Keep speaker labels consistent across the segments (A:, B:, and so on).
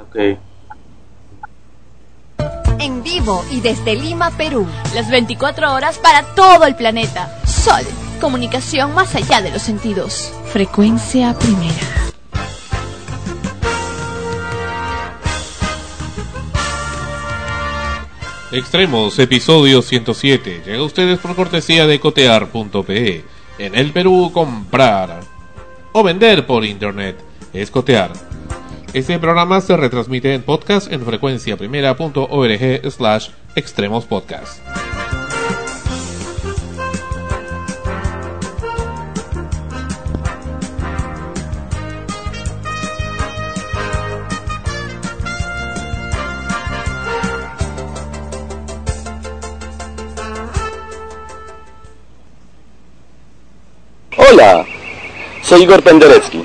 A: Ok.
B: En vivo y desde Lima, Perú. Las 24 horas para todo el planeta. Sol. Comunicación más allá de los sentidos. Frecuencia primera.
C: Extremos, episodio 107. Llega a ustedes por cortesía de cotear.pe. En el Perú, comprar o vender por internet es cotear. Este programa se retransmite en podcast en frecuenciaprimera.org slash extremos podcast.
A: Hola, soy Igor Penderecki,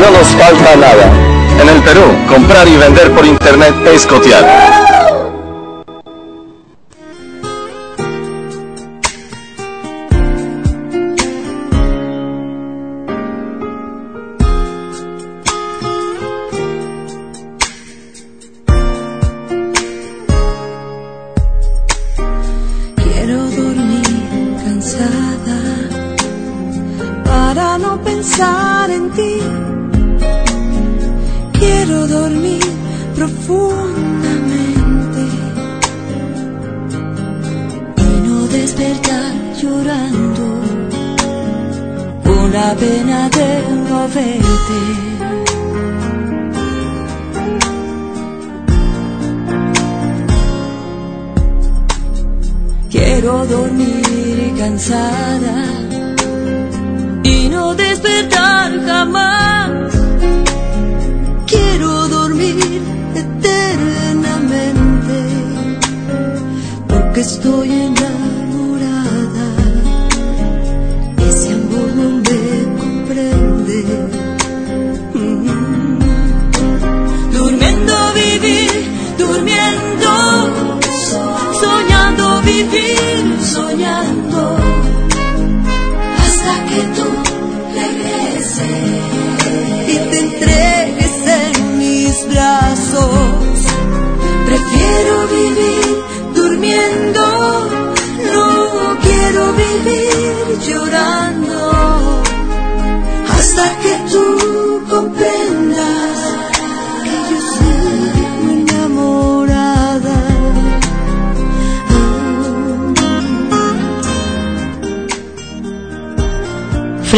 A: no nos falta nada. En el Perú, comprar y vender por internet es cotear.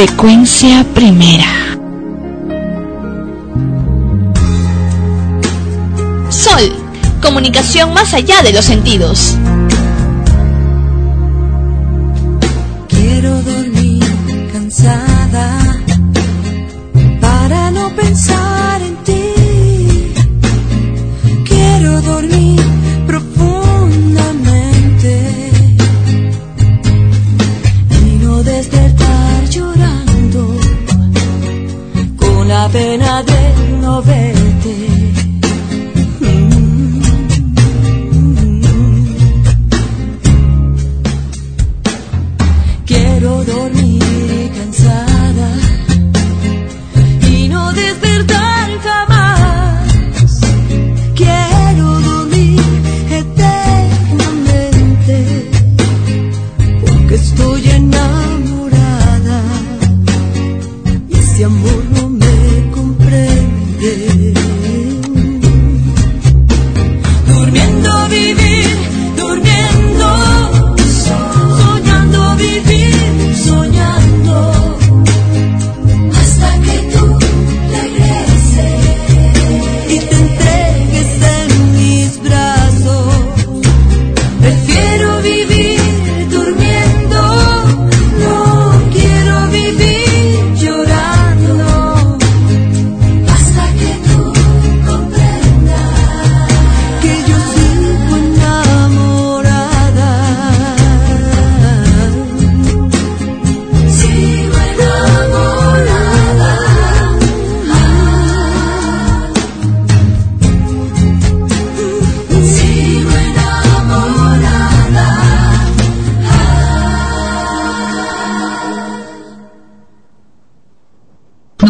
B: Frecuencia primera. Sol. Comunicación más allá de los sentidos.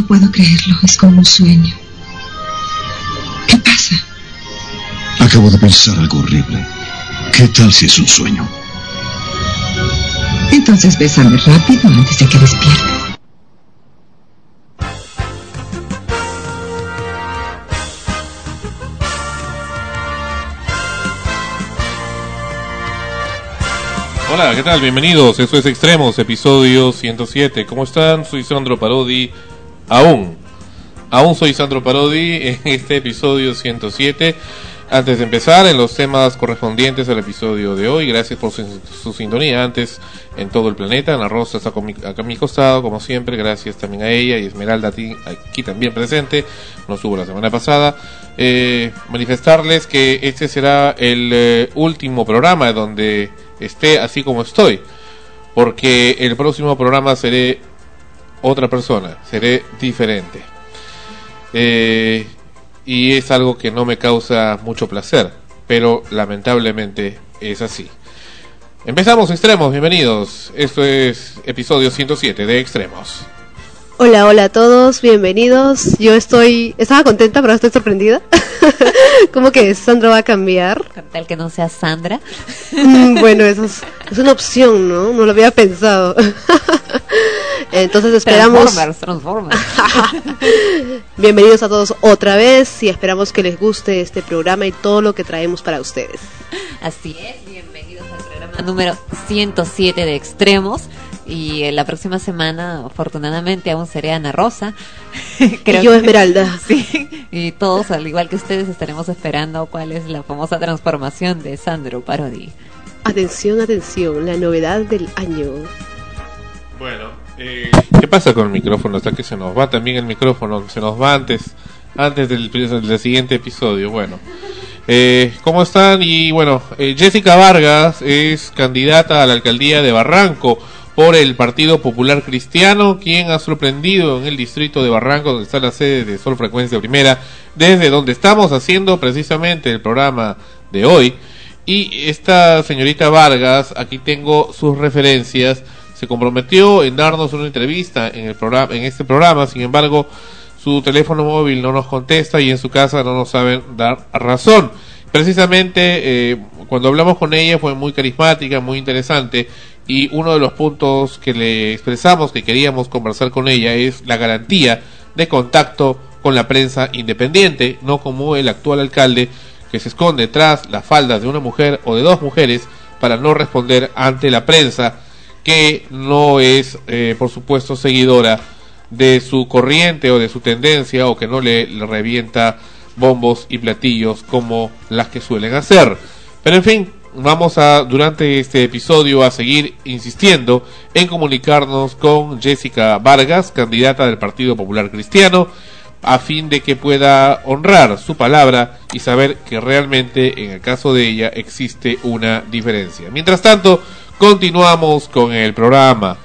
D: No
E: puedo creerlo, es como un sueño. ¿Qué pasa?
F: Acabo de pensar algo horrible. ¿Qué tal si es un sueño?
E: Entonces bésame rápido antes de que despiertes.
C: Hola, ¿qué tal? Bienvenidos. Eso es Extremos, episodio 107. ¿Cómo están? Soy Sandro Parodi. Aún. Aún soy Sandro Parodi en este episodio 107. Antes de empezar, en los temas correspondientes al episodio de hoy, gracias por su, sintonía antes en todo el planeta. Ana Rosa está con mi- acá a mi costado, como siempre. Gracias también a ella y Esmeralda aquí también presente. Nos hubo la semana pasada. Eh, manifestarles que este será el eh, último programa donde esté así como estoy. Porque el próximo programa seré otra persona, seré diferente. Eh, y es algo que no me causa mucho placer, pero lamentablemente es así. Empezamos Extremos, bienvenidos. Esto es episodio 107 de Extremos.
G: Hola, hola a todos, bienvenidos. Yo estoy, estaba contenta, pero estoy sorprendida. ¿Cómo que Sandra va a cambiar?
H: Tal que no sea Sandra.
G: Mm, bueno, eso es, es una opción, ¿no? No lo había pensado. Entonces esperamos.
H: Transformers, Transformers.
G: Bienvenidos a todos otra vez y esperamos que les guste este programa y todo lo que traemos para ustedes.
H: Así es, bienvenidos al programa número 107 de Extremos. Y eh, la próxima semana, afortunadamente, aún seré Ana Rosa.
G: y yo, Esmeralda.
H: Sí, y todos, al igual que ustedes, estaremos esperando cuál es la famosa transformación de Sandro Parodi.
G: Atención, atención, la novedad del año.
C: Bueno, eh, ¿qué pasa con el micrófono? Hasta que se nos va también el micrófono, se nos va antes, antes del, del siguiente episodio. Bueno, eh, ¿cómo están? Y bueno, eh, Jessica Vargas es candidata a la alcaldía de Barranco por el Partido Popular Cristiano, quien ha sorprendido en el distrito de Barranco, donde está la sede de Sol Frecuencia Primera, desde donde estamos haciendo precisamente el programa de hoy. Y esta señorita Vargas, aquí tengo sus referencias, se comprometió en darnos una entrevista en el programa, en este programa, sin embargo, su teléfono móvil no nos contesta y en su casa no nos saben dar razón. Precisamente eh, cuando hablamos con ella fue muy carismática, muy interesante y uno de los puntos que le expresamos que queríamos conversar con ella es la garantía de contacto con la prensa independiente, no como el actual alcalde que se esconde tras las faldas de una mujer o de dos mujeres para no responder ante la prensa que no es, eh, por supuesto, seguidora de su corriente o de su tendencia o que no le, le revienta bombos y platillos como las que suelen hacer. Pero en fin, vamos a durante este episodio a seguir insistiendo en comunicarnos con Jessica Vargas, candidata del Partido Popular Cristiano, a fin de que pueda honrar su palabra y saber que realmente en el caso de ella existe una diferencia. Mientras tanto, continuamos con el programa.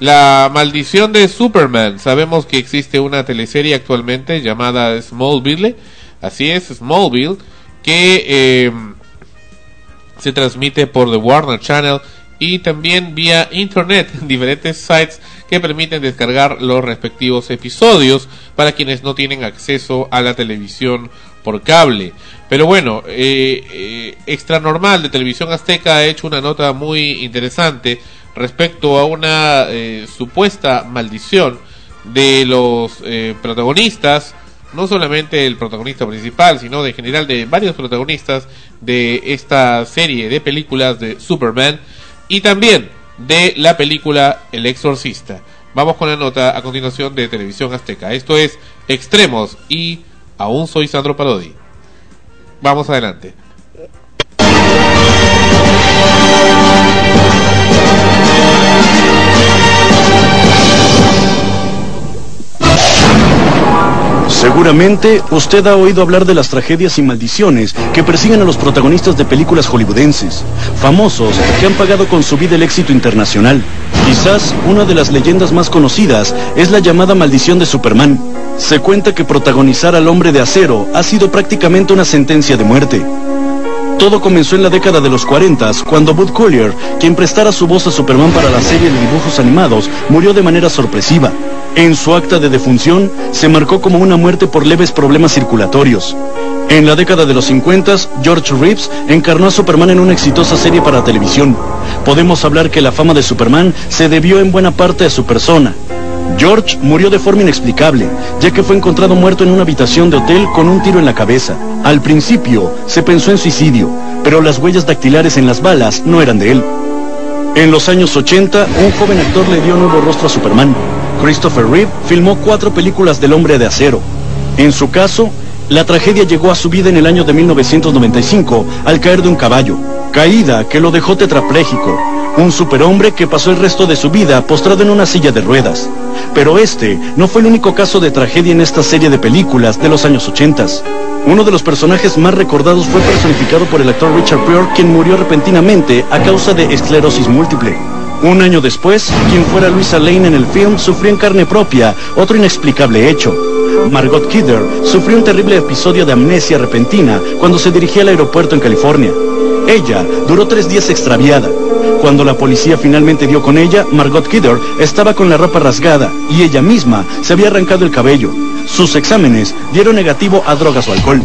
C: La maldición de Superman. Sabemos que existe una teleserie actualmente llamada Smallville. Así es, Smallville. Que eh, se transmite por The Warner Channel y también vía internet en diferentes sites que permiten descargar los respectivos episodios para quienes no tienen acceso a la televisión por cable. Pero bueno, eh, eh, Extra Normal de Televisión Azteca ha hecho una nota muy interesante respecto a una eh, supuesta maldición de los eh, protagonistas, no solamente el protagonista principal, sino de general de varios protagonistas de esta serie de películas de Superman y también de la película El Exorcista. Vamos con la nota a continuación de Televisión Azteca. Esto es Extremos y aún soy Sandro Parodi. Vamos adelante.
F: Seguramente usted ha oído hablar de las tragedias y maldiciones que persiguen a los protagonistas de películas hollywoodenses, famosos que han pagado con su vida el éxito internacional. Quizás una de las leyendas más conocidas es la llamada maldición de Superman. Se cuenta que protagonizar al hombre de acero ha sido prácticamente una sentencia de muerte. Todo comenzó en la década de los 40, cuando Bud Collier, quien prestara su voz a Superman para la serie de dibujos animados, murió de manera sorpresiva. En su acta de defunción se marcó como una muerte por leves problemas circulatorios. En la década de los 50, George Reeves encarnó a Superman en una exitosa serie para televisión. Podemos hablar que la fama de Superman se debió en buena parte a su persona. George murió de forma inexplicable, ya que fue encontrado muerto en una habitación de hotel con un tiro en la cabeza. Al principio se pensó en suicidio, pero las huellas dactilares en las balas no eran de él. En los años 80, un joven actor le dio nuevo rostro a Superman. Christopher Reeve filmó cuatro películas del hombre de acero. En su caso, la tragedia llegó a su vida en el año de 1995 al caer de un caballo, caída que lo dejó tetrapléjico, un superhombre que pasó el resto de su vida postrado en una silla de ruedas. Pero este no fue el único caso de tragedia en esta serie de películas de los años 80. Uno de los personajes más recordados fue personificado por el actor Richard Pryor, quien murió repentinamente a causa de esclerosis múltiple. Un año después, quien fuera Luisa Lane en el film sufrió en carne propia otro inexplicable hecho. Margot Kidder sufrió un terrible episodio de amnesia repentina cuando se dirigía al aeropuerto en California. Ella duró tres días extraviada. Cuando la policía finalmente dio con ella, Margot Kidder estaba con la ropa rasgada y ella misma se había arrancado el cabello. Sus exámenes dieron negativo a drogas o alcohol.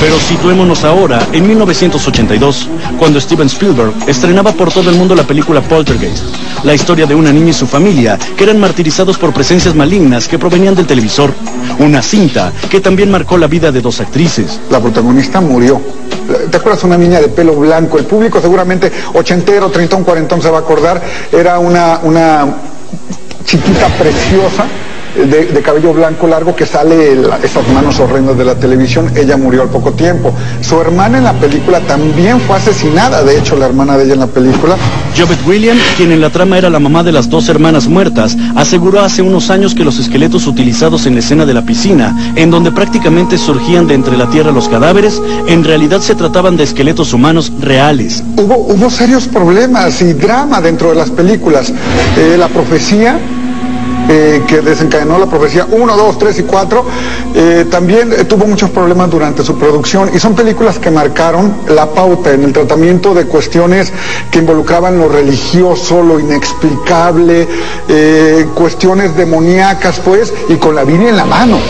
F: Pero situémonos ahora en 1982, cuando Steven Spielberg estrenaba por todo el mundo la película Poltergeist, la historia de una niña y su familia que eran martirizados por presencias malignas que provenían del televisor. Una cinta que también marcó la vida de dos actrices.
I: La protagonista murió. ¿Te acuerdas una niña de pelo blanco? El público seguramente ochentero, treintón, cuarentón se va a acordar. Era una, una chiquita preciosa de, de, cabello blanco largo que sale el, esas manos horrendas de la televisión, ella murió al poco tiempo. Su hermana en la película también fue asesinada, de hecho la hermana de ella en la película.
F: Jobet Williams, quien en la trama era la mamá de las dos hermanas muertas, aseguró hace unos años que los esqueletos utilizados en la escena de la piscina, en donde prácticamente surgían de entre la tierra los cadáveres, en realidad se trataban de esqueletos humanos reales.
I: Hubo, hubo serios problemas y drama dentro de las películas. Eh, la profecía eh, que desencadenó la profecía 1, 2, 3 y 4, eh, también eh, tuvo muchos problemas durante su producción y son películas que marcaron la pauta en el tratamiento de cuestiones que involucraban lo religioso, lo inexplicable, cuestiones demoníacas pues, y con la Biblia en la mano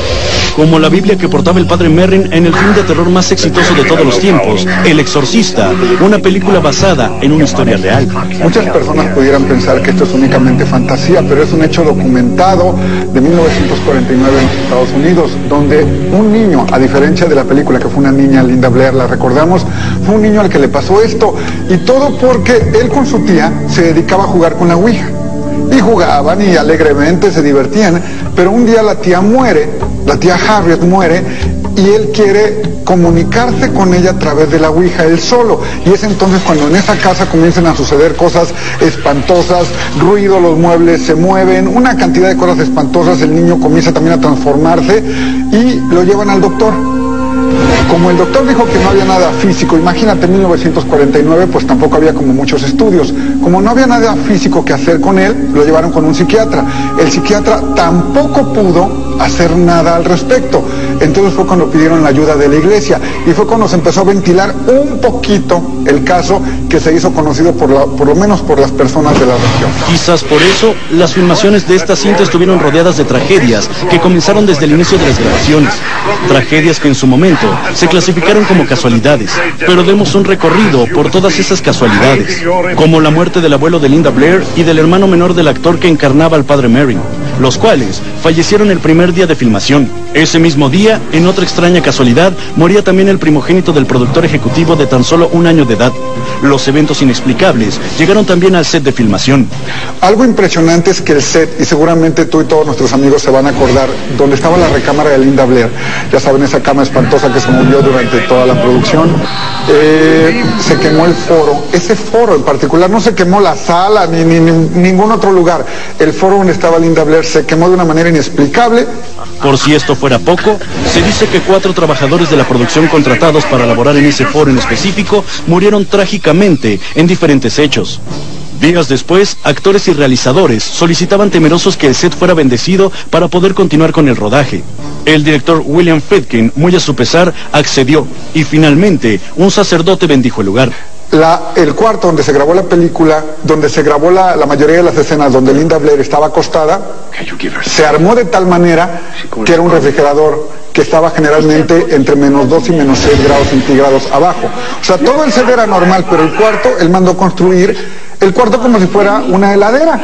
F: como la Biblia que portaba el padre Merrin en el film de terror más exitoso de todos los tiempos, El Exorcista, una película basada en una historia real.
I: Muchas personas pudieran pensar que esto es únicamente fantasía, pero es un hecho de 1949 en los Estados Unidos, donde un niño, a diferencia de la película que fue una niña, Linda Blair, la recordamos, fue un niño al que le pasó esto, y todo porque él con su tía se dedicaba a jugar con la Ouija. Y jugaban y alegremente se divertían, pero un día la tía muere la tía Harriet muere y él quiere comunicarse con ella a través de la Ouija él solo. Y es entonces cuando en esa casa comienzan a suceder cosas espantosas, ruido, los muebles se mueven, una cantidad de cosas espantosas, el niño comienza también a transformarse y lo llevan al doctor. Como el doctor dijo que no había nada físico, imagínate en 1949, pues tampoco había como muchos estudios. Como no había nada físico que hacer con él, lo llevaron con un psiquiatra. El psiquiatra tampoco pudo hacer nada al respecto. Entonces fue cuando pidieron la ayuda de la iglesia y fue cuando se empezó a ventilar un poquito el caso que se hizo conocido por, la, por lo menos por las personas de la región.
F: Quizás por eso las filmaciones de esta cinta estuvieron rodeadas de tragedias que comenzaron desde el inicio de las grabaciones. Tragedias que en su momento se clasificaron como casualidades, pero demos un recorrido por todas esas casualidades, como la muerte del abuelo de Linda Blair y del hermano menor del actor que encarnaba al padre Mary, los cuales fallecieron el primer día de filmación. Ese mismo día, en otra extraña casualidad, moría también el primogénito del productor ejecutivo de tan solo un año de edad. Los eventos inexplicables llegaron también al set de filmación.
I: Algo impresionante es que el set, y seguramente tú y todos nuestros amigos se van a acordar, donde estaba la recámara de Linda Blair, ya saben, esa cama espantosa que se movió durante toda la producción, eh, se quemó el foro. Ese foro en particular, no se quemó la sala ni, ni, ni ningún otro lugar. El foro donde estaba Linda Blair se quemó de una manera inexplicable.
F: Por si esto fuera poco, se dice que cuatro trabajadores de la producción contratados para laborar en ese foro en específico murieron trágicamente en diferentes hechos. Días después, actores y realizadores solicitaban temerosos que el set fuera bendecido para poder continuar con el rodaje. El director William Friedkin, muy a su pesar, accedió y finalmente un sacerdote bendijo el lugar.
I: La- el cuarto donde se grabó la película, donde se grabó la, la mayoría de las escenas donde Linda Blair estaba acostada, se armó de tal manera que era un refrigerador que estaba generalmente entre menos 2 y menos 6 grados centígrados abajo. O sea, todo el set era normal, pero el cuarto, él mandó construir el cuarto como si fuera una heladera.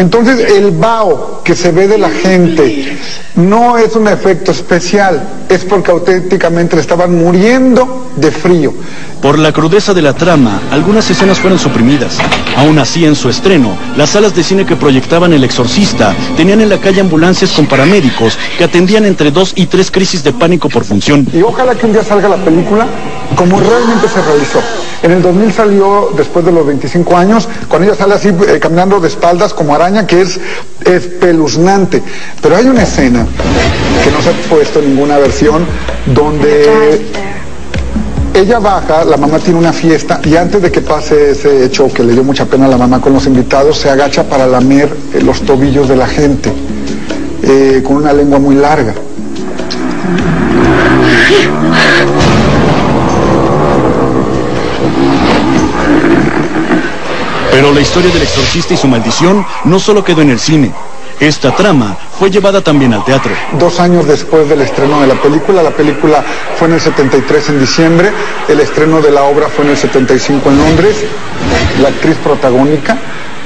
I: Entonces el vaho que se ve de la gente no es un efecto especial, es porque auténticamente estaban muriendo de frío.
F: Por la crudeza de la trama, algunas escenas fueron suprimidas. Aún así, en su estreno, las salas de cine que proyectaban El Exorcista tenían en la calle ambulancias con paramédicos que atendían entre dos y tres crisis de pánico por función.
I: Y ojalá que un día salga la película como realmente se realizó. En el 2000 salió, después de los 25 años, cuando ella sale así eh, caminando de espaldas como araña, que es espeluznante. Pero hay una escena que no se ha puesto en ninguna versión, donde ella baja, la mamá tiene una fiesta y antes de que pase ese hecho que le dio mucha pena a la mamá con los invitados, se agacha para lamer eh, los tobillos de la gente eh, con una lengua muy larga.
F: La historia del exorcista y su maldición no solo quedó en el cine. Esta trama fue llevada también al teatro.
I: Dos años después del estreno de la película, la película fue en el 73 en diciembre, el estreno de la obra fue en el 75 en Londres, la actriz protagónica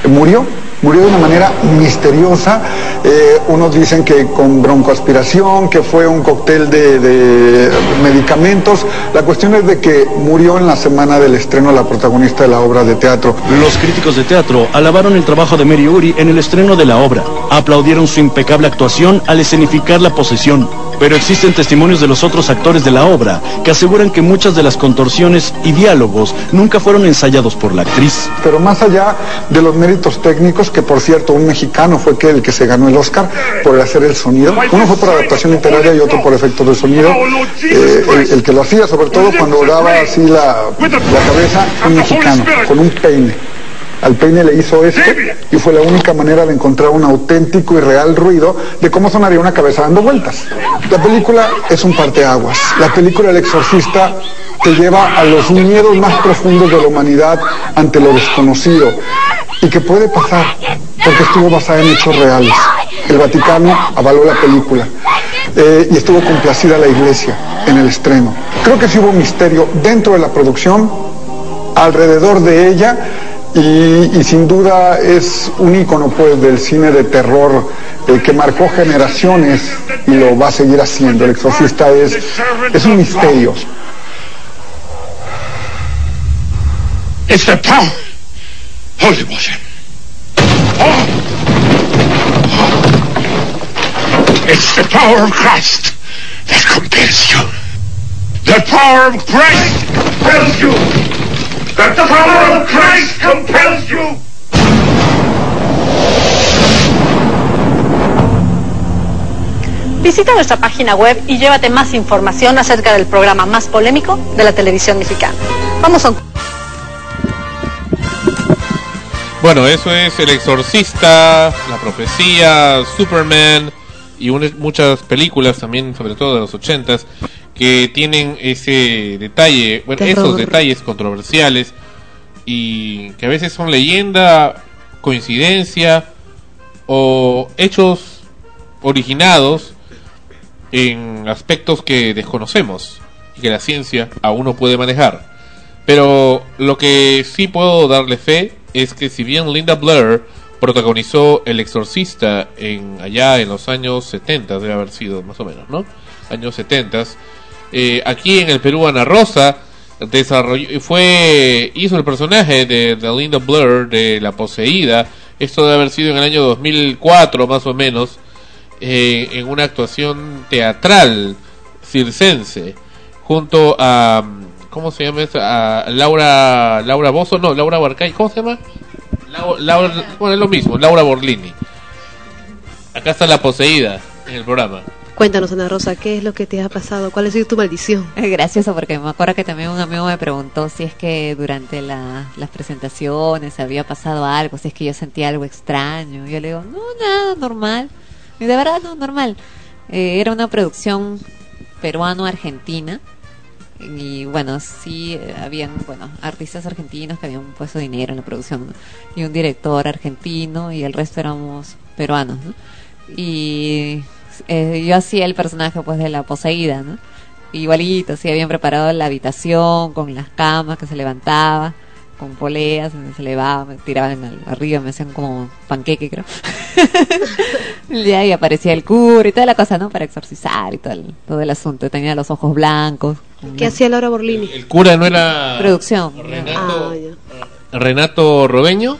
I: murió, murió de una manera misteriosa, Eh, unos dicen que con broncoaspiración, que fue un cóctel de, medicamentos, la cuestión es de que murió en la semana del estreno la protagonista de la obra de teatro.
F: Los críticos de teatro alabaron el trabajo de Mary Uri en el estreno de la obra. Aplaudieron su impecable actuación al escenificar la posesión. Pero existen testimonios de los otros actores de la obra que aseguran que muchas de las contorsiones y diálogos nunca fueron ensayados por la actriz.
I: Pero más allá de los méritos técnicos, que por cierto un mexicano fue el que se ganó el Oscar por hacer el sonido, uno fue por adaptación literaria y otro por efectos de sonido, Eh, el, el que lo hacía sobre todo cuando daba así la, la cabeza, un mexicano, con un peine. Al peine le hizo esto y fue la única manera de encontrar un auténtico y real ruido de cómo sonaría una cabeza dando vueltas. La película es un parteaguas. La película El Exorcista te lleva a los miedos más profundos de la humanidad ante lo desconocido y que puede pasar porque estuvo basada en hechos reales. El Vaticano avaló la película eh, y estuvo complacida la iglesia en el estreno. Creo que sí hubo misterio dentro de la producción, alrededor de ella y, y sin duda es un ícono pues del cine de terror eh, que marcó generaciones y lo va a seguir haciendo. El exorcista es, es un misterio.
J: It's the power. Holy water. It's the power of Christ that compels you. The power of Christ compels you. That the power of Christ compels you.
K: Visita nuestra página web y llévate más información acerca del programa más polémico de la televisión mexicana. Vamos a un...
C: Bueno, eso es El Exorcista, La Profecía, Superman y un- muchas películas también, sobre todo de los ochentas, que tienen ese detalle, bueno,
G: Terror.
C: esos detalles controversiales y que a veces son leyenda, coincidencia o hechos originados en aspectos que desconocemos y que la ciencia aún no puede manejar. Pero lo que sí puedo darle fe es que si bien Linda Blair protagonizó El Exorcista en allá en los años 70, debe haber sido más o menos, ¿no? Años 70. Eh, aquí en el Perú Ana Rosa desarrolló fue hizo el personaje de, de Linda Blair de la poseída. Esto debe haber sido en el año 2004 más o menos eh, en una actuación teatral circense junto a ¿cómo se llama esa? A Laura Laura Bozo, no, Laura Barcay, ¿cómo se llama? Bueno, es lo mismo, Laura Borlini. Acá está la poseída en el programa.
G: Cuéntanos, Ana Rosa, ¿qué es lo que te ha pasado? ¿Cuál ha sido tu maldición?
H: Es gracioso porque me acuerdo que también un amigo me preguntó si es que durante la- las presentaciones había pasado algo, si es que yo sentía algo extraño. Yo le digo, no, nada, normal. Y de verdad, no, normal. Eh, era una producción peruano-argentina Y bueno, sí, eh, habían, bueno, artistas argentinos que habían puesto dinero en la producción, y un director argentino, y el resto éramos peruanos, ¿no? Y eh, yo hacía el personaje, pues, de la poseída, ¿no? Igualito, sí, habían preparado la habitación con las camas que se levantaba, con poleas, se elevaba, me tiraban al- arriba, me hacían como panqueque, creo. ya, y aparecía el cura y toda la cosa, ¿no? Para exorcizar y todo el, todo el asunto. Tenía los ojos blancos.
G: ¿Qué hacía Laura Borlini?
C: El cura no era
H: Producción.
C: Renato,
G: Ah.
C: Renato Robeño.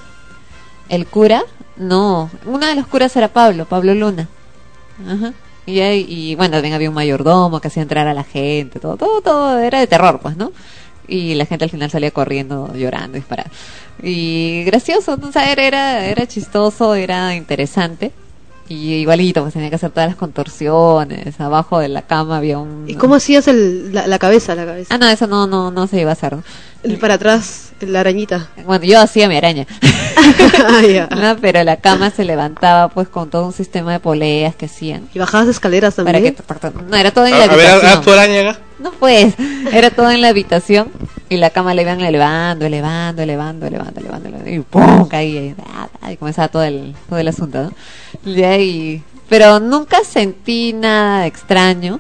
H: ¿El cura? No. Uno de los curas era Pablo, Pablo Luna. Ajá. Y, ahí- y bueno, también había un mayordomo que hacía entrar a la gente, todo, todo, todo era de terror, pues, ¿no? Y la gente al final salía corriendo, llorando, disparando. Y gracioso, ¿no? O sea, era, era, era chistoso, era interesante. Y igualito, pues tenía que hacer todas las contorsiones. Abajo de la cama había un...
G: ¿Y cómo hacías el, la, la cabeza, la cabeza?
H: Ah, no, eso no, no, no se iba a hacer.
G: El para atrás, la arañita.
H: Bueno, yo hacía mi araña.
G: Ah, ya.
H: No, pero la cama se levantaba pues con todo un sistema de poleas que hacían.
G: ¿Y bajabas escaleras
H: Para
G: también?
H: que, no, era todo en
C: A,
H: la
C: a ver, haz tu araña acá.
H: No pues, era todo en la habitación y la cama la iban elevando, elevando, elevando, elevando, elevando, elevando, y ¡pum! caía y, ah, y comenzaba todo el, todo el asunto, ¿no? Y ahí- pero nunca sentí nada extraño,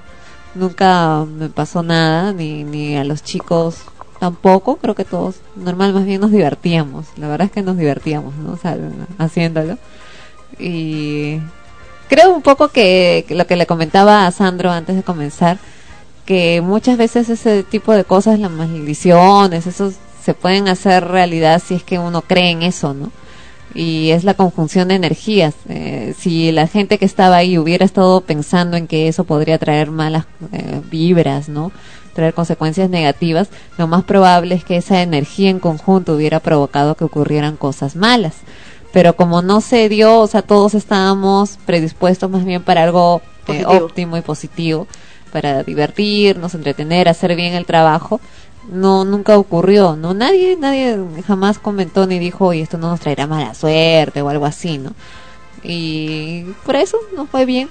H: nunca me pasó nada, ni, ni a los chicos tampoco, creo que todos, normal, más bien nos divertíamos, la verdad es que nos divertíamos, ¿no? O sea, haciéndolo. Y creo un poco que, lo que le comentaba a Sandro antes de comenzar, que muchas veces ese tipo de cosas, las maldiciones, esos se pueden hacer realidad si es que uno cree en eso, ¿no? Y es la conjunción de energías. Eh, si la gente que estaba ahí hubiera estado pensando en que eso podría traer malas eh, vibras, ¿no? Traer consecuencias negativas, lo más probable es que esa energía en conjunto hubiera provocado que ocurrieran cosas malas. Pero como no se dio, o sea, todos estábamos predispuestos más bien para algo eh, óptimo y positivo, para divertirnos, entretener, hacer bien el trabajo, no nunca ocurrió, no nadie nadie jamás comentó ni dijo, "Oye, esto no nos traerá mala suerte" o algo así, ¿no? Y por eso no fue bien,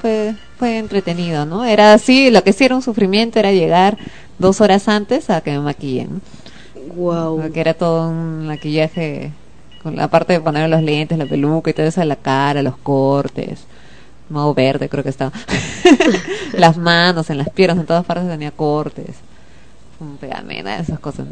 H: fue fue entretenido, ¿no? Era así, lo que sí era un sufrimiento era llegar dos horas antes a que me maquillen.
G: Wow.
H: Porque era todo un maquillaje con la parte de poner los lentes, la peluca y todo eso en la cara, los cortes, modo verde creo que estaba, las manos, en las piernas, en todas partes tenía cortes, un pegamento, esas cosas.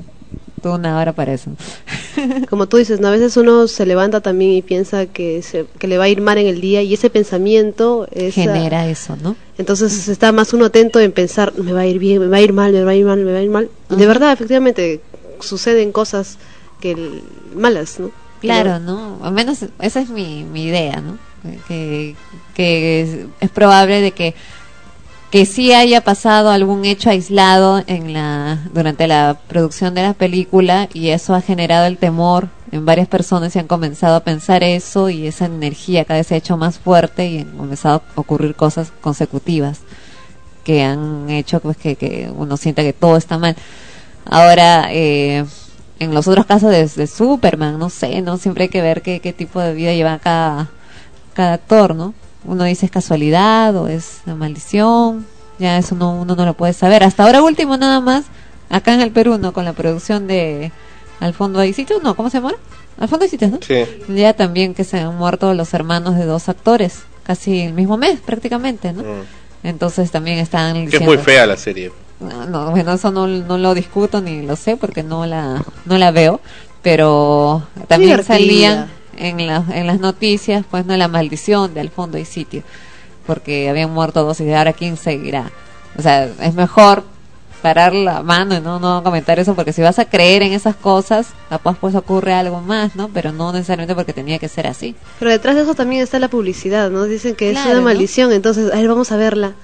H: Toda una hora para eso.
G: Como tú dices, ¿no? a veces uno se levanta también y piensa que, se, que le va a ir mal en el día y ese pensamiento es, ah,
H: Genera eso, ¿no?
G: Entonces está más uno atento en pensar, me va a ir bien, me va a ir mal, me va a ir mal, me va a ir mal. De verdad, efectivamente, suceden cosas que el- malas, ¿no?
H: Claro, ¿no? Al menos esa es mi, mi idea, ¿no? Que, que es, es probable de que que sí haya pasado algún hecho aislado en la durante la producción de la película y eso ha generado el temor en varias personas y han comenzado a pensar eso y esa energía cada vez se ha hecho más fuerte y han comenzado a ocurrir cosas consecutivas que han hecho pues que, que uno sienta que todo está mal. Ahora, eh, en los otros casos de, Superman, no sé, ¿no? Siempre hay que ver qué, qué tipo de vida lleva cada, cada actor, ¿no? Uno dice es casualidad o es una maldición, ya eso no, uno no lo puede saber. Hasta ahora último nada más, acá en el Perú, ¿no? Con la producción de Al fondo hay sitios, no, ¿cómo se llama? Al fondo hay sitios, ¿no?
C: Sí.
H: Ya también que se han muerto los hermanos de dos actores, casi el mismo mes prácticamente, ¿no?
C: Mm.
H: Entonces también están
C: Que es
H: diciendo-
C: muy fea la serie.
H: no, no, bueno, eso no, no lo discuto ni lo sé porque no la, no la veo, pero también
G: Divertida.
H: salían en, la, en las noticias, pues no la maldición de al fondo y sitio, porque habían muerto dos y ahora quién seguirá. O sea, es mejor parar la mano y no, no comentar eso, porque si vas a creer en esas cosas, capaz pues ocurre algo más, ¿no? Pero no necesariamente porque tenía que ser así.
G: Pero detrás de eso también está la publicidad, ¿no? Dicen que
H: Claro,
G: es una
H: ¿no?
G: maldición, entonces, a ver, vamos a verla.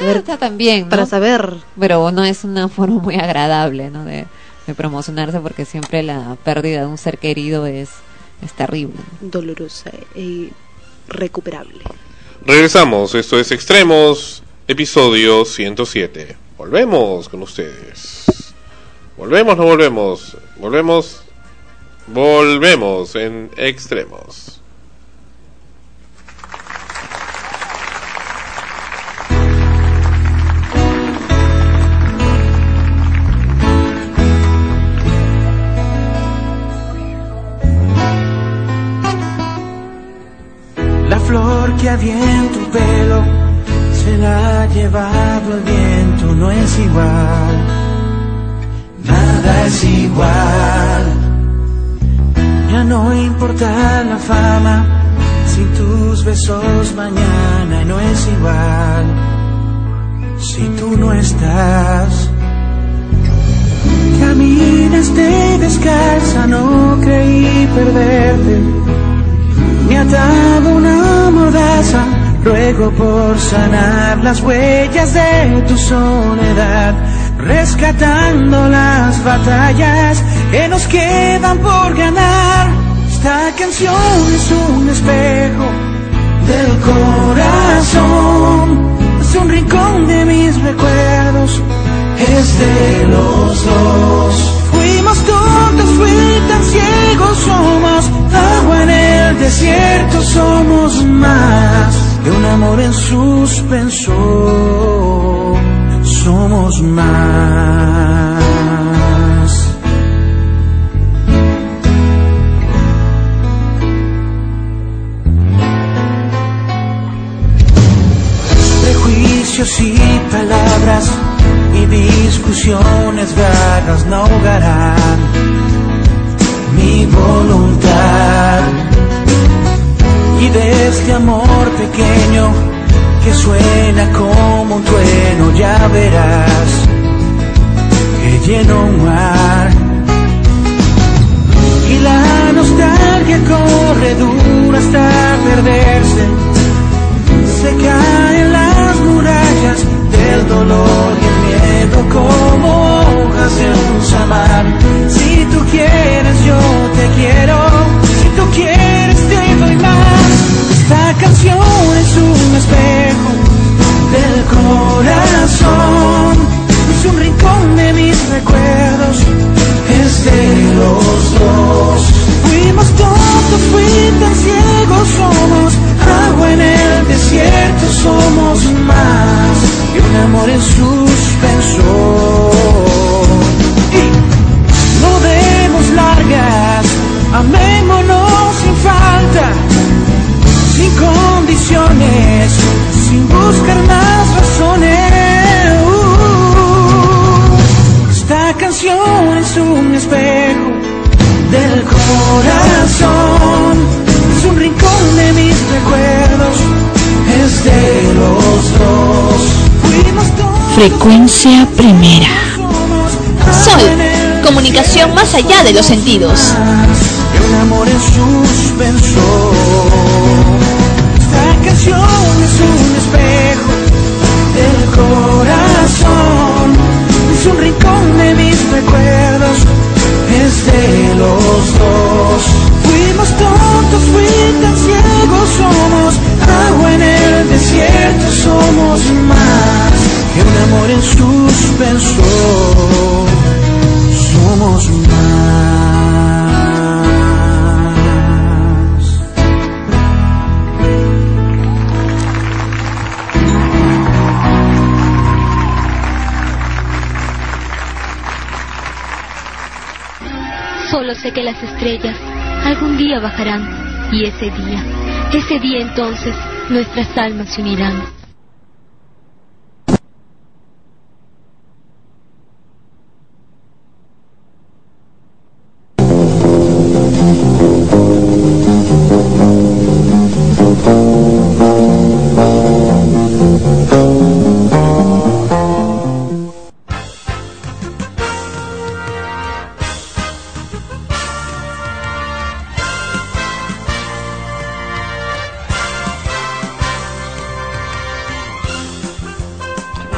G: A ver,
H: está también, ¿no?
G: para saber.
H: pero no es una forma muy agradable ¿no? de, de promocionarse porque siempre la pérdida de un ser querido es, es terrible.
G: Dolorosa e recuperable.
C: Regresamos, esto es Extremos, episodio 107. Volvemos con ustedes. Volvemos, no volvemos. Volvemos. Volvemos en Extremos.
L: Cambia bien tu pelo, se la ha llevado el viento, no es igual, nada es igual. Ya no importa la fama, sin tus besos mañana no es igual, si tú no estás. Caminaste descalza, no creí perderte. Me ataba una mordaza, ruego por sanar las huellas de tu soledad, rescatando las batallas que nos quedan por ganar. Esta canción es un espejo del corazón, es un rincón de mis recuerdos es de los dos. Fuimos tontos, fui tan ciegos, somos agua en el desierto, somos más que un amor en suspenso, somos más. Prejuicios y palabras y discusiones vagas no ahogarán voluntad. Y de este amor pequeño que suena como un trueno, ya verás que lleno un mar. Y la nostalgia corre dura hasta perderse,
B: Frecuencia primera. Sol, comunicación más allá de los sentidos.
L: un amor en suspenso. Esta canción es un espejo del corazón, es un rincón de mis recuerdos, es de los dos. Fuimos tontos, fui tan ciegos, somos agua en el desierto, somos más amor en suspenso, somos más.
M: Solo sé que las estrellas algún día bajarán y ese día, ese día entonces nuestras almas se unirán.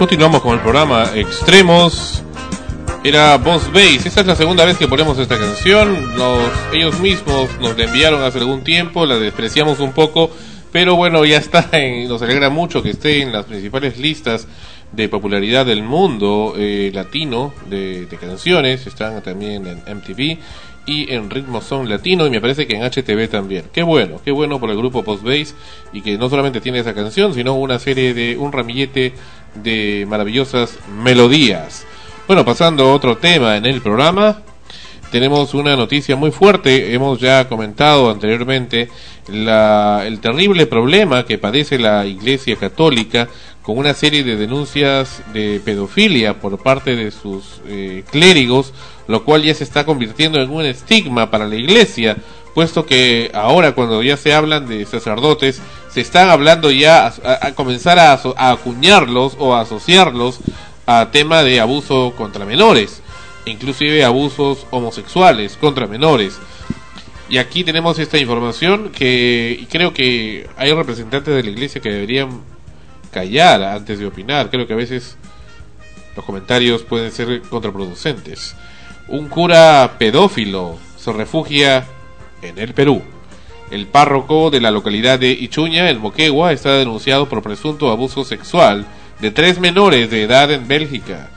C: Continuamos con el programa Extremos. Era Boss Bass. Esta es la segunda vez que ponemos esta canción. Los, ellos mismos nos la enviaron hace algún tiempo, la despreciamos un poco, pero bueno, ya está. En, nos alegra mucho que esté en las principales listas de popularidad del mundo eh, latino de, de canciones. Están también en MTV y en Ritmo Son Latino y me parece que en HTV también. Qué bueno, qué bueno por el grupo Post Bass y que no solamente tiene esa canción, sino una serie de un ramillete de maravillosas melodías. Bueno, pasando a otro tema en el programa, tenemos una noticia muy fuerte. Hemos ya comentado anteriormente la, el terrible problema que padece la Iglesia Católica con una serie de denuncias de pedofilia por parte de sus eh, clérigos, lo cual ya se está convirtiendo en un estigma para la Iglesia, puesto que ahora cuando ya se hablan de sacerdotes, se están hablando ya a, comenzar a, a acuñarlos o a asociarlos a tema de abuso contra menores, inclusive abusos homosexuales contra menores. Y aquí tenemos esta información que creo que hay representantes de la iglesia que deberían callar antes de opinar. Creo que a veces los comentarios pueden ser contraproducentes. Un cura pedófilo se refugia en el Perú. El párroco de la localidad de Ichuña, en Moquegua, está denunciado por presunto abuso sexual de tres menores de edad en Bélgica.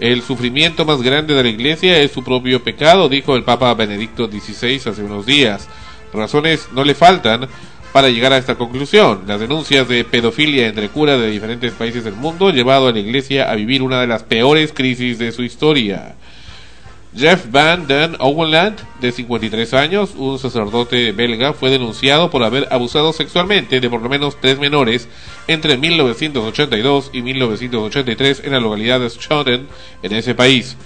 C: El sufrimiento más grande de la iglesia es su propio pecado, dijo el Papa Benedicto XVI hace unos días. Razones no le faltan para llegar a esta conclusión. Las denuncias de pedofilia entre curas de diferentes países del mundo llevado a la iglesia a vivir una de las peores crisis de su historia. Jeff Van Den Owenland, de 53 años, un sacerdote belga, fue denunciado por haber abusado sexualmente de por lo menos tres menores entre 1982 y 1983 en la localidad de Schoten, en ese país.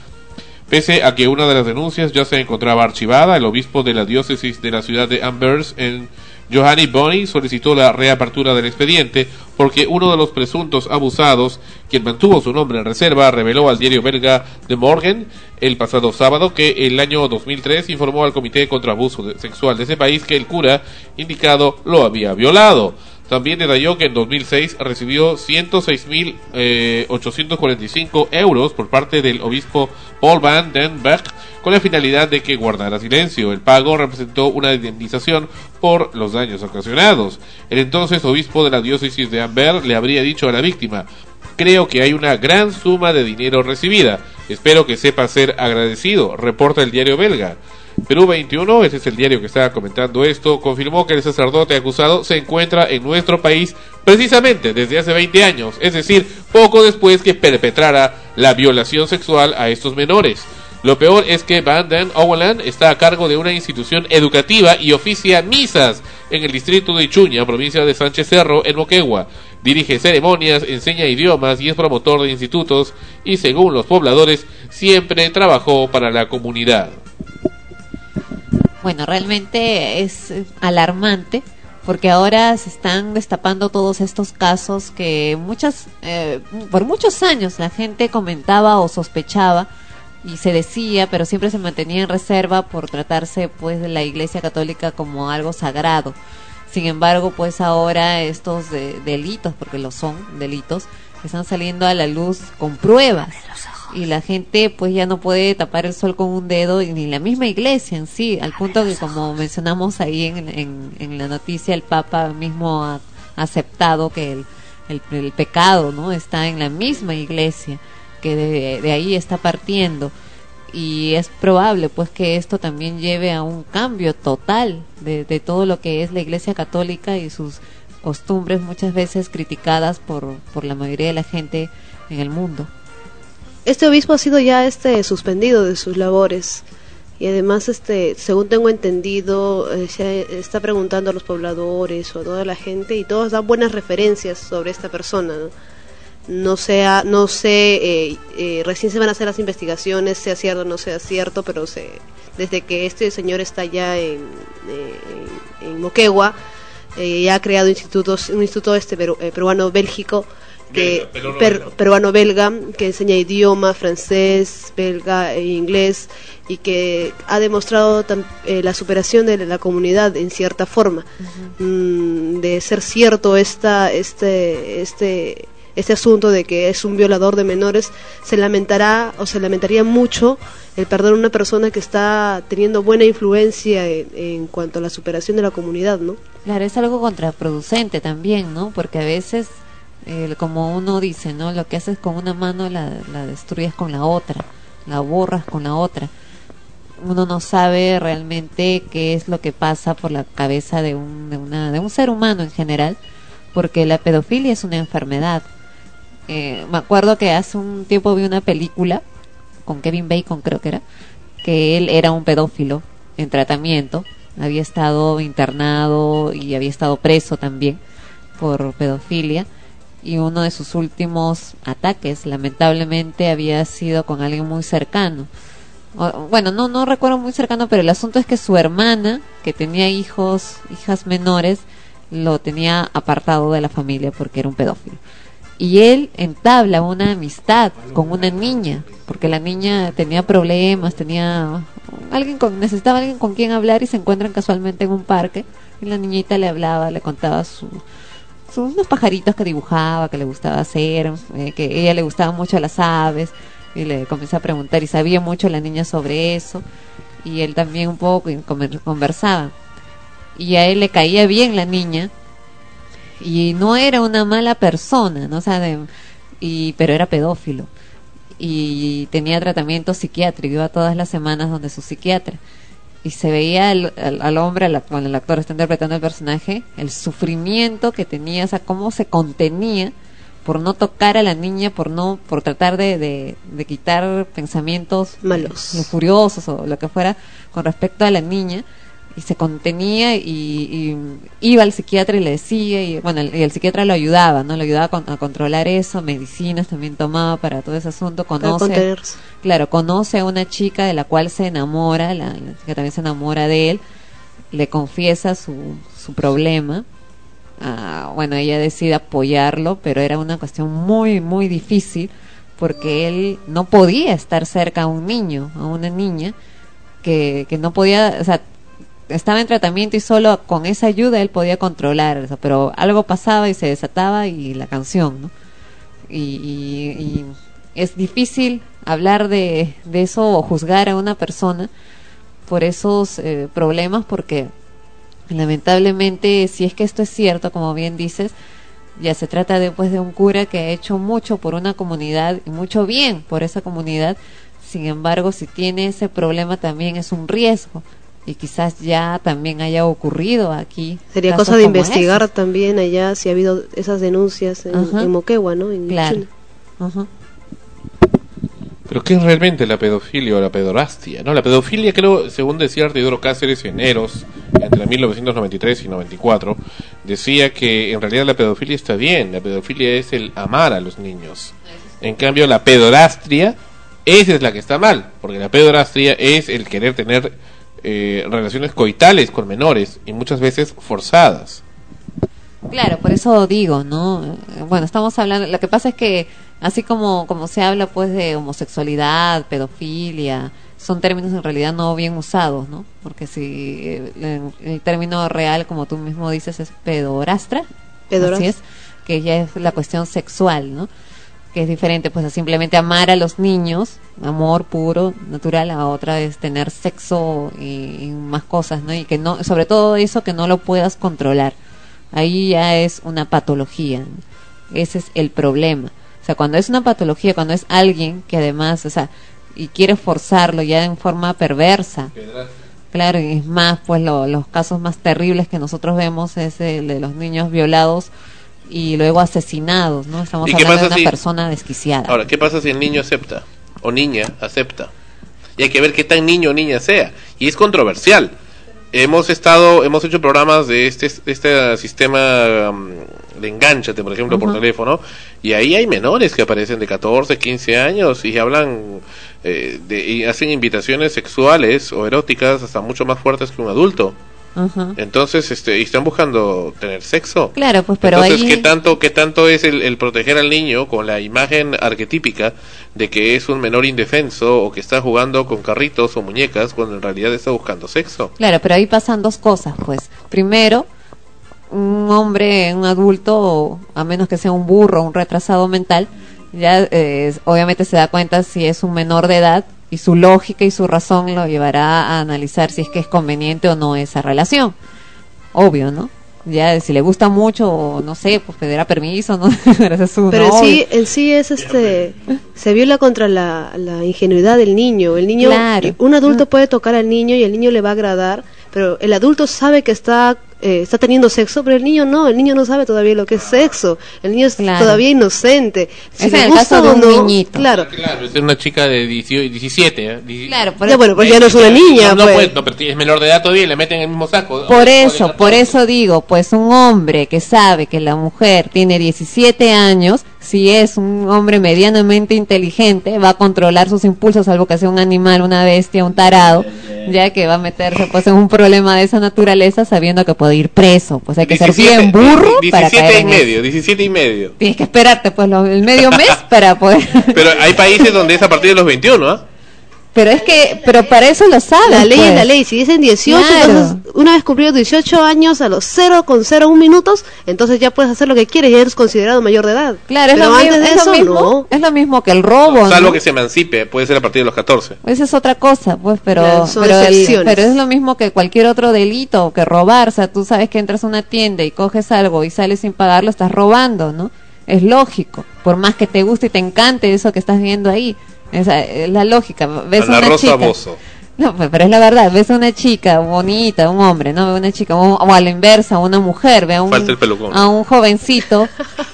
C: Pese a que una de las denuncias ya se encontraba archivada, el obispo de la diócesis de la ciudad de Anvers en Johanny Bonney solicitó la reapertura del expediente porque uno de los presuntos abusados, quien mantuvo su nombre en reserva, reveló al diario belga De Morgen el pasado sábado que el año 2003 informó al Comité contra Abuso Sexual de ese país que el cura indicado lo había violado. También detalló que en 2006 recibió 106.845 euros por parte del obispo Paul Van den Berg con la finalidad de que guardara silencio. El pago representó una indemnización por los daños ocasionados. El entonces obispo de la diócesis de Amber le habría dicho a la víctima, creo que hay una gran suma de dinero recibida. Espero que sepa ser agradecido, reporta el diario belga. Perú 21, ese es el diario que estaba comentando esto, confirmó que el sacerdote acusado se encuentra en nuestro país precisamente desde hace 20 años, es decir, poco después que perpetrara la violación sexual a estos menores. Lo peor es que Van den está a cargo de una institución educativa y oficia misas en el distrito de Ichuña, provincia de Sánchez Cerro, en Moquegua. Dirige ceremonias, enseña idiomas y es promotor de institutos y según los pobladores siempre trabajó para la comunidad.
H: Bueno, realmente es eh, alarmante porque ahora se están destapando todos estos casos que muchas, eh, por muchos años la gente comentaba o sospechaba y se decía, pero siempre se mantenía en reserva por tratarse pues de la Iglesia Católica como algo sagrado. Sin embargo, pues ahora estos de- delitos, porque lo son delitos, están saliendo a la luz con pruebas y la gente pues ya no puede tapar el sol con un dedo ni la misma iglesia en sí, al punto que como mencionamos ahí en, en, la noticia el Papa mismo ha aceptado que el, el, pecado no está en la misma iglesia, que de, de ahí está partiendo y es probable pues que esto también lleve a un cambio total de, de todo lo que es la iglesia católica y sus costumbres muchas veces criticadas por, por la mayoría de la gente en el mundo.
G: Este obispo ha sido ya este suspendido de sus labores. Y además este según tengo entendido eh, se está preguntando a los pobladores o a toda la gente y todos dan buenas referencias sobre esta persona no, sea no sé eh, eh, recién se van a hacer las investigaciones sea cierto o no sea cierto pero se desde que este señor está ya en, eh, en, en Moquegua ya ha creado institutos un instituto este peru- peruano bélgico que
C: Belga, peruano
G: per-
C: belga.
G: peruano-belga que enseña idioma francés, belga e inglés y que ha demostrado tam- eh, la superación de la comunidad en cierta forma. Mm, de ser cierto esta, este, este, este asunto de que es un violador de menores, se lamentará o se lamentaría mucho el perder a una persona que está teniendo buena influencia en, en cuanto a la superación de la comunidad, ¿no?
H: Claro, es algo contraproducente también, ¿no? Porque a veces, como uno dice, ¿no? Lo que haces con una mano la, la destruyes con la otra, la borras con la otra. Uno no sabe realmente qué es lo que pasa por la cabeza de un, de una, de un ser humano en general, porque la pedofilia es una enfermedad. Eh, me acuerdo que hace un tiempo vi una película con Kevin Bacon, creo que era, que él era un pedófilo en tratamiento, había estado internado y había estado preso también por pedofilia y uno de sus últimos ataques lamentablemente había sido con alguien muy cercano. Bueno, no no recuerdo muy cercano, pero el asunto es que su hermana, que tenía hijos, hijas menores, lo tenía apartado de la familia porque era un pedófilo. Y él entabla una amistad con una niña, porque la niña tenía problemas, tenía alguien con, necesitaba alguien con quien hablar y se encuentran casualmente en un parque y la niñita le hablaba, le contaba su, unos pajaritos que dibujaba, que le gustaba hacer, eh, que ella le gustaban mucho las aves y le comienza a preguntar y sabía mucho la niña sobre eso y él también un poco conversaba. Y a él le caía bien la niña y no era una mala persona, ¿no? O y, pero era pedófilo. Y tenía tratamiento psiquiátrico, iba todas las semanas donde su psiquiatra y se veía al, al- al hombre, al, cuando el actor está interpretando el personaje, el sufrimiento que tenía, o sea, cómo se contenía por no tocar a la niña, por no, por tratar de, de, de quitar pensamientos
G: Malos.
H: furiosos o lo que fuera con respecto a la niña y se contenía y, y iba al psiquiatra y le decía y bueno el, y el psiquiatra lo ayudaba no lo ayudaba a, con- a controlar eso medicinas también tomaba para todo ese asunto conoce claro conoce a una chica de la cual se enamora la, la chica también se enamora de él le confiesa su, su problema Ah, bueno ella decide apoyarlo pero era una cuestión muy muy difícil porque él no podía estar cerca a un niño a una niña que, que no podía o sea estaba en tratamiento y solo con esa ayuda él podía controlar eso, pero algo pasaba y se desataba y la canción, ¿no? Y, es difícil hablar de, de eso o juzgar a una persona por esos eh, problemas porque lamentablemente si es que esto es cierto, como bien dices, ya se trata después de un cura que ha hecho mucho por una comunidad y mucho bien por esa comunidad. Sin embargo, si tiene ese problema también es un riesgo y quizás ya también haya ocurrido aquí.
G: Sería cosa de investigar
H: esos.
G: también allá si ha habido esas denuncias en, Moquegua, ¿no? En
H: Claro. Ajá.
C: Pero ¿qué es realmente la pedofilia o la pedorastia? ¿no? La pedofilia, creo, según decía Artidoro Cáceres en Eros, entre 1993 y 94, decía que en realidad la pedofilia está bien, la pedofilia es el amar a los niños. En cambio, la pedorastria, esa es la que está mal, porque la pedorastria es el querer tener eh, relaciones coitales con menores y muchas veces forzadas.
H: Claro, por eso digo, ¿no? Eh, Bueno, estamos hablando, lo que pasa es que así como, como se habla pues de homosexualidad, pedofilia, son términos en realidad no bien usados, ¿no? Porque si eh, el, el término real, como tú mismo dices, es pedorastra,
G: Pedorastra.
H: así es, que ya es la cuestión sexual, ¿no? Que es diferente pues a simplemente amar a los niños, amor puro, natural, a otra es tener sexo y, y más cosas, ¿no? Y que no, sobre todo eso que no lo puedas controlar ahí ya es una patología. ¿no? Ese es el problema. O sea, cuando es una patología, cuando es alguien que además, o sea, y quiere forzarlo ya en forma perversa. Claro, y es más, pues lo- los casos más terribles que nosotros vemos es el de los niños violados y luego asesinados, ¿no? Estamos
C: ¿Y qué
H: hablando de una
C: si-
H: persona desquiciada.
C: Ahora, ¿qué pasa si el niño acepta? O niña acepta. Y hay que ver qué tan niño o niña sea. Y es controversial. Hemos estado, hemos hecho programas de este, este sistema um, de enganchate, por ejemplo, por teléfono, y ahí hay menores que aparecen de 14, 15 años y hablan eh, de, y hacen invitaciones sexuales o eróticas hasta mucho más fuertes que un adulto.
H: Ajá.
C: Entonces, este, y están buscando tener sexo.
H: Claro, pues, pero
C: Entonces,
H: ahí-
C: ¿qué tanto, qué tanto es el, el proteger al niño con la imagen arquetípica de que es un menor indefenso o que está jugando con carritos o muñecas cuando en realidad está buscando sexo?
H: Claro, pero ahí pasan dos cosas, pues. Primero, un hombre, un adulto, a menos que sea un burro, un retrasado mental, ya eh, obviamente se da cuenta si es un menor de edad y su lógica y su razón lo llevará a analizar si es que es conveniente o no esa relación. Obvio, ¿no? Ya si le gusta mucho o no sé, pues pedirá permiso, ¿no? Pero su
G: en sí, en sí es este, se viola contra la, la ingenuidad del niño. El niño,
H: Claro.
G: un adulto puede tocar al niño y el niño le va a agradar, pero el adulto sabe que está eh, está teniendo sexo, pero el niño no, el niño no sabe todavía lo que es sexo, el niño es
H: Claro.
G: todavía inocente. Si
H: Es
G: le
H: en el
G: gusta
H: caso de un
G: no,
H: niñito.
G: Claro,
C: Claro, es una chica de 18 17. ¿eh?
H: Claro, por,
G: Ya, bueno, pues ya no es una niña,
C: No, no,
G: pues.
C: pues, no, pero es menor de edad todavía y le meten en el mismo saco.
H: por eso, por eso digo, pues un hombre que sabe que la mujer tiene 17 años, si es un hombre medianamente inteligente, va a controlar sus impulsos, salvo que sea un animal, una bestia, un tarado, ya que va a meterse pues en un problema de esa naturaleza sabiendo que puede ir preso. Pues hay que ser bien burro para
C: 17
H: caer
C: y
H: en
C: medio, 17 y medio.
H: Tienes que esperarte pues lo- el medio mes para poder...
C: Pero hay países donde es a partir de los 21, ¿ah?
H: Pero es que, pero para eso lo sabes.
G: la ley
H: pues.
G: es la ley. Si dicen 18,
H: Claro.
G: entonces una vez cumplidos 18 años a los 0,01 minutos, entonces ya puedes hacer lo que quieres y eres considerado mayor de edad.
H: Claro, es,
G: Pero
H: lo,
G: antes
H: mismo,
G: de
H: es,
G: eso,
H: lo mismo,
G: no.
H: es lo mismo que el robo,
C: Salvo
H: ¿no?
C: que se emancipe, puede ser a partir de los 14.
H: Esa es otra cosa, pues, pero,
G: Claro, son
H: pero, el-
G: excepciones.
H: pero es lo mismo que cualquier otro delito, que robar, o sea, tú sabes que entras a una tienda y coges algo y sales sin pagarlo, estás robando, ¿no? Es lógico, por más que te guste y te encante eso que estás viendo ahí, esa es la lógica. Ves
C: Ana
H: una
C: Rosa
H: chica,
C: Bozo.
H: no, pues, pero es la verdad, ves a una chica bonita, un hombre, ¿no? Una chica, o, o a la inversa, una mujer, ve a un,
C: Falta el pelucón.
H: a un jovencito,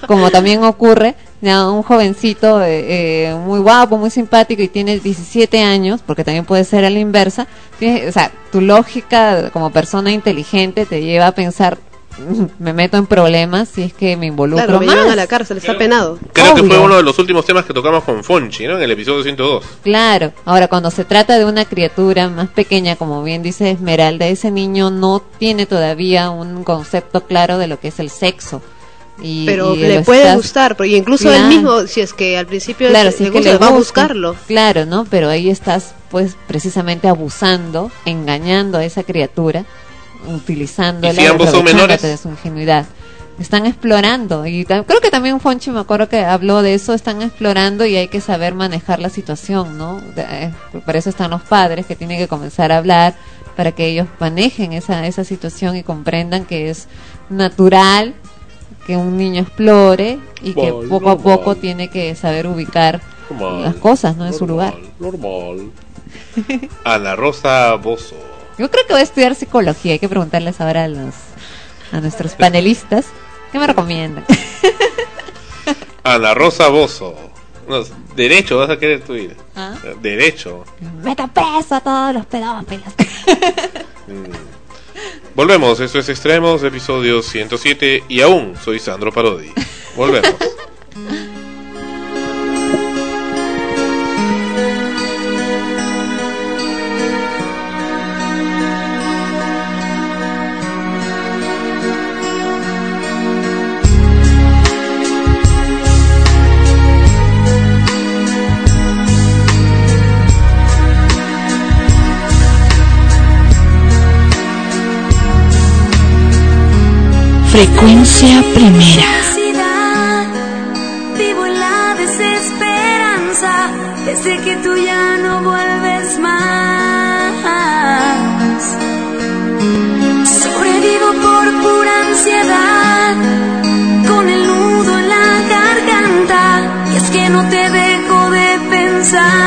H: como también ocurre, ya un jovencito eh, eh, muy guapo, muy simpático y tiene 17 años, porque también puede ser a la inversa, tiene- o sea, tu lógica como persona inteligente te lleva a pensar, "Mm, me meto en problemas si es que me involucro
G: Claro, me
H: más.
G: a la cárcel, está penado.
C: Creo que fue
H: Obvio.
C: uno de los últimos temas que tocamos con Fonchi, ¿no? En el episodio 102.
H: Claro, ahora cuando se trata de una criatura más pequeña, como bien dice Esmeralda, ese niño no tiene todavía un concepto claro de lo que es el sexo. Y,
G: Pero
H: y
G: le puede
H: estás-
G: gustar, porque incluso
H: Claro.
G: él mismo, si es que al principio
H: Claro,
G: le
H: si es que
G: gusta,
H: le
G: va a buscarlo.
H: Claro, ¿no? Pero ahí estás, pues, precisamente abusando, engañando a esa criatura, utilizándola,
C: ¿Y si ambos son menores?
H: de su ingenuidad. Están explorando y creo que también Fonchi me acuerdo que habló de eso, están explorando y hay que saber manejar la situación, ¿no? De- eh, para eso están los padres que tienen que comenzar a hablar para que ellos manejen esa, esa situación y comprendan que es natural que un niño explore y que
C: Normal,
H: poco a poco tiene que saber ubicar
C: Normal,
H: las cosas, ¿no? En su lugar.
C: Normal. Ana Rosa Bozo.
H: Yo creo que voy a estudiar psicología. Hay que preguntarles ahora a los a nuestros panelistas qué me recomiendan.
C: Ana Rosa Bozo. No, derecho vas a querer tu vida.
H: ¿Ah?
C: Derecho.
H: Meta preso a todos los pedófilos.
C: Volvemos, esto es Extremos, episodio 107 y aún soy Sandro Parodi. Volvemos.
B: Frecuencia primera.
D: Vivo en la desesperanza desde que tú ya no vuelves más. Sobrevivo por pura ansiedad, con el nudo en la garganta, y es que no te dejo de pensar.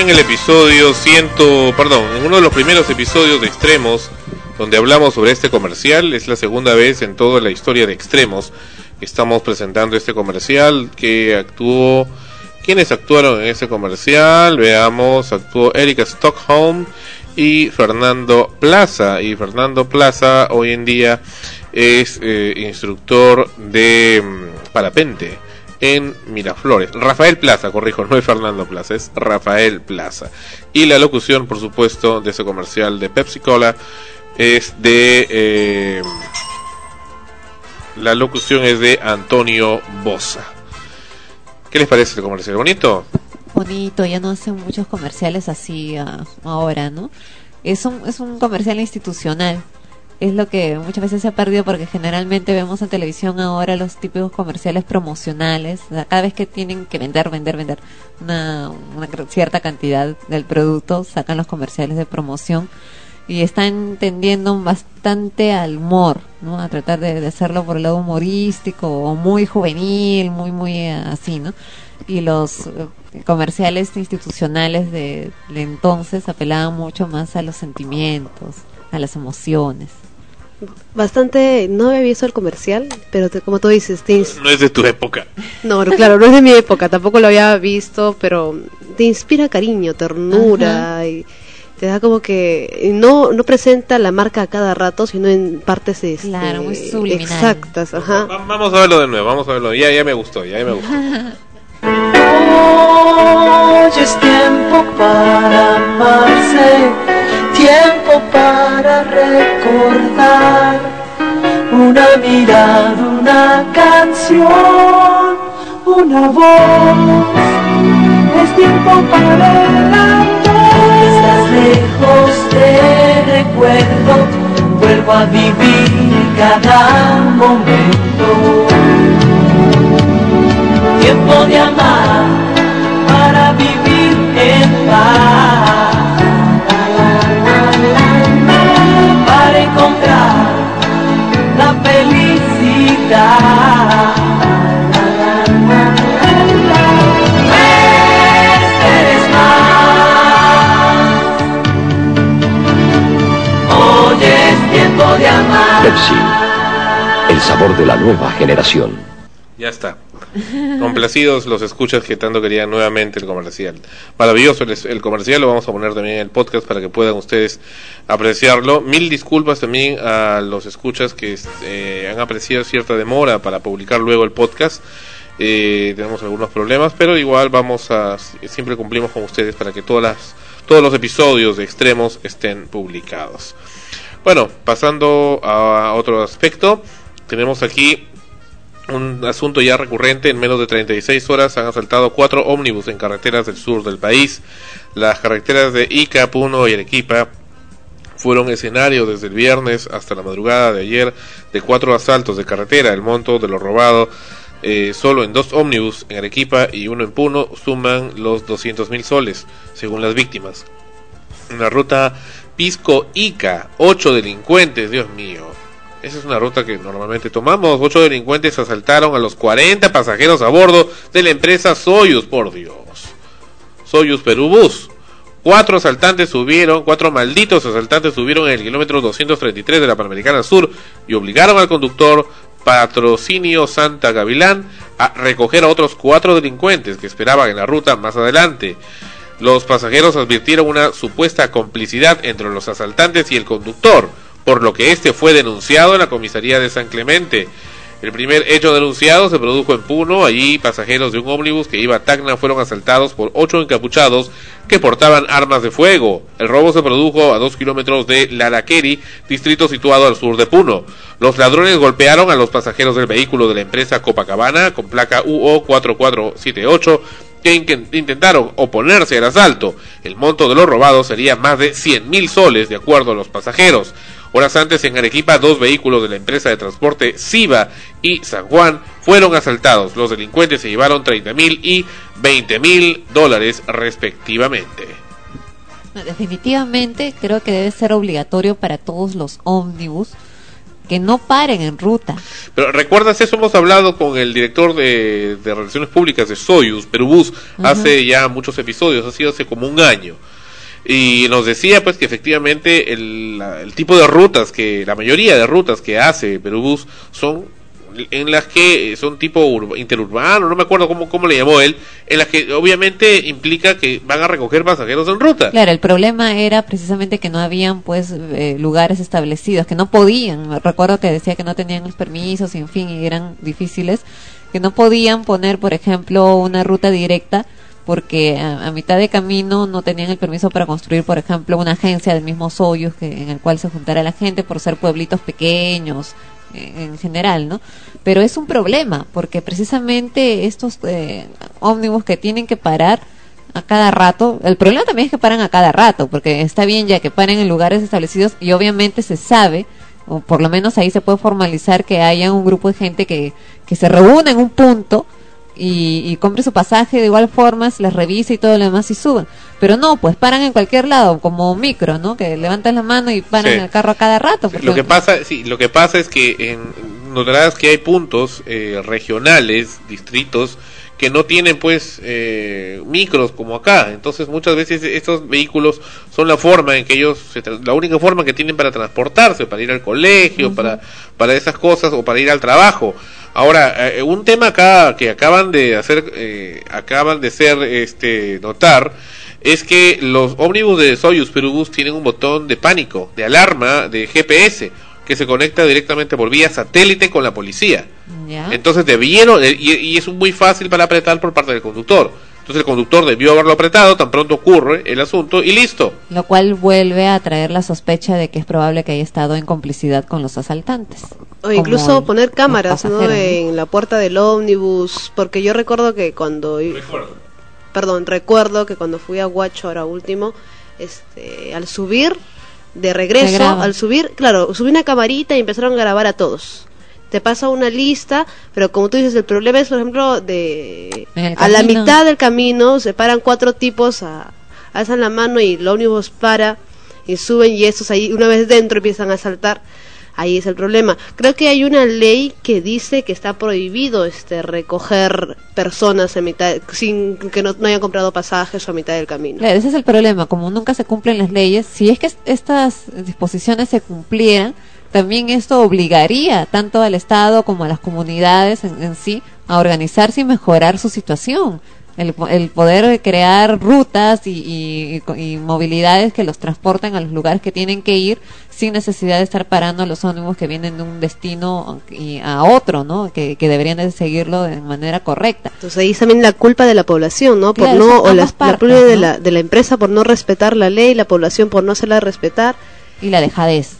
D: En
L: el
C: episodio ciento, perdón, en uno de los primeros episodios de Extremos, donde hablamos sobre este comercial. Es la segunda vez en toda la historia de Extremos que estamos presentando este comercial que actuó. ¿Quiénes actuaron en ese comercial? Veamos, actuó Erika Stockholm y Fernando Plaza. Y Fernando Plaza hoy en día es eh, instructor de mm, parapente en Miraflores. Rafael Plaza, corrijo, no es Fernando Plaza, es Rafael Plaza. Y la locución, por supuesto, de ese comercial de Pepsi Cola es de... eh, la locución es de Antonio Bosa. ¿Qué les parece el comercial? ¿Bonito?
H: bonito, ya no hacen muchos comerciales así ah, ahora, ¿no? Es un, es un comercial institucional. Es lo que muchas veces se ha perdido porque generalmente vemos en televisión ahora los típicos comerciales promocionales. Cada vez que tienen que vender, vender, vender una, una cierta cantidad del producto, sacan los comerciales de promoción y están tendiendo bastante al humor, ¿no? A tratar de, de hacerlo por el lado humorístico o muy juvenil, muy, muy eh, así, ¿no? Y los eh, comerciales institucionales de, de entonces apelaban mucho más a los sentimientos, a las emociones.
G: Bastante, no había visto el comercial, pero te- como tú dices, te ins-
C: No es de tu época.
G: no, no, claro, no es de mi época, tampoco lo había visto, pero te inspira cariño, ternura y te da como que no no presenta la marca a cada rato, sino en partes este,
H: Claro, muy subliminal.
G: exactas, ajá.
C: Va- Vamos a verlo de nuevo, vamos a verlo. Ya, ya me gustó, ya me gustó.
L: Hoy es tiempo para amarse, tiempo para recordar, una mirada, una canción, una voz, es tiempo para el amor. Estás lejos te recuerdo, vuelvo a vivir cada momento. Tiempo de amar para vivir en paz. Encontrar la felicidad. Esperes más. Hoy es tiempo de amar.
N: Pepsi, el sabor de la nueva generación.
C: Ya está. Complacidos los escuchas que tanto querían nuevamente el comercial. Maravilloso el, comercial, lo vamos a poner también en el podcast para que puedan ustedes apreciarlo. Mil disculpas también a los escuchas que eh, han apreciado cierta demora para publicar luego el podcast. Eh, tenemos algunos problemas, pero igual vamos a siempre cumplimos con ustedes para que todas las, todos los episodios de extremos estén publicados. Bueno, pasando a otro aspecto, tenemos aquí un asunto ya recurrente. En menos de 36 horas han asaltado cuatro ómnibus en carreteras del sur del país. Las carreteras de Ica, Puno y Arequipa fueron escenario desde el viernes hasta la madrugada de ayer de cuatro asaltos de carretera. El monto de lo robado eh, solo en dos ómnibus en Arequipa y uno en Puno suman los 200 mil soles, según las víctimas. En la ruta Pisco-Ica, ocho delincuentes, Dios mío. Esa es una ruta que normalmente tomamos. Ocho delincuentes asaltaron a los 40 pasajeros a bordo de la empresa Soyuz, por Dios. Soyuz Perú Bus. Cuatro asaltantes subieron, cuatro malditos asaltantes subieron en el kilómetro 233 de la Panamericana Sur y obligaron al conductor Patrocinio Santa Gavilán a recoger a otros cuatro delincuentes que esperaban en la ruta más adelante. Los pasajeros advirtieron una supuesta complicidad entre los asaltantes y el conductor, por lo que este fue denunciado en la comisaría de San Clemente. El primer hecho denunciado se produjo en Puno. Allí pasajeros de un ómnibus que iba a Tacna fueron asaltados por ocho encapuchados que portaban armas de fuego. El robo se produjo a dos kilómetros de Laraqueri, distrito situado al sur de Puno. Los ladrones golpearon a los pasajeros del vehículo de la empresa Copacabana con placa UO 4478 que in- intentaron oponerse al asalto. El monto de lo robado sería más de 100 mil soles, de acuerdo a los pasajeros. Horas antes en Arequipa, dos vehículos de la empresa de transporte Siva y San Juan fueron asaltados. Los delincuentes se llevaron 30 mil y 20 mil dólares respectivamente.
H: Definitivamente creo que debe ser obligatorio para todos los ómnibus que no paren en ruta.
C: Pero recuerdas eso, hemos hablado con el director de, de Relaciones Públicas de Soyuz, Perubús, hace ya muchos episodios, ha sido hace como un año. Y nos decía pues que efectivamente el, tipo de rutas que, la mayoría de rutas que hace Perubús son en las que son tipo urba- interurbano, no me acuerdo cómo, cómo le llamó él, en las que obviamente implica que van a recoger pasajeros en ruta.
H: Claro, el problema era precisamente que no habían pues eh, lugares establecidos, que no podían. Recuerdo que decía que no tenían los permisos, y en fin, y eran difíciles, que no podían poner, por ejemplo, una ruta directa porque a, mitad de camino no tenían el permiso para construir, por ejemplo, una agencia del mismo Soyuz que, en el cual se juntara la gente por ser pueblitos pequeños eh, en general, ¿no? Pero es un problema porque precisamente estos eh, ómnibus que tienen que parar a cada rato. El problema también es que paran a cada rato, porque está bien ya que paren en lugares establecidos y obviamente se sabe, o por lo menos ahí se puede formalizar que haya un grupo de gente que, que se reúne en un punto y, y compre su pasaje de igual forma, se les revise y todo lo demás y suban. Pero no, pues paran en cualquier lado, como micro, ¿no? Que levantan la mano y paran
C: Sí.
H: el carro a cada rato. porque-
C: Lo que pasa, sí, lo que pasa es que en, notarás que hay puntos eh, regionales, distritos que no tienen pues eh, micros como acá. Entonces muchas veces estos vehículos son la forma en que ellos, se la única forma que tienen para transportarse, para ir al colegio, para para esas cosas o para ir al trabajo. Ahora, eh, un tema acá que acaban de hacer, eh, acaban de ser este notar es que los ómnibus de Soyuz Perubus tienen un botón de pánico, de alarma, de GPS, que se conecta directamente por vía satélite con la policía.
H: ¿Ya?
C: Entonces debieron, eh, y, y es muy fácil para apretar por parte del conductor. Entonces el conductor debió haberlo apretado, tan pronto ocurre el asunto y listo.
H: Lo cual vuelve a traer la sospecha de que es probable que haya estado en complicidad con los asaltantes.
G: O incluso
H: el-
G: poner cámaras ¿no? en la puerta del ómnibus, porque yo recuerdo que cuando... Perdón, recuerdo que cuando fui a Guacho ahora último, este, al subir de regreso, al subir, claro, subí una camarita y empezaron a grabar a todos. Te pasa una lista, pero como tú dices, el problema es, por ejemplo, de a la mitad del camino se paran cuatro tipos, a, alzan la mano y el ómnibus para y suben y estos ahí una vez dentro empiezan a saltar. Ahí es el problema. Creo que hay una ley que dice que está prohibido este recoger personas a mitad sin que no, no hayan comprado pasajes o a mitad del camino.
H: Claro, ese es el problema, como nunca se cumplen las leyes, si es que est- estas disposiciones se cumplieran, también esto obligaría tanto al Estado como a las comunidades en, en sí a organizarse y mejorar su situación. El, el poder crear rutas y, y- movilidades que los transporten a los lugares que tienen que ir sin necesidad de estar parando a los ómnibus que vienen de un destino y a otro, ¿no? Que, que deberían de seguirlo de manera correcta.
G: Entonces ahí es también la culpa de la población, ¿no? Por
H: Claro,
G: no o la,
H: partes,
G: culpa de la de la empresa por no respetar la ley, la población por no hacerla respetar
H: Y la dejadez.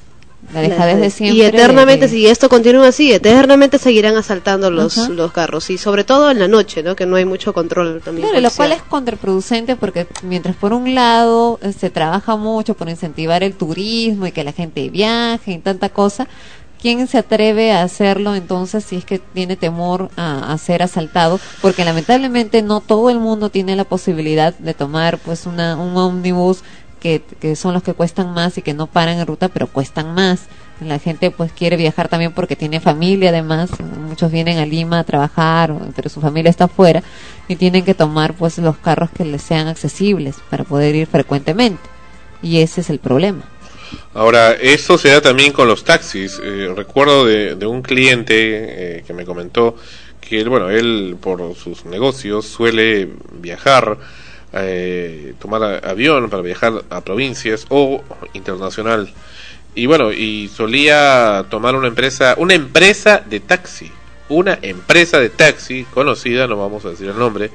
H: La dejadez de siempre.
G: Y eternamente,
H: de-
G: si esto continúa así, eternamente seguirán asaltando los,
H: Ajá.
G: los carros. Y sobre todo en la noche, ¿no? Que no hay mucho control también.
H: Claro, lo cual es contraproducente porque mientras por un lado eh, se trabaja mucho por incentivar el turismo y que la gente viaje y tanta cosa, ¿quién se atreve a hacerlo entonces si es que tiene temor a, a ser asaltado? Porque lamentablemente no todo el mundo tiene la posibilidad de tomar pues una, un ómnibus que, que son los que cuestan más y que no paran en ruta, pero cuestan más. La gente pues quiere viajar también porque tiene familia además, muchos vienen a Lima a trabajar, pero su familia está afuera y tienen que tomar pues los carros que les sean accesibles para poder ir frecuentemente. Y ese es el problema.
C: Ahora, eso se da también con los taxis. Eh, recuerdo de, de un cliente eh, que me comentó que él, bueno, él por sus negocios suele viajar eh, tomar avión para viajar a provincias o internacional. Y bueno, y solía tomar una empresa, una empresa de taxi, una empresa de taxi conocida, no vamos a decir el nombre,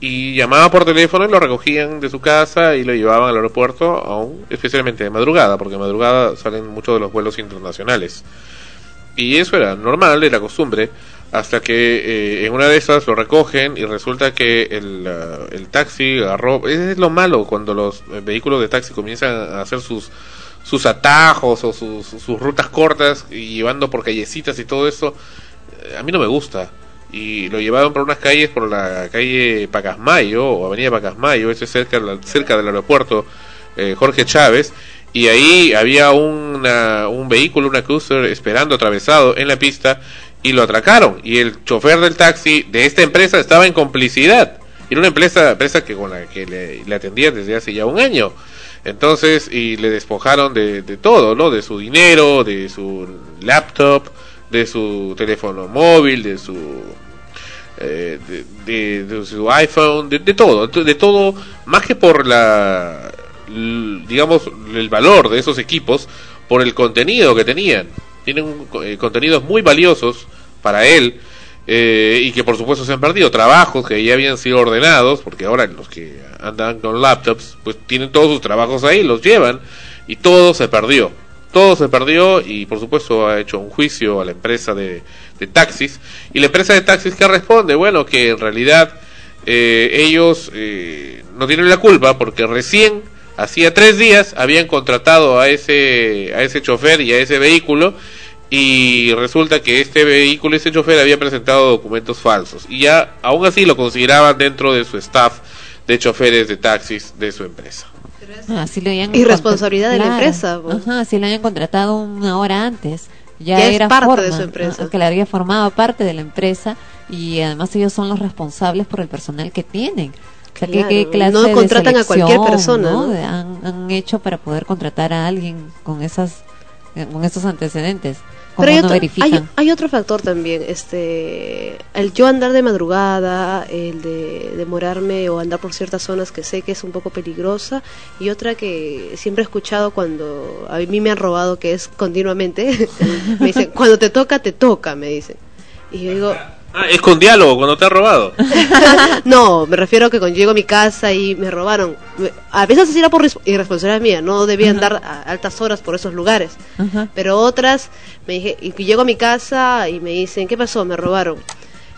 C: y llamaba por teléfono y lo recogían de su casa y lo llevaban al aeropuerto, aún, especialmente de madrugada, porque de madrugada salen muchos de los vuelos internacionales. Y eso era normal, era costumbre, hasta que eh, en una de esas lo recogen y resulta que el, ah, el taxi agarró... Es lo malo cuando los eh, vehículos de taxi comienzan a hacer sus sus atajos o sus, sus rutas cortas y llevando por callecitas y todo eso, eh, a mí no me gusta. Y lo llevaron por unas calles, por la calle Pacasmayo o Avenida Pacasmayo, ese es cerca, cerca del aeropuerto eh, Jorge Chávez, y ahí había una, un vehículo, una cruiser esperando atravesado en la pista y lo atracaron. Y el chofer del taxi de esta empresa estaba en complicidad. Era una empresa, empresa que con la que le, le atendían desde hace ya un año. Entonces, y le despojaron de, todo, ¿no? De su dinero, de su laptop, de su teléfono móvil, de su eh, de, de- su iPhone, de, todo, de todo, más que por la, digamos, el valor de esos equipos, por el contenido que tenían. Tienen eh, contenidos muy valiosos para él eh, y que por supuesto se han perdido. Trabajos que ya habían sido ordenados, porque ahora los que andan con laptops, pues tienen todos sus trabajos ahí, los llevan y todo se perdió. Todo se perdió y por supuesto ha hecho un juicio a la empresa de, taxis. Y la empresa de taxis que responde, bueno, que en realidad eh, ellos eh, no tienen la culpa porque recién, hacía tres días, habían contratado a ese, a ese chofer y a ese vehículo y resulta que este vehículo y ese chofer había presentado documentos falsos y ya aún así lo consideraban dentro de su staff de choferes de taxis de su empresa.
H: Ah, si lo hayan
G: Irresponsabilidad de la
H: Claro.
G: empresa, pues.
H: Ajá, si lo hayan contratado una hora antes. Ya,
G: Ya es
H: era
G: parte
H: forma,
G: de su empresa.
H: ah, que le había formado parte de la empresa y además ellos son los responsables por el personal que tienen. O sea, ¿qué-
G: Claro,
H: qué clase
G: no
H: de
G: contratan a cualquier
H: selección,
G: persona,
H: ¿no?
G: ¿no?
H: de- Han, han hecho para poder contratar a alguien con esas eh, con esos antecedentes? ¿Cómo
G: Pero hay
H: no
G: otro, hay otro factor también, este, el yo andar de madrugada, el de demorarme o andar por ciertas zonas que sé que es un poco peligrosa y otra que siempre he escuchado cuando a mí me han robado que es continuamente, me dicen, cuando te toca, te toca, me dicen. Y yo digo,
C: Ah, es con diálogo cuando te ha robado.
G: no, me refiero a que cuando llego a mi casa y me robaron, a veces así era por res- irresponsabilidad mía, no debía andar a altas horas por esos lugares. Pero otras, me dije, y llego a mi casa y me dicen, ¿qué pasó? Me robaron.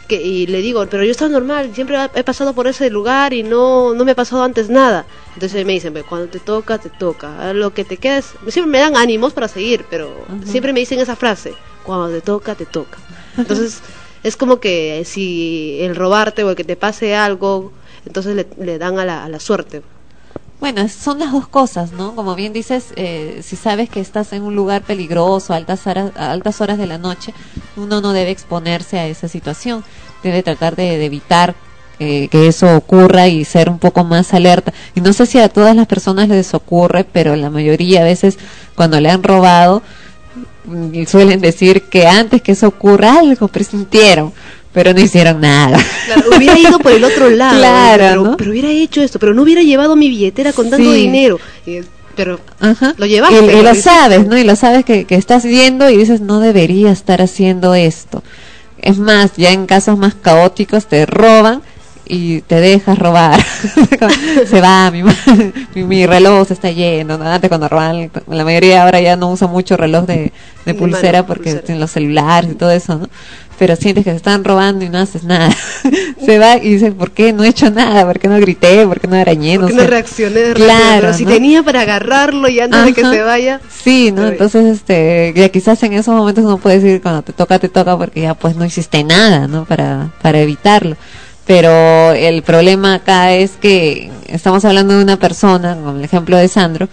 G: Que, y le digo, pero yo estaba normal, siempre he pasado por ese lugar y no, no me ha pasado antes nada. Entonces me dicen, "Pues, cuando te toca, te toca. A lo que te quedes, siempre me dan ánimos para seguir, pero siempre me dicen esa frase, cuando te toca, te toca. Entonces es como que si el robarte o el que te pase algo, entonces le, le dan a la, a la suerte.
H: Bueno, son las dos cosas, ¿no? Como bien dices, eh, si sabes que estás en un lugar peligroso a altas, horas, altas horas de la noche, uno no debe exponerse a esa situación. Debe tratar de, de evitar eh, que eso ocurra y ser un poco más alerta. Y no sé si a todas las personas les ocurre, pero la mayoría a veces cuando le han robado suelen decir que antes que eso ocurra algo presintieron, pero no hicieron nada.
G: Claro, hubiera ido por el otro lado.
H: Claro,
G: pero,
H: ¿no?
G: pero hubiera hecho esto, pero no hubiera llevado mi billetera con tanto
H: Sí.
G: dinero. Pero
H: Ajá.
G: lo llevaste.
H: y, y lo sabes, ¿no? Y lo sabes que, que estás viendo y dices, no debería estar haciendo esto. Es más, ya en casos más caóticos te roban y te dejas robar. se va, mi, mi, mi reloj se está yendo. ¿no? Antes cuando roban, la mayoría ahora ya no usa mucho reloj de, de
G: De
H: pulsera
G: mano,
H: porque
G: pulsera.
H: tienen los celulares y todo eso, ¿no? Pero sientes que se están robando y no haces nada. se va y dices, ¿por qué no he hecho nada? ¿Por qué no grité? ¿Por qué no arañé?
G: ¿Por qué no reaccioné?
H: Claro,
G: Pero si
H: ¿no?
G: tenía para agarrarlo y antes de que se vaya.
H: Sí, ¿no? Entonces, este, ya quizás en esos momentos uno puede decir cuando te toca, te toca porque ya pues no hiciste nada, ¿no? Para, para evitarlo. Pero el problema acá es que estamos hablando de una persona, como el ejemplo de Sandro,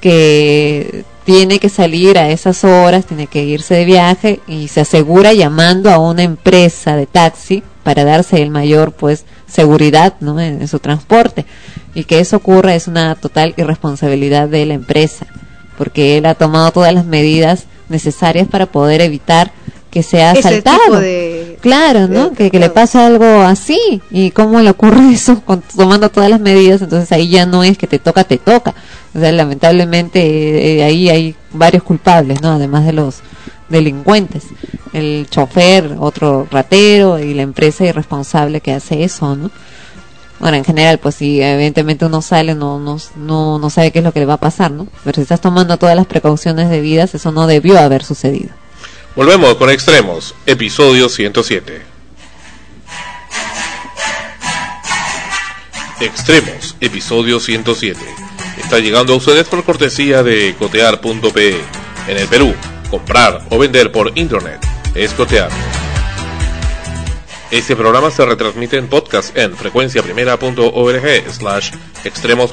H: que tiene que salir a esas horas, tiene que irse de viaje y se asegura llamando a una empresa de taxi para darse el mayor pues seguridad ¿no? en, en su transporte y que eso ocurra es una total irresponsabilidad de la empresa porque él ha tomado todas las medidas necesarias para poder evitar que sea asaltado
G: de-
H: Claro, ¿no? Que, que le pasa algo así. ¿Y cómo le ocurre eso con- tomando todas las medidas? Entonces ahí ya no es que te toca, te toca. O sea, lamentablemente eh, eh, ahí hay varios culpables, ¿no? Además de los delincuentes. El chofer, otro ratero y la empresa irresponsable que hace eso, ¿no? Bueno, en general, pues si evidentemente uno sale, no, no, no, no sabe qué es lo que le va a pasar, ¿no? Pero si estás tomando todas las precauciones debidas, eso no debió haber sucedido.
C: Volvemos con Extremos, episodio 107. Extremos, episodio 107. Está llegando a ustedes por cortesía de cotear.pe. En el Perú, comprar o vender por internet es cotear. Este programa se retransmite en podcast en frecuenciaprimera.org slash extremos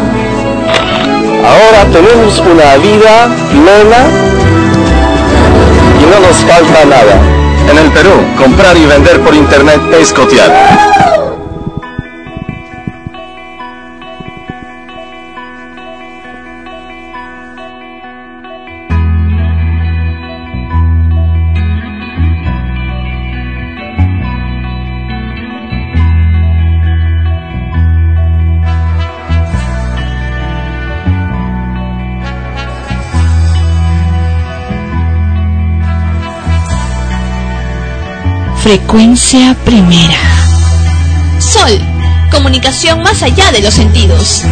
O: Ahora tenemos una vida plena y no nos falta nada. En el Perú, comprar y vender por internet es cotear.
B: Frecuencia primera. Sol, comunicación más allá de los sentidos.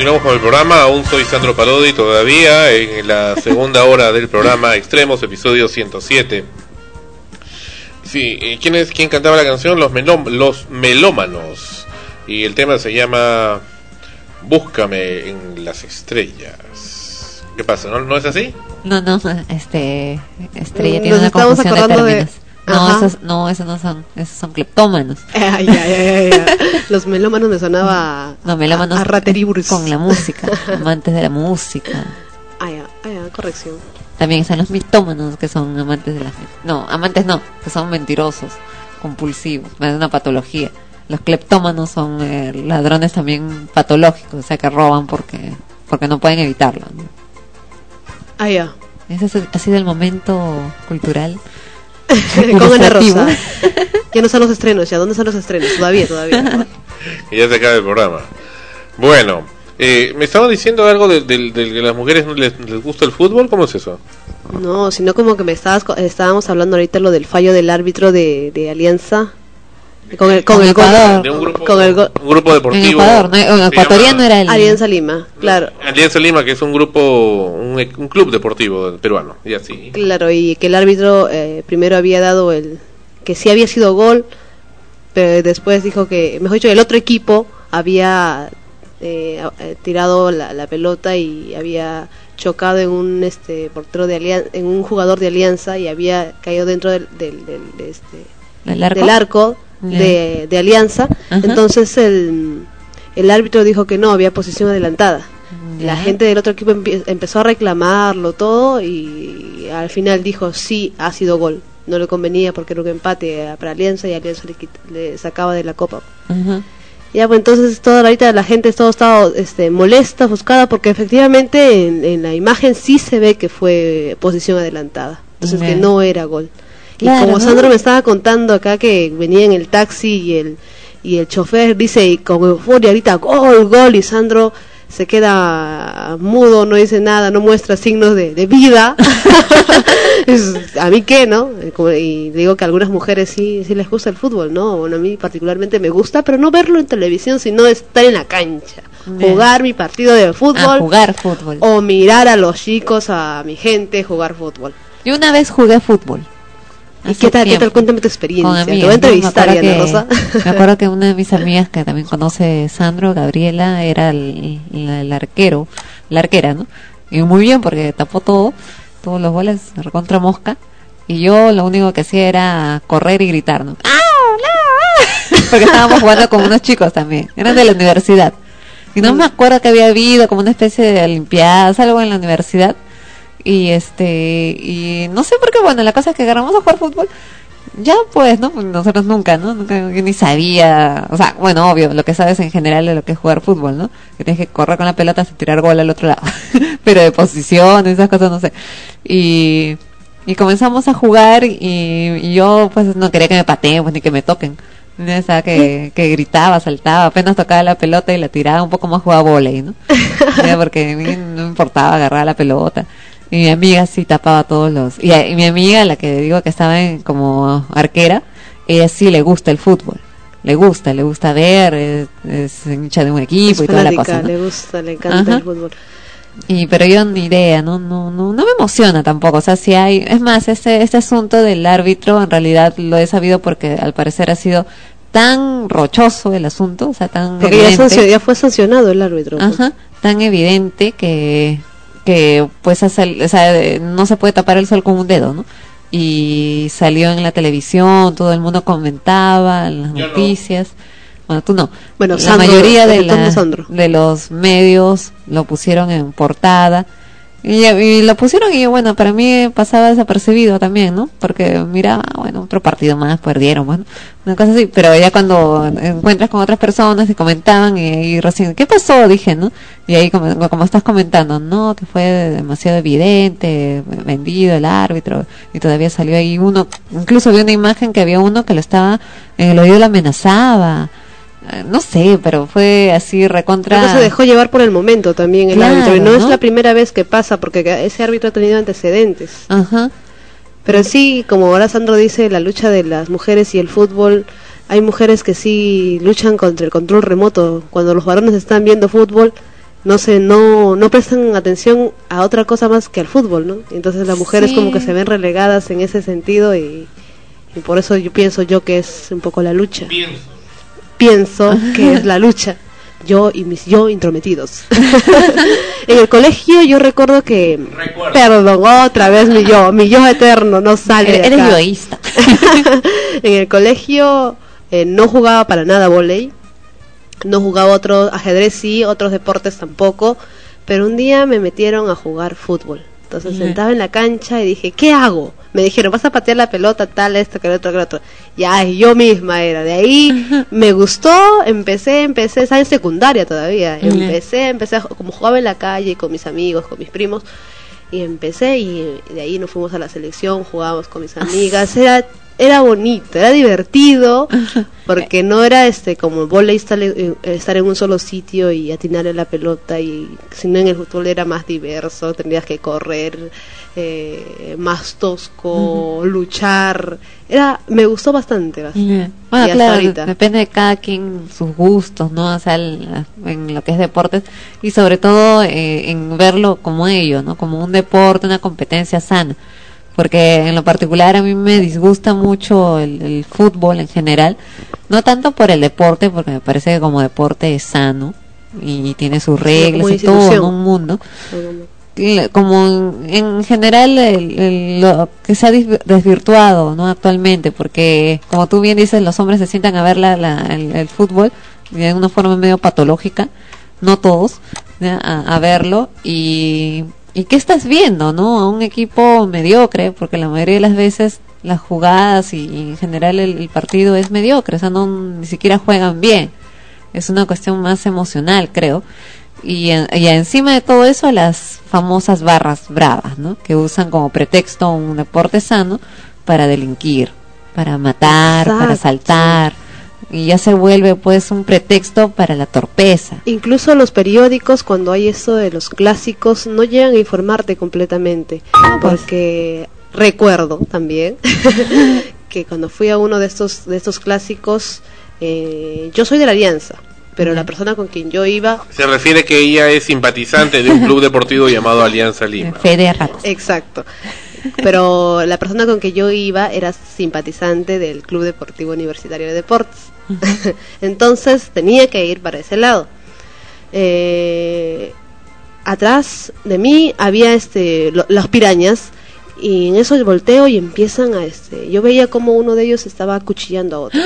C: Continuamos con el programa, aún soy Sandro Parodi todavía en la segunda hora del programa Extremos, episodio 107. Sí, eh, ¿quién, es, ¿quién cantaba la canción? Los, melom- los Melómanos. Y el tema se llama Búscame en las estrellas. ¿Qué pasa? ¿No, ¿No es así?
H: No, no, este. Estrella
G: Mm,
H: tiene
G: nos
H: una
G: estamos
H: de
G: acordando de-.
H: No,
G: Ajá.
H: esos, no, esos no son, esos son cleptómanos.
G: Ay, ay, ay, ay, ay. Los melómanos me sonaba
H: No, melómanos
G: a,
H: con la música, amantes de la música.
G: Ah, ya, ah, ya, corrección.
H: También están los mitómanos que son amantes de las no, amantes no, que son mentirosos, compulsivos, es una patología. Los cleptómanos son eh, ladrones también patológicos, o sea que roban porque porque no pueden evitarlo. ¿no?
G: Ah, ya.
H: Ese es- ha sido el momento cultural.
G: Con Ana. Rosa. Ya no están los estrenos, ya. ¿Dónde están los estrenos? Todavía, todavía.
C: Y ya se acaba el programa. Bueno, eh, me estaban diciendo algo de, de- de que las mujeres no les, les gusta el fútbol. ¿Cómo es eso?
G: No, sino como que me estabas, estábamos hablando ahorita lo del fallo del árbitro de, de Alianza. Con el, con el.
H: Ecuador.
C: De un grupo,
G: Con el
C: un grupo deportivo.
H: En Ecuador, no, en ecuatoriano
C: llama
H: era el
G: Alianza Lima, claro.
C: Alianza Lima, que es un grupo, un, un club deportivo peruano. Y así.
G: Claro, y que el árbitro eh, primero había dado el. que sí había sido gol, pero después dijo que, mejor dicho, el otro equipo había eh, eh, tirado la, la pelota y había chocado en un este portero de alianza, en un jugador de alianza y había caído dentro del, del, del- de este,
H: ¿Del arco?
G: del arco. De, de alianza.
H: Ajá.
G: Entonces el, el árbitro dijo que no, había posición adelantada. La gente del otro equipo empezó a reclamarlo todo y al final dijo sí, ha sido gol. No le convenía porque era un empate para Alianza y Alianza le, le sacaba de la copa.
H: Ajá.
G: Ya, pues entonces toda ahorita la gente todo estaba este, molesta, buscada, porque efectivamente en, en la imagen sí se ve que fue posición adelantada. Entonces que no era gol.
H: Claro,
G: y como
H: ¿no?
G: Sandro me estaba contando acá que venía en el taxi y el, y el chofer dice y con euforia ahorita gol, gol, y Sandro se queda mudo, no dice nada, no muestra signos de, de vida. A mí qué, ¿no? Eh, Y digo que a algunas mujeres sí, sí les gusta el fútbol, ¿no? Bueno, a mí particularmente me gusta, pero no verlo en televisión, sino estar en la cancha.
H: Bien.
G: Jugar mi partido de fútbol.
H: A jugar fútbol.
G: O mirar a los chicos, a mi gente jugar fútbol.
H: Yo una vez jugué fútbol.
G: ¿Y qué tal, qué
H: tiempo.
G: tal? Cuéntame tu experiencia. Te voy a.
H: Me
G: entrevistar,
H: que-
G: Rosa.
H: Me acuerdo que una de mis amigas que también conoce Sandro, Gabriela, era el, arquero, la arquera, ¿no? Y muy bien porque tapó todo, todos los goles, recontra mosca. Y yo lo único que hacía era correr y gritar, ¿no? Porque estábamos jugando con unos chicos también, eran de la universidad. Y no me acuerdo que había habido como una especie de olimpiadas, algo en la universidad. Y este, y no sé por qué, bueno, la cosa es que agarramos a jugar fútbol. Ya pues, ¿no? Pues Nosotros nunca, ¿no? Nunca, yo ni sabía, o sea, bueno, obvio, lo que sabes en general de lo que es jugar fútbol, ¿no? Que tienes que correr con la pelota hasta tirar gol al otro lado. Pero de posición, esas cosas, no sé. Y, y comenzamos a jugar y, y yo pues no quería que me pateen, pues ni que me toquen. Estaba que, que gritaba, saltaba, apenas tocaba la pelota y la tiraba un poco más jugaba volei, ¿no? Porque a mí no me importaba agarrar la pelota. Y mi amiga sí tapaba todos los... Y, mi amiga, la que digo que estaba en- como arquera, ella sí le gusta el fútbol. Le gusta, le gusta ver, es, es hincha de un equipo
G: Es
H: y toda la cosa. ¿no?
G: le gusta, le encanta
H: Ajá.
G: el fútbol.
H: Y pero yo ni idea, no, no, no, no me emociona tampoco. O sea, si hay, es más, este, este asunto del árbitro en realidad lo he sabido porque al parecer ha sido tan rochoso el asunto, o sea, tan
G: Porque ya,
H: evidente.
G: sancio- ya fue sancionado el árbitro. pues.
H: Ajá, tan evidente que, que pues hace- o sea, eh, no se puede tapar el sol con un dedo, ¿no? Y salió en la televisión, todo el mundo comentaba, en las noticias. Bueno, tú no.
G: Bueno,
H: la
G: Sandro,
H: mayoría la- de los medios lo pusieron en portada. Y, y lo pusieron y bueno, para mí pasaba desapercibido también, ¿no? Porque mira, bueno, otro partido más, perdieron, bueno, una cosa así. Pero ya cuando encuentras con otras personas y comentaban y, y recién, ¿qué pasó? Dije, ¿no? Y ahí como, como estás comentando, no, que fue demasiado evidente, vendido el árbitro y todavía salió ahí uno, incluso vi una imagen que había uno que lo estaba, en el oído lo amenazaba. Eh, No sé, pero fue así recontra.
G: Creo que se dejó llevar por el momento también el
H: Claro,
G: árbitro. Y no, es la primera vez que pasa, porque ese árbitro ha tenido antecedentes.
H: Ajá.
G: Pero sí, como ahora Sandro dice, la lucha de las mujeres y el fútbol, hay mujeres que sí luchan contra el control remoto. Cuando los varones están viendo fútbol, no sé, no, no prestan atención a otra cosa más que al fútbol, ¿no? Entonces las mujeres
H: Sí.
G: como que se ven relegadas en ese sentido y, y por eso yo pienso yo que es un poco la lucha. Pienso que es la lucha. Yo y mis yo intrometidos. en el colegio yo recuerdo que... Perdón, otra vez mi yo, mi yo eterno, no sale. de
H: Eres
G: acá.
H: yoísta.
G: en el colegio eh, no jugaba para nada volei, no jugaba otro ajedrez sí, otros deportes tampoco, pero un día me metieron a jugar fútbol. Entonces sentaba en la cancha y dije, ¿qué hago? Me dijeron, vas a patear la pelota, tal, esto, que el otro, que el otro. Ya, yo misma era. De ahí me gustó, empecé, empecé, estaba en secundaria todavía. Empecé, empecé, a, como jugaba en la calle con mis amigos, con mis primos, y empecé y de ahí nos fuimos a la selección, jugábamos con mis amigas, era era bonito, era divertido, porque no era este como volei estar, en- estar en un solo sitio y atinarle la pelota, y sino en el fútbol era más diverso, tendrías que correr, eh, más tosco, luchar, era me gustó bastante, bastante.
H: Bueno,
G: Y
H: claro,
G: ahorita.
H: depende de cada quien sus gustos, ¿no? O sea, el- en lo que es deportes y sobre todo eh, en verlo como ello, ¿no? Como un deporte, una competencia sana. Porque en lo particular a mí me disgusta mucho el, el fútbol en general, no tanto por el deporte, porque me parece que como deporte es sano y tiene sus reglas y todo. ¿no? un mundo como en, en general el- el- lo que se ha desvirtuado no actualmente porque como tú bien dices los hombres se sientan a ver la, la- el, el fútbol de una forma medio patológica no todos ¿ya? a, a verlo y y qué estás viendo no a un equipo mediocre porque la mayoría de las veces las jugadas y, y en general el, el partido es mediocre o sea no ni siquiera juegan bien es una cuestión más emocional creo y, en- y encima de todo eso las famosas barras bravas, ¿no? Que usan como pretexto un deporte sano para delinquir, para matar, para
G: Exacto.
H: Y ya se vuelve pues un pretexto para la torpeza.
G: Incluso los periódicos, cuando hay eso de los clásicos, no llegan a informarte completamente. Porque recuerdo también que cuando fui a uno de estos, de estos clásicos, eh, yo soy de la Alianza, pero la persona con quien yo iba
C: Se refiere que ella es simpatizante de un club deportivo llamado Alianza Lima.
H: Fe de ratos.
G: Exacto. Pero la persona con que yo iba era simpatizante del Club Deportivo Universitario de Deportes. Entonces tenía que ir para ese lado. Eh, atrás de mí había este lo- las pirañas y en eso volteo y empiezan a este yo veía como uno de ellos estaba acuchillando a otro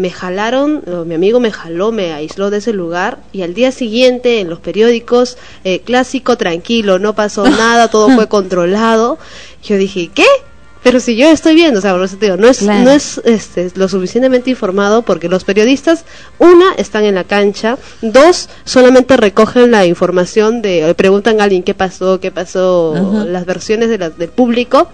G: me jalaron, mi amigo me jaló, me aisló de ese lugar y al día siguiente en los periódicos, eh, clásico, tranquilo, no pasó nada, todo fue controlado. Yo dije, ¿qué? Pero si yo estoy viendo, o sea, por eso te digo, no es,
H: Claro.
G: no es este, lo suficientemente informado porque los periodistas, una, están en la cancha, dos, solamente recogen la información de, le preguntan a alguien qué pasó, qué pasó, las versiones de la- del público,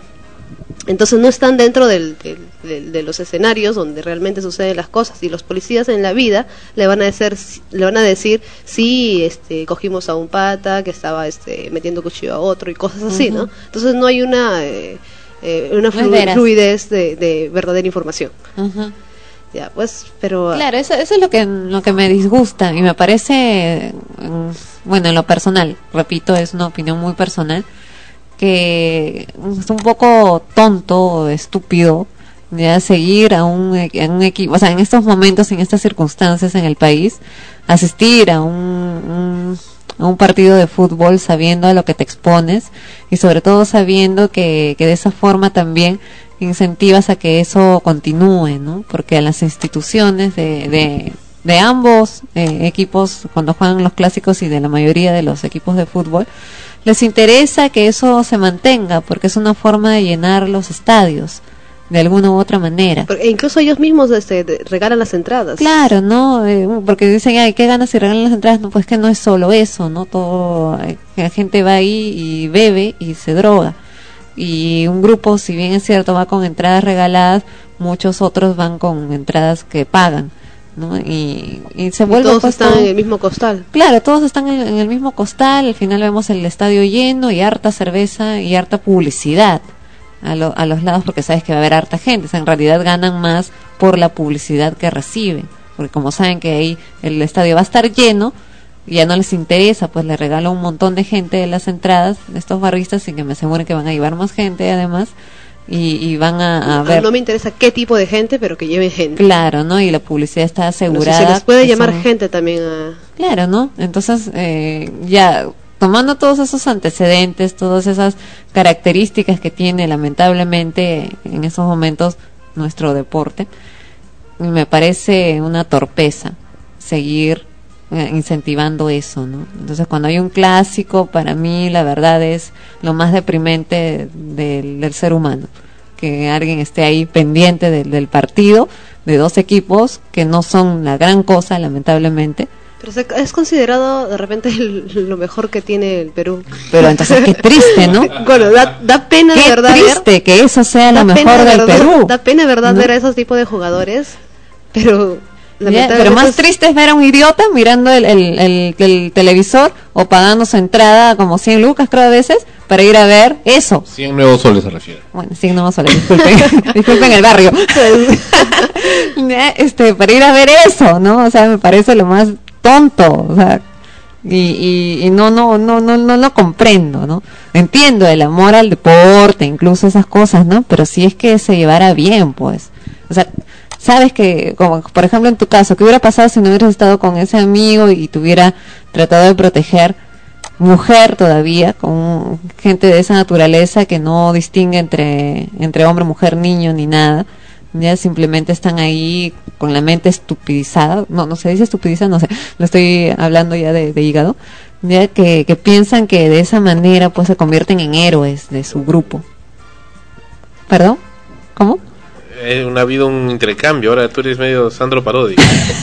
G: entonces no están dentro del, del- del- de los escenarios donde realmente suceden las cosas. Y los policías en la vida le van a decir le van a decir sí este cogimos a un pata que estaba este metiendo cuchillo a otro y cosas así no entonces no hay una eh, eh, una flu- fluidez. de, de verdadera información. Ya pues pero
H: Claro, eso, eso es lo que, lo que me disgusta y me parece, mm, bueno, en lo personal, repito, es una opinión muy personal, que es un poco tonto, estúpido, ya seguir a un, e- a un equipo, o sea, en estos momentos, en estas circunstancias en el país, asistir a un, a un partido de fútbol sabiendo a lo que te expones y sobre todo sabiendo que, que de esa forma también incentivas a que eso continúe, ¿no? Porque a las instituciones de, de, de ambos eh, equipos, cuando juegan los clásicos y de la mayoría de los equipos de fútbol, les interesa que eso se mantenga porque es una forma de llenar los estadios de alguna u otra manera.
G: porque incluso ellos mismos este, regalan las entradas
H: Claro, ¿no? Eh, porque dicen, ay, ¿qué ganas si regalan las entradas? No, pues que no es solo eso, ¿no? Todo, eh, la gente va ahí y bebe y se droga. Y un grupo, si bien es cierto, va con entradas regaladas, muchos otros van con entradas que pagan, ¿no? Y, y se
G: Y
H: vuelve
G: todos
H: pues,
G: están
H: todo-
G: en el mismo costal
H: Claro, todos están en, en el mismo costal, al final vemos el estadio lleno y harta cerveza y harta publicidad a, lo- a los lados porque sabes que va a haber harta gente, o sea, en realidad ganan más por la publicidad que reciben, porque como saben que ahí el estadio va a estar lleno, ya no les interesa, pues le regalo a un montón de gente de las entradas de estos barristas sin que me aseguren que van a llevar más gente además y, y van a, a ver.
G: No me interesa qué tipo de gente, pero que lleven gente.
H: Claro, ¿no? Y la publicidad está
G: Pero si
H: asegurada.
G: se les puede llamar
H: son-
G: gente también a...
H: Claro, ¿no? Entonces, eh, ya tomando todos esos antecedentes, todas esas características que tiene lamentablemente en esos momentos nuestro deporte, me parece una torpeza seguir incentivando eso, ¿no? Entonces, cuando hay un clásico, para mí la verdad es lo más deprimente del, del ser humano, que alguien esté ahí pendiente del, del partido de dos equipos que no son la gran cosa, lamentablemente,
G: Pero se- es considerado de repente el- lo mejor que tiene el Perú.
H: Pero entonces qué triste, ¿no?
G: Bueno, da, da pena de
H: Qué
G: verdad ver-
H: triste que eso sea lo
G: pena
H: mejor
G: de
H: del
G: verdad-
H: Perú.
G: Da pena de verdad
H: ¿no?
G: ver a esos tipos de jugadores, pero
H: Pero más
G: es-
H: triste es ver a un idiota mirando el, el, el- el televisor o pagando su entrada como 100 lucas creo a veces para ir a ver eso.
C: 100 nuevos soles se refiere.
H: Bueno, 100 no soles, disculpen, disculpen el barrio. Ya, este, para ir a ver eso, ¿no? O sea, me parece lo más tonto, o sea, y, y, y no, no, no, no, no lo comprendo, ¿no? Entiendo el amor al deporte, incluso esas cosas, ¿no? Pero si es que se llevara bien, pues, o sea, sabes que, como por ejemplo en tu caso, ¿qué hubiera pasado si no hubieras estado con ese amigo y te hubiera tratado de proteger? mujer todavía, con gente de esa naturaleza que no distingue entre, entre hombre, mujer, niño ni nada. Ya simplemente están ahí con la mente estupidizada, no, no se dice estupidizada, no sé, lo estoy hablando ya de, de hígado, ya que, que piensan que de esa manera pues se convierten en héroes de su grupo. ¿Perdón? ¿Cómo?
C: Eh, ha habido un intercambio, ahora tú eres medio Sandro Parodi.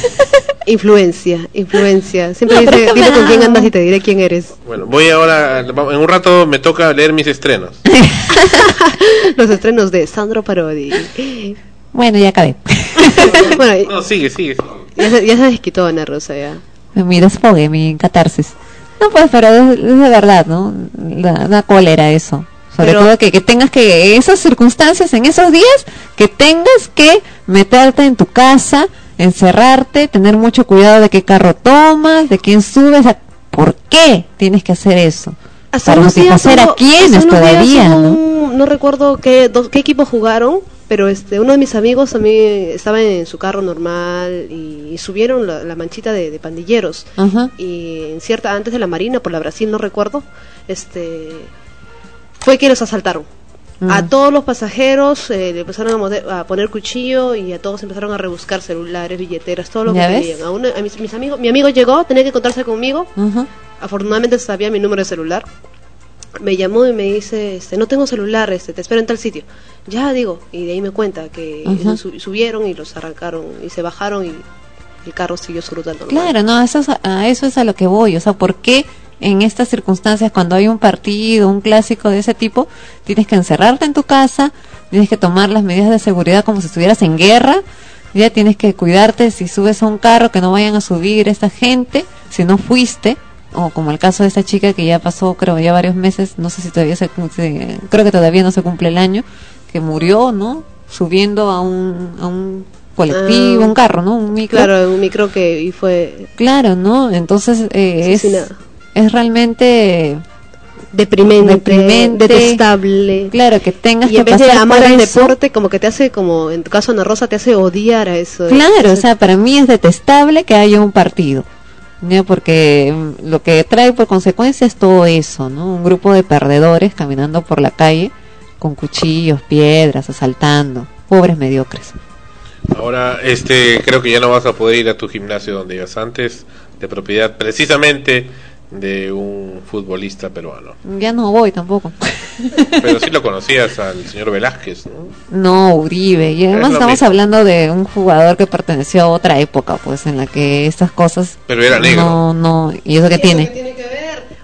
G: influencia, influencia. Siempre
H: No,
G: dice, dime
H: me
G: con quién
H: da-
G: andas y te diré quién eres.
C: Bueno, voy ahora, en un rato me toca leer mis estrenos.
G: Los estrenos de Sandro Parodi.
H: Bueno, ya acabé.
G: bueno,
C: No, sigue, sigue. sigue.
G: ya se, ya se desquitó Ana Rosa ya.
H: Mi desfogue, mi catarsis. No, pues, pero es, es de verdad, ¿no? Da, da cólera eso. Sobre
G: Pero-
H: todo que, que tengas que, esas circunstancias, en esos días, que tengas que meterte en tu casa, encerrarte, tener mucho cuidado de qué carro tomas, de quién subes, a- ¿por qué tienes que hacer eso? Para satisfacer a quiénes todavía, ¿no?
G: un- no recuerdo qué, dos, qué equipo jugaron, pero este uno de mis amigos también estaba en su carro normal y, y subieron la, la manchita de, de pandilleros. Y en cierta, antes de la Marina, por la Brasil, no recuerdo, este fue que los asaltaron.
H: Mm.
G: A todos los pasajeros eh, le empezaron a, poner cuchillo y a todos empezaron a rebuscar celulares, billeteras, todo lo que tenían. A, uno- a mis, mis amigos, mi amigo llegó, tenía que encontrarse conmigo. Afortunadamente sabía mi número de celular. Me llamó y me dice, este, no tengo celular, este, te espero en tal sitio. Ya digo, y de ahí me cuenta que subieron y los arrancaron y se bajaron y el carro siguió su ruta normal.
H: Claro, no, eso es a, a eso es a lo que voy. O sea, ¿por qué en estas circunstancias, cuando hay un partido, un clásico de ese tipo, tienes que encerrarte en tu casa, tienes que tomar las medidas de seguridad como si estuvieras en guerra? Ya tienes que cuidarte si subes a un carro que no vayan a subir esta gente, si no fuiste, o como el caso de esta chica que ya pasó, creo, ya varios meses, no sé si todavía se, se- creo que todavía no se cumple el año, que murió, ¿no? Subiendo a un, a un colectivo,
G: Ah,
H: un carro, ¿no? Un micro.
G: Claro, un micro que y fue
H: Claro, ¿no? Entonces eh, es. Es realmente
G: deprimente,
H: deprimente.
G: detestable.
H: Claro, que tengas
G: Y
H: que
G: en vez de amar
H: eso.
G: deporte, como que te hace, como en tu caso Ana Rosa, te hace odiar a eso.
H: Claro, o sea, para mí es detestable que haya un partido. ¿ya? Porque mm, lo que trae por consecuencia es todo eso, ¿no? Un grupo de perdedores caminando por la calle con cuchillos, piedras, asaltando. Pobres mediocres.
C: Ahora, este, creo que ya no vas a poder ir a tu gimnasio donde ibas antes, de propiedad precisamente de un futbolista peruano.
H: Ya no voy tampoco.
C: Pero sí lo conocías al señor Velázquez, ¿no?
H: No, Uribe. Y además estamos hablando de un jugador que perteneció a otra época, pues, en la que estas cosas...
C: Pero era negro.
H: No, no. ¿Y eso qué tiene?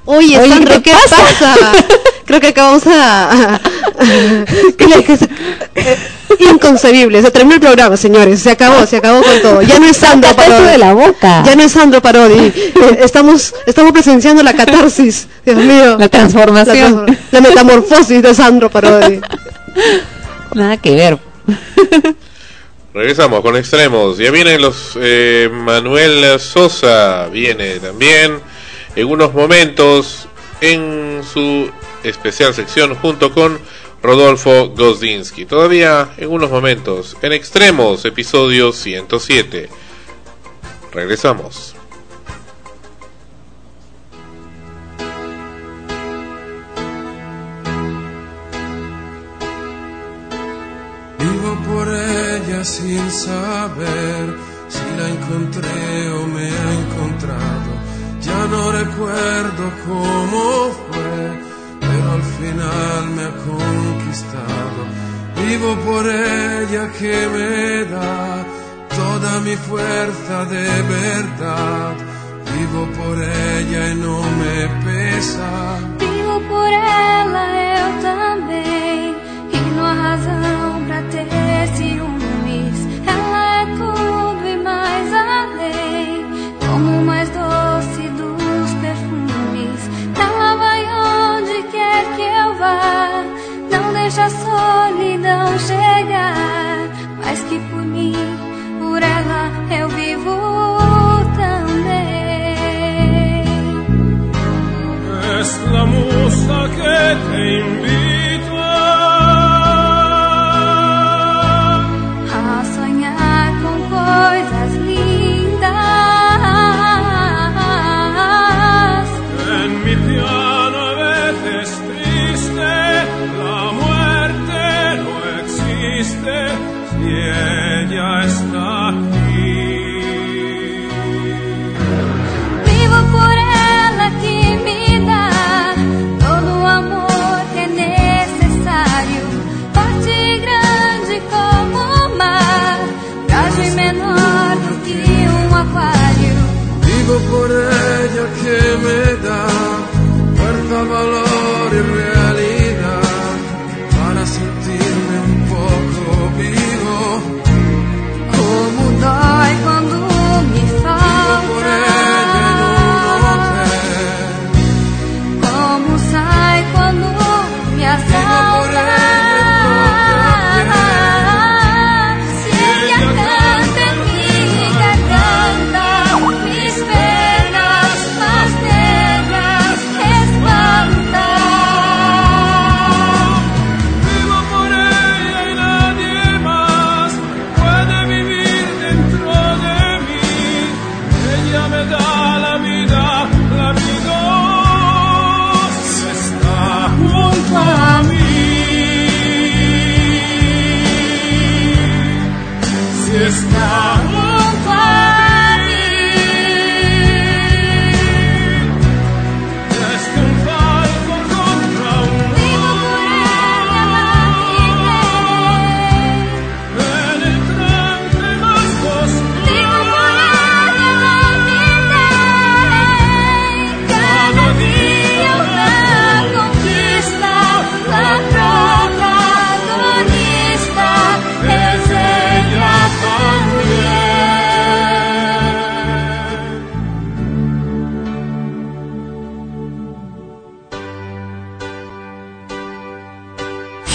G: Oye,
H: Oye,
G: Sandro,
H: ¿qué
G: ¿qué pasa? Creo que acabamos a... a- que- que se- Inconcebible, se terminó el programa, señores, se acabó, se acabó con todo. Ya no es Sandro Parodi.
H: de la boca.
G: Ya no es Sandro Parodi. Eh, Estamos, estamos presenciando la catarsis, Dios mío.
H: La transformación.
G: La, transfor- la metamorfosis de Sandro Parodi.
H: Nada que ver.
C: Regresamos con extremos. Ya vienen los eh, Manuel Sosa, viene también en unos momentos en su especial sección junto con Rodolfo Gosdinsky. Todavía en unos momentos en extremos, episodio 107. Regresamos.
P: Vivo por ella sin saber si la encontré o me ha encontrado. Ya no recuerdo cómo fue, al final me ha conquistado. Vivo por ella que me da toda mi fuerza de verdad. Vivo por ella e não me pesa.
D: Vivo por ela, eu também. E não há razão pra ter ciúmes. Ela é tudo e mais além. Como mais doce Não deixa a solidão chegar. Mas que por mim, por ela, eu vivo também.
P: Es musa que te invita fuerza,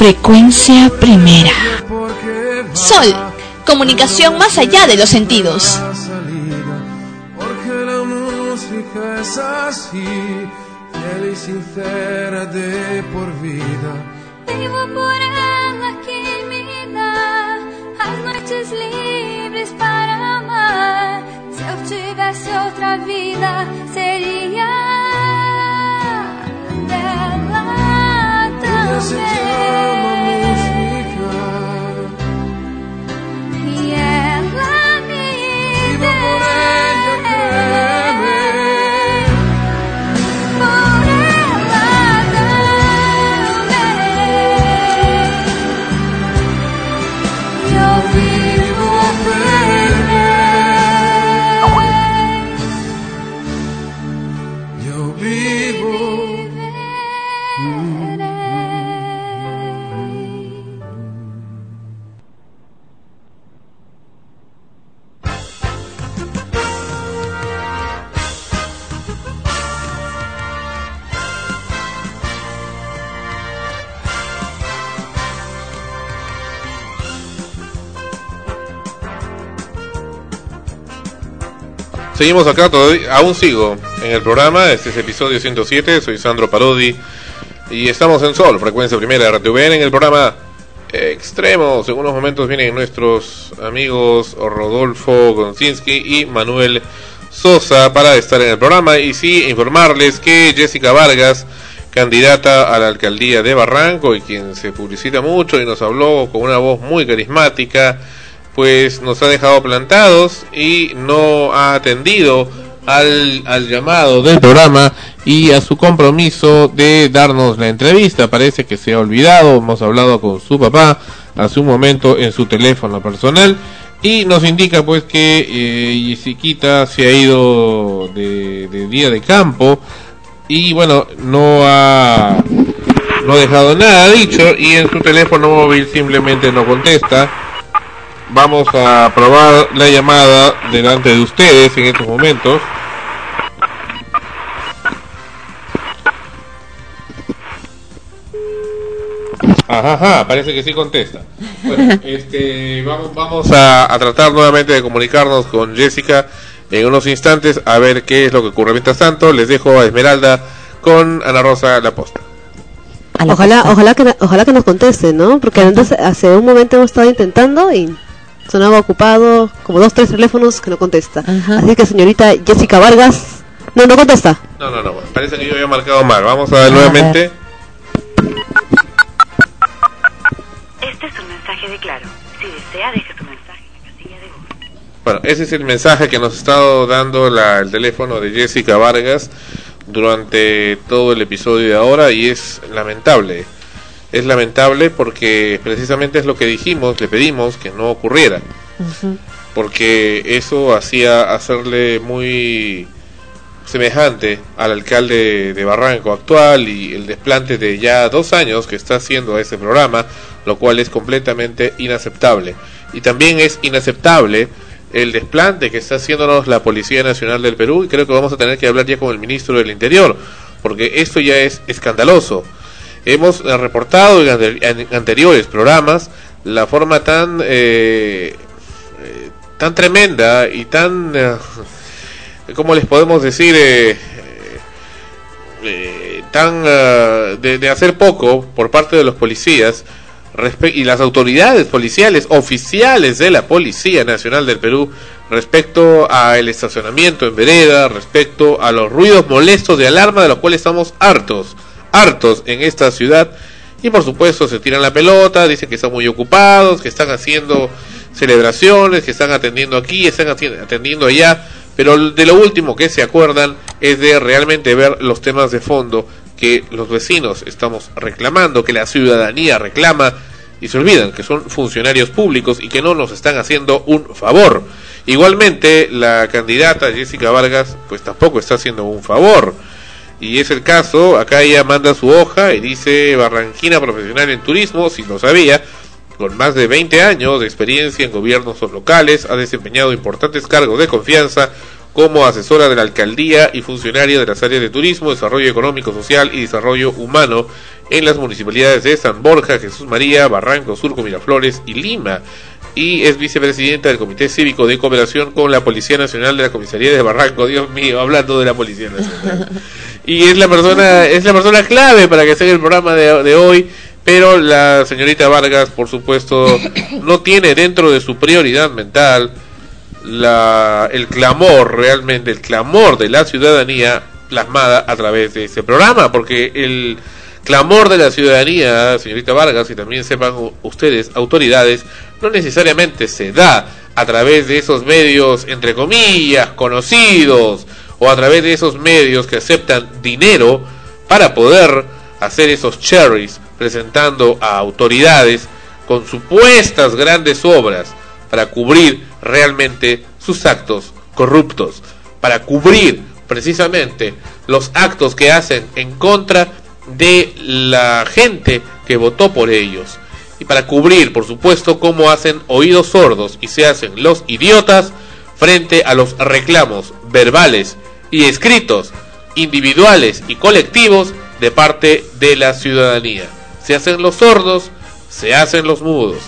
B: Frecuencia primera. Sol, comunicación más allá de los sentidos.
P: porque la música es así, fiel y sincera de por vida.
D: Vivo por ela que me dá as noites livres para amar. Se eu tivesse outra vida, seria dela
P: Ella
C: Seguimos acá, todavía, aún sigo en el programa, este es episodio 107, soy Sandro Parodi y estamos en Sol, frecuencia primera RTVN en el programa Extremos. En unos momentos vienen nuestros amigos Rodolfo Gonzinski y Manuel Sosa para estar en el programa y sí informarles que Jessica Vargas, candidata a la alcaldía de Barranco y quien se publicita mucho y nos habló con una voz muy carismática, pues nos ha dejado plantados y no ha atendido al, al llamado del programa y a su compromiso de darnos la entrevista. Parece que se ha olvidado, hemos hablado con su papá hace un momento en su teléfono personal y nos indica pues que eh, se ha ido de, de día de campo y bueno, no ha, no ha dejado nada dicho y en su teléfono móvil simplemente no contesta. Vamos a probar la llamada delante de ustedes en estos momentos. Ajá, ajá, parece que sí contesta. Bueno, este, vamos, vamos a, a tratar nuevamente de comunicarnos con Jessica en unos instantes a ver qué es lo que ocurre. Mientras tanto, les dejo a Esmeralda con Ana Rosa La Posta.
G: Ojalá, ojalá que, ojalá que nos conteste, ¿no? Porque antes, hace un momento hemos estado intentando y sonaba ocupado, como dos, tres teléfonos que no contesta. Así que señorita Jessica Vargas, no, no contesta.
C: No, no, no, parece que yo había marcado mal. Vamos a ver nuevamente.
Q: Este es un mensaje de Claro. Si desea, deje su mensaje en la casilla de voz.
C: Bueno, ese es el mensaje que nos ha estado dando la- el teléfono de Jessica Vargas durante todo el episodio de ahora y es lamentable. Es lamentable porque precisamente es lo que dijimos, le pedimos que no ocurriera, porque eso hacía hacerle muy semejante al alcalde de Barranco actual y el desplante de ya dos años que está haciendo a ese programa, lo cual es completamente inaceptable. Y también es inaceptable el desplante que está haciéndonos la Policía Nacional del Perú y creo que vamos a tener que hablar ya con el ministro del Interior, porque esto ya es escandaloso. Hemos eh, reportado en, ante- en anteriores programas la forma tan eh, eh, tan tremenda y tan eh, ¿cómo les podemos decir? Eh, tan eh, de, hacer poco por parte de los policías y las autoridades policiales oficiales de la Policía Nacional del Perú respecto al estacionamiento en vereda, respecto a los ruidos molestos de alarma de los cuales estamos hartos, hartos en esta ciudad y por supuesto se tiran la pelota, dicen que están muy ocupados, que están haciendo celebraciones, que están atendiendo aquí, están atendiendo allá, pero de lo último que se acuerdan es de realmente ver los temas de fondo que los vecinos estamos reclamando, que la ciudadanía reclama y se olvidan que son funcionarios públicos y que no nos están haciendo un favor. Igualmente, la candidata Jessica Vargas pues tampoco está haciendo un favor. Y es el caso, acá ella manda su hoja y dice Barranquina profesional en turismo, si lo sabía, con más de 20 años de experiencia en gobiernos locales, ha desempeñado importantes cargos de confianza como asesora de la alcaldía y funcionaria de las áreas de turismo, desarrollo económico, social y desarrollo humano en las municipalidades de San Borja, Jesús María, Barranco, Surco, Miraflores y Lima. Y es vicepresidenta del Comité Cívico de Cooperación con la Policía Nacional de la Comisaría de Barranco. Dios mío, hablando de la Policía Nacional. y es la persona es la persona clave para que sea el programa de, de hoy pero la señorita Vargas por supuesto no tiene dentro de su prioridad mental la el clamor realmente el clamor de la ciudadanía plasmada a través de este programa porque el clamor de la ciudadanía señorita Vargas y también sepan ustedes autoridades no necesariamente se da a través de esos medios entre comillas conocidos o a través de esos medios que aceptan dinero para poder hacer esos cherries presentando a autoridades con supuestas grandes obras para cubrir realmente sus actos corruptos, para cubrir precisamente los actos que hacen en contra de la gente que votó por ellos para cubrir, por supuesto, cómo hacen oídos sordos y se hacen los idiotas frente a los reclamos verbales y escritos, individuales y colectivos de parte de la ciudadanía. Se hacen los sordos, se hacen los mudos.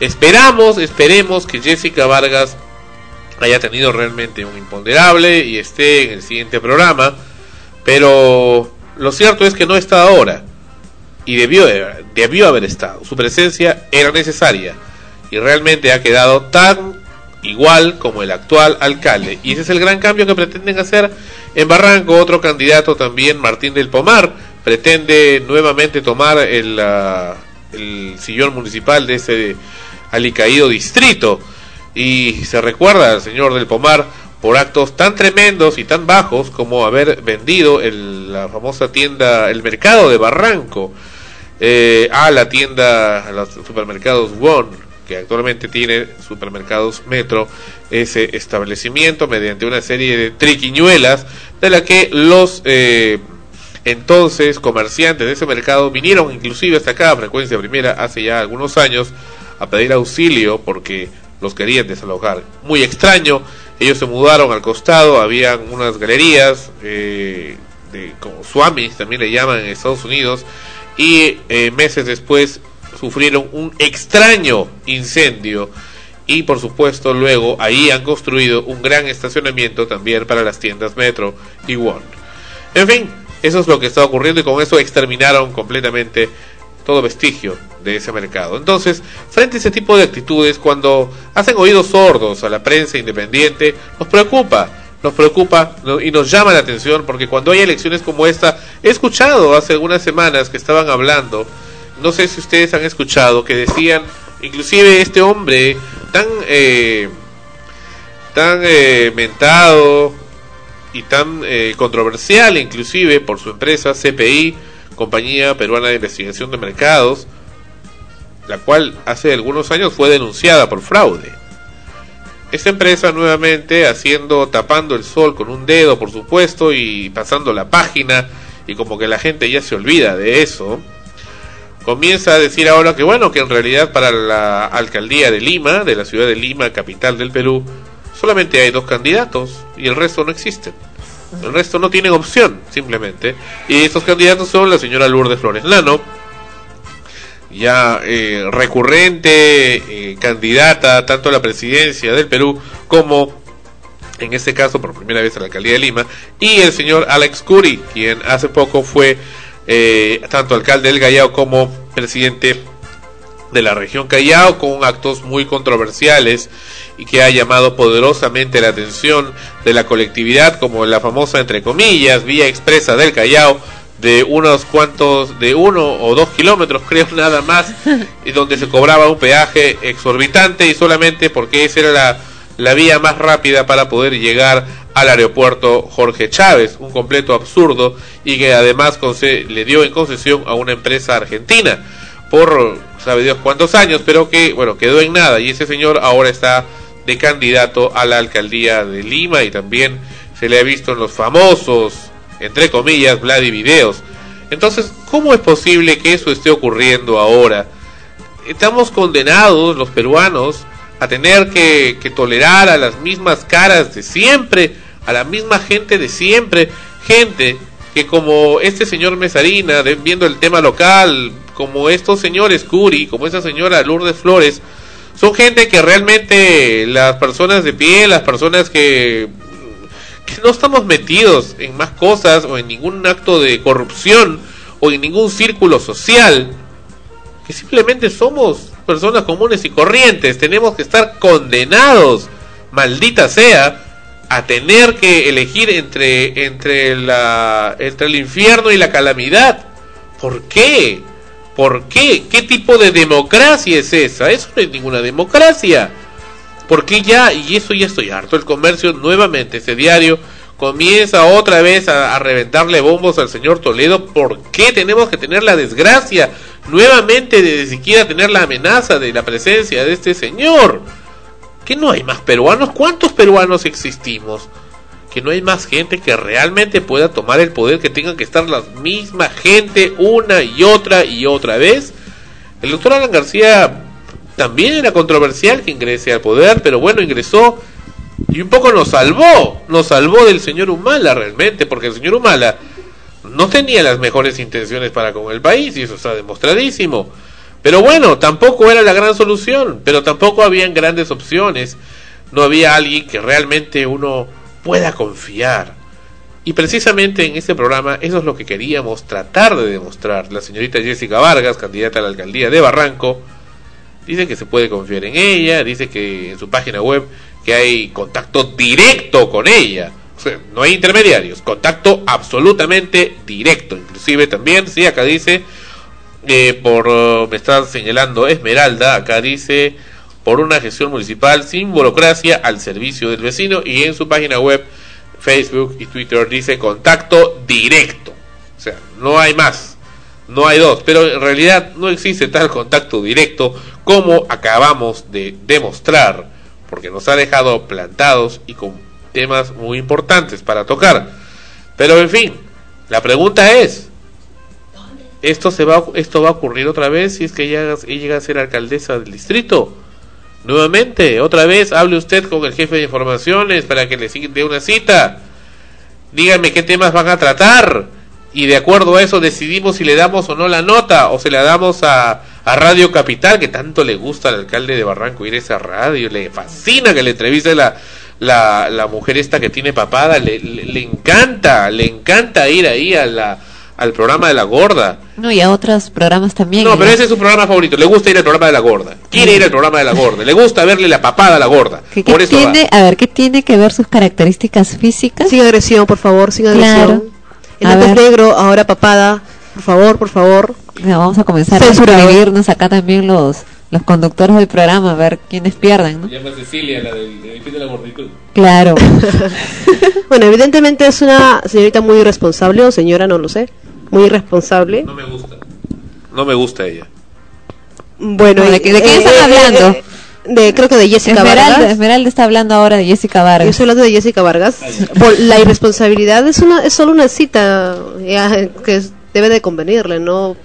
C: Esperamos, esperemos que Jessica Vargas haya tenido realmente un imponderable y esté en el siguiente programa, pero lo cierto es que no está ahora y debió, de- debió haber estado. Su presencia era necesaria y realmente ha quedado tan igual como el actual alcalde. Y ese es el gran cambio que pretenden hacer en Barranco. Otro candidato también, Martín del Pomar, pretende nuevamente tomar el, ah, el sillón municipal de ese alicaído distrito. Y se recuerda al señor del Pomar por actos tan tremendos y tan bajos como haber vendido el- la famosa tienda, el mercado de Barranco, eh, a la tienda, a los supermercados Won, que actualmente tiene supermercados Metro, ese establecimiento mediante una serie de triquiñuelas de la que los eh, entonces comerciantes de ese mercado vinieron inclusive hasta acá a frecuencia primera hace ya algunos años a pedir auxilio porque los querían desalojar. Muy extraño, ellos se mudaron al costado, habían unas galerías, eh, de, como Swamis también le llaman en Estados Unidos, y eh, meses después sufrieron un extraño incendio y por supuesto luego ahí han construido un gran estacionamiento también para las tiendas Metro y One. En fin, eso es lo que está ocurriendo y con eso exterminaron completamente todo vestigio de ese mercado. Entonces, frente a ese tipo de actitudes, cuando hacen oídos sordos a la prensa independiente, nos preocupa, nos preocupa y nos llama la atención porque cuando hay elecciones como esta, he escuchado hace algunas semanas que estaban hablando, no sé si ustedes han escuchado, que decían, inclusive este hombre tan, eh, tan eh, mentado y tan eh, controversial inclusive por su empresa CPI, Compañía Peruana de Investigación de Mercados, la cual hace algunos años fue denunciada por fraude. Esta empresa nuevamente haciendo, tapando el sol con un dedo, por supuesto, y pasando la página, y como que la gente ya se olvida de eso, comienza a decir ahora que bueno, que en realidad para la alcaldía de Lima, de la ciudad de Lima, capital del Perú, solamente hay dos candidatos y el resto no existen. El resto no tienen opción, simplemente. Y estos candidatos son la señora Lourdes Flores Lano, ya eh, recurrente eh, candidata tanto a la presidencia del Perú como en este caso por primera vez a la alcaldía de Lima, y el señor Alex Curi, quien hace poco fue eh, tanto alcalde del Callao como presidente de la región Callao, con actos muy controversiales y que ha llamado poderosamente la atención de la colectividad, como la famosa, entre comillas, vía expresa del Callao, de unos cuantos, de uno o dos kilómetros, creo nada más, y donde se cobraba un peaje exorbitante y solamente porque esa era la, la vía más rápida para poder llegar al aeropuerto Jorge Chávez, un completo absurdo y que además le dio en concesión a una empresa argentina por sabe Dios cuántos años, pero que bueno quedó en nada. Y ese señor ahora está de candidato a la alcaldía de Lima y también se le ha visto en los famosos entre comillas Vladi videos. Entonces, ¿cómo es posible que eso esté ocurriendo ahora? Estamos condenados los peruanos a tener que, tolerar a las mismas caras de siempre, a la misma gente de siempre, gente que como este señor Mesarina, viendo el tema local, como estos señores Curi, como esa señora Lourdes Flores, son gente que realmente las personas de pie, las personas que, que no estamos metidos en más cosas o en ningún acto de corrupción o en ningún círculo social, que simplemente somos personas comunes y corrientes, tenemos que estar condenados, maldita sea, a tener que elegir entre entre la entre el infierno y la calamidad. ¿Por qué? ¿Por qué? ¿Qué tipo de democracia es esa? Eso no es ninguna democracia. ¿Por qué ya? Y eso ya estoy harto. El comercio nuevamente, ese diario, comienza otra vez a, a reventarle bombos al señor Toledo. ¿Por qué tenemos que tener la desgracia nuevamente de siquiera tener la amenaza de la presencia de este señor? ¿Que no hay más peruanos? ¿Cuántos peruanos existimos? Que no hay más gente que realmente pueda tomar el poder, que tengan que estar la misma gente una y otra y otra vez. El doctor Alan García también era controversial que ingrese al poder, pero bueno, ingresó y un poco nos salvó, nos salvó del señor Humala realmente, porque el señor Humala no tenía las mejores intenciones para con el país y eso está demostradísimo. Pero bueno, tampoco era la gran solución, pero tampoco habían grandes opciones. no había alguien que realmente uno pueda confiar. Y precisamente en este programa eso es lo que queríamos tratar de demostrar. La señorita Jessica Vargas, candidata a la alcaldía de Barranco, dice que se puede confiar en ella, dice que en su página web que hay contacto directo con ella. O sea, no hay intermediarios, contacto absolutamente directo. Inclusive también, sí, acá dice, eh, por, me está señalando Esmeralda, acá dice, por una gestión municipal sin burocracia al servicio del vecino y en su página web, Facebook y Twitter dice contacto directo. O sea, no hay más, no hay dos, pero en realidad no existe tal contacto directo como acabamos de demostrar, porque nos ha dejado plantados y con temas muy importantes para tocar. Pero en fin, la pregunta es, ¿esto, se va, esto va a ocurrir otra vez si es que ella, llega a ser alcaldesa del distrito? Nuevamente, otra vez, hable usted con el jefe de informaciones para que le dé una cita. Díganme qué temas van a tratar. Y de acuerdo a eso decidimos si le damos o no la nota. O se la damos a, a Radio Capital, que tanto le gusta al alcalde de Barranco ir a esa radio. Le fascina que le entreviste la, la, la mujer esta que tiene papada. Le, le, le encanta, le encanta ir ahí a la, al programa de la gorda.
H: No, y a otros programas también.
C: No, pero ese es su programa favorito. Le gusta ir al programa de la gorda. Quiere ir al programa de la gorda. Le gusta verle la papada a la gorda.
H: ¿Qué, qué
C: Por eso
H: tiene,
C: va.
H: a ver, ¿qué tiene que ver sus características físicas?
G: Sin agresión, por favor, sin agresión.
H: Claro.
G: El
H: A
G: antes
H: ver.
G: negro, ahora papada. Por favor, por favor.
H: Vamos a comenzar
G: Censurado.
H: a escribirnos acá también los los conductores del programa, a ver quiénes pierden, ¿no?
C: llama Cecilia, la del edificio de la gorditud.
H: Claro.
G: Bueno, evidentemente es una señorita muy irresponsable, o señora, no lo sé. Muy irresponsable.
C: No me gusta. No me gusta ella.
G: Bueno,
H: No, ¿de
G: y-
H: qué- de quién
G: eh,
H: están
G: eh,
H: hablando?
G: eh, de, creo que de Jessica
H: Esmeralda,
G: Vargas.
H: Esmeralda está hablando ahora de Jessica
G: Yo
H: Vargas.
G: estoy hablando de Jessica Vargas. Por la irresponsabilidad es una es solo una cita ya, que es- debe de convenirle, no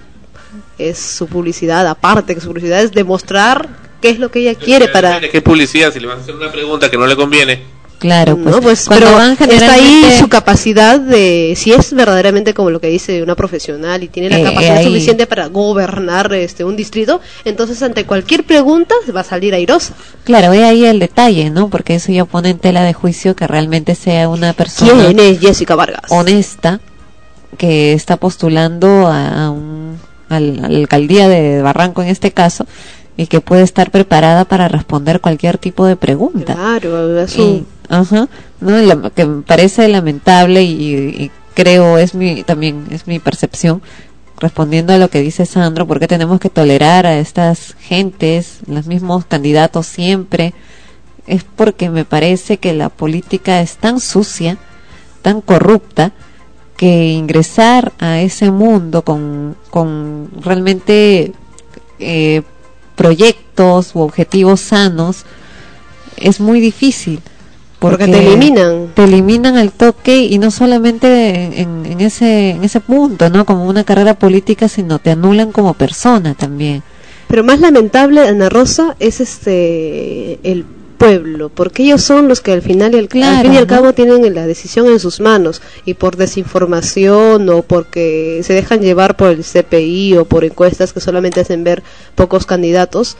G: es su publicidad aparte, que su publicidad es demostrar qué es lo que ella quiere para
C: ¿Qué publicidad? Si le van a hacer una pregunta que no le conviene.
H: Claro, pues,
G: no, pues
H: cuando
G: pero
H: van
G: está ahí su capacidad de si es verdaderamente como lo que dice una profesional y tiene la
H: Eh,
G: capacidad
H: ahí.
G: suficiente para gobernar este un distrito, entonces ante cualquier pregunta va a salir airosa.
H: Claro, ve ahí el detalle, ¿no? Porque eso ya pone en tela de juicio que realmente sea una persona
G: ¿Quién es Jessica Vargas?
H: honesta que está postulando a, un, a la alcaldía de Barranco en este caso y que puede estar preparada para responder cualquier tipo de pregunta.
G: Claro, es un-
H: ajá, ¿no? La- que me parece lamentable y, y creo es mi también es mi percepción respondiendo a lo que dice Sandro, porque tenemos que tolerar a estas gentes, los mismos candidatos siempre? Es porque me parece que la política es tan sucia, tan corrupta, que ingresar a ese mundo con, con realmente eh, proyectos u objetivos sanos es muy difícil.
G: Porque te eliminan.
H: Te eliminan al toque y no solamente en, en- ese, en ese punto, ¿no? Como una carrera política, sino te anulan como persona también.
G: Pero más lamentable, Ana Rosa, es este el pueblo, porque ellos son los que al final y al, al fin y al
H: ¿no?
G: cabo tienen la decisión en sus manos y por desinformación o porque se dejan llevar por el CPI o por encuestas que solamente hacen ver pocos candidatos,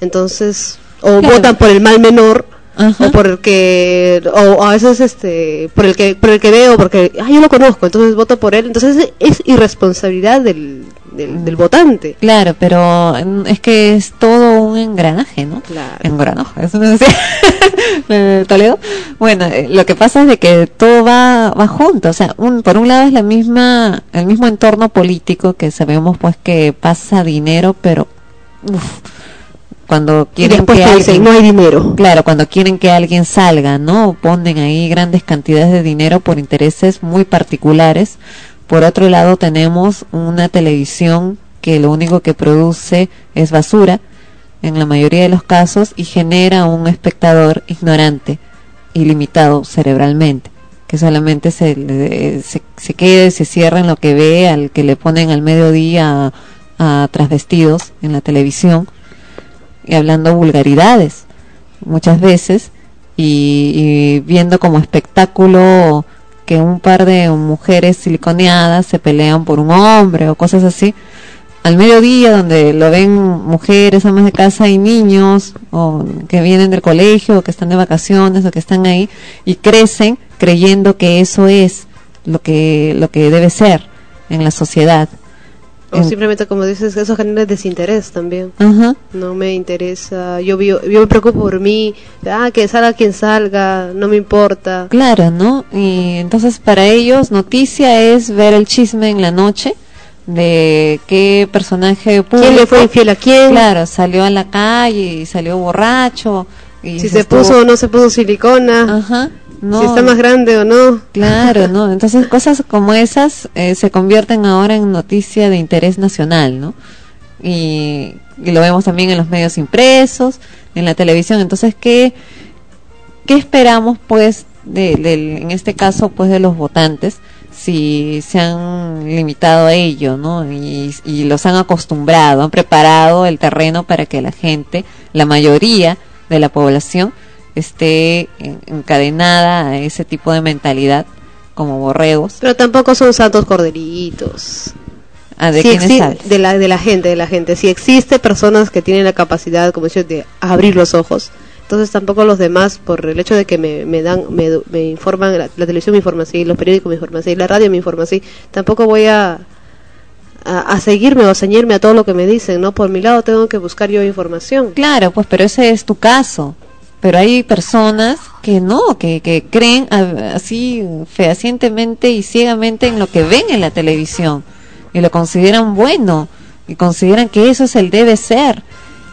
G: entonces o
H: Claro.
G: votan por el mal menor
H: Ajá.
G: o por el que o a veces este por el que por el que veo porque ah yo lo conozco entonces voto por él entonces es irresponsabilidad del, del, del votante
H: Claro, pero mm, es que es todo un engranaje, ¿no?
G: Claro.
H: Engranaje, eso me decía eh, Toledo. Bueno, eh, lo que pasa es de que todo va, va junto, o sea, un, por un lado es la misma, el mismo entorno político que sabemos pues que pasa dinero, pero uf, cuando quieren que
G: dicen
H: alguien-
G: no hay dinero
H: Claro, cuando quieren que alguien salga, ¿no? Ponen ahí grandes cantidades de dinero por intereses muy particulares. Por otro lado, tenemos una televisión que lo único que produce es basura, en la mayoría de los casos, y genera un espectador ignorante y limitado cerebralmente, que solamente se, se, se queda y se cierra en lo que ve al que le ponen al mediodía a, a transvestidos en la televisión hablando vulgaridades muchas veces y, y viendo como espectáculo que un par de mujeres siliconeadas se pelean por un hombre o cosas así al mediodía donde lo ven mujeres, amas de casa y niños o que vienen del colegio o que están de vacaciones o que están ahí y crecen creyendo que eso es lo que lo que debe ser en la sociedad.
G: O
H: En-
G: simplemente, como dices, eso genera desinterés también.
H: Ajá.
G: No me interesa, yo, vi- yo me preocupo por mí, ah, que salga quien salga, no me importa.
H: Claro, ¿no? Y entonces para ellos noticia es ver el chisme en la noche de qué personaje público
G: ¿Quién le fue infiel a quién?
H: Claro, salió a la calle y salió borracho. Y
G: Si se puso o no se puso silicona,
H: Ajá, no.
G: si está más grande o no.
H: Claro, ¿no? Entonces cosas como esas eh, se convierten ahora en noticia de interés nacional, ¿no? Y, y lo vemos también en los medios impresos, en la televisión. Entonces, ¿qué, qué esperamos, pues, de, en este caso, pues, de los votantes? si se han limitado a ello, ¿no? Y, y los han acostumbrado, han preparado el terreno para que la gente, la mayoría de la población, esté en- encadenada a ese tipo de mentalidad como borregos.
G: Pero tampoco son santos corderitos.
H: Ah, ¿de hablas?
G: de la de la gente, de la gente. Si existe personas que tienen la capacidad, como dice, de abrir los ojos, entonces tampoco los demás, por el hecho de que me, me dan, me, me informan, la, la televisión me informa así, los periódicos me informan así, la radio me informa así, tampoco voy a, a, a seguirme o a ceñirme a todo lo que me dicen, ¿no? Por mi lado tengo que buscar yo información.
H: Claro, pues, pero ese es tu caso. Pero hay personas que no, que, que creen así fehacientemente y ciegamente en lo que ven en la televisión y lo consideran bueno y consideran que eso es el debe ser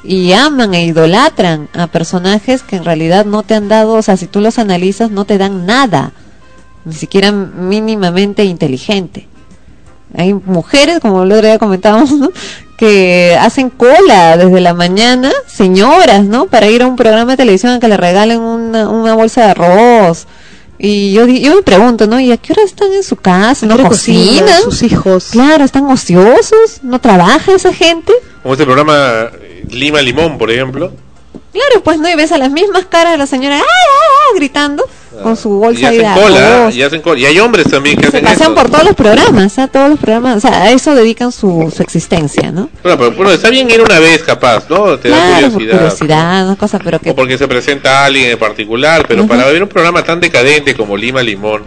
H: y aman e idolatran a personajes que en realidad no te han dado, o sea, si tú los analizas no te dan nada, ni siquiera mínimamente inteligente. Hay mujeres, como el otro día comentábamos, ¿no? Que hacen cola desde la mañana, señoras, ¿no? Para ir a un programa de televisión a que le regalen una, una bolsa de arroz. Y yo, yo me pregunto, ¿no? ¿Y a qué hora están en su casa? ¿No
G: cocinan
H: cocinan?
G: sus hijos?
H: Claro, están ociosos, no trabaja esa gente.
C: Como este programa Lima Limón, por ejemplo.
H: Claro, pues no, y ves a las mismas caras de la señora ¡ah, ah, ah", gritando con su
C: Y
H: bolsa de
C: cola, y hacen cola. Y hay hombres también que
H: Se
C: hacen
H: pasan
C: eso.
H: por todos los programas, a todos los programas, o sea, a eso dedican su, su existencia, ¿no?
C: Bueno, pero bueno, está bien ir una vez capaz, ¿no? Te da
H: Claro,
C: curiosidad.
H: curiosidad, una cosa, pero que
C: O porque se presenta a alguien en particular, pero para ver un programa tan decadente como Lima Limón,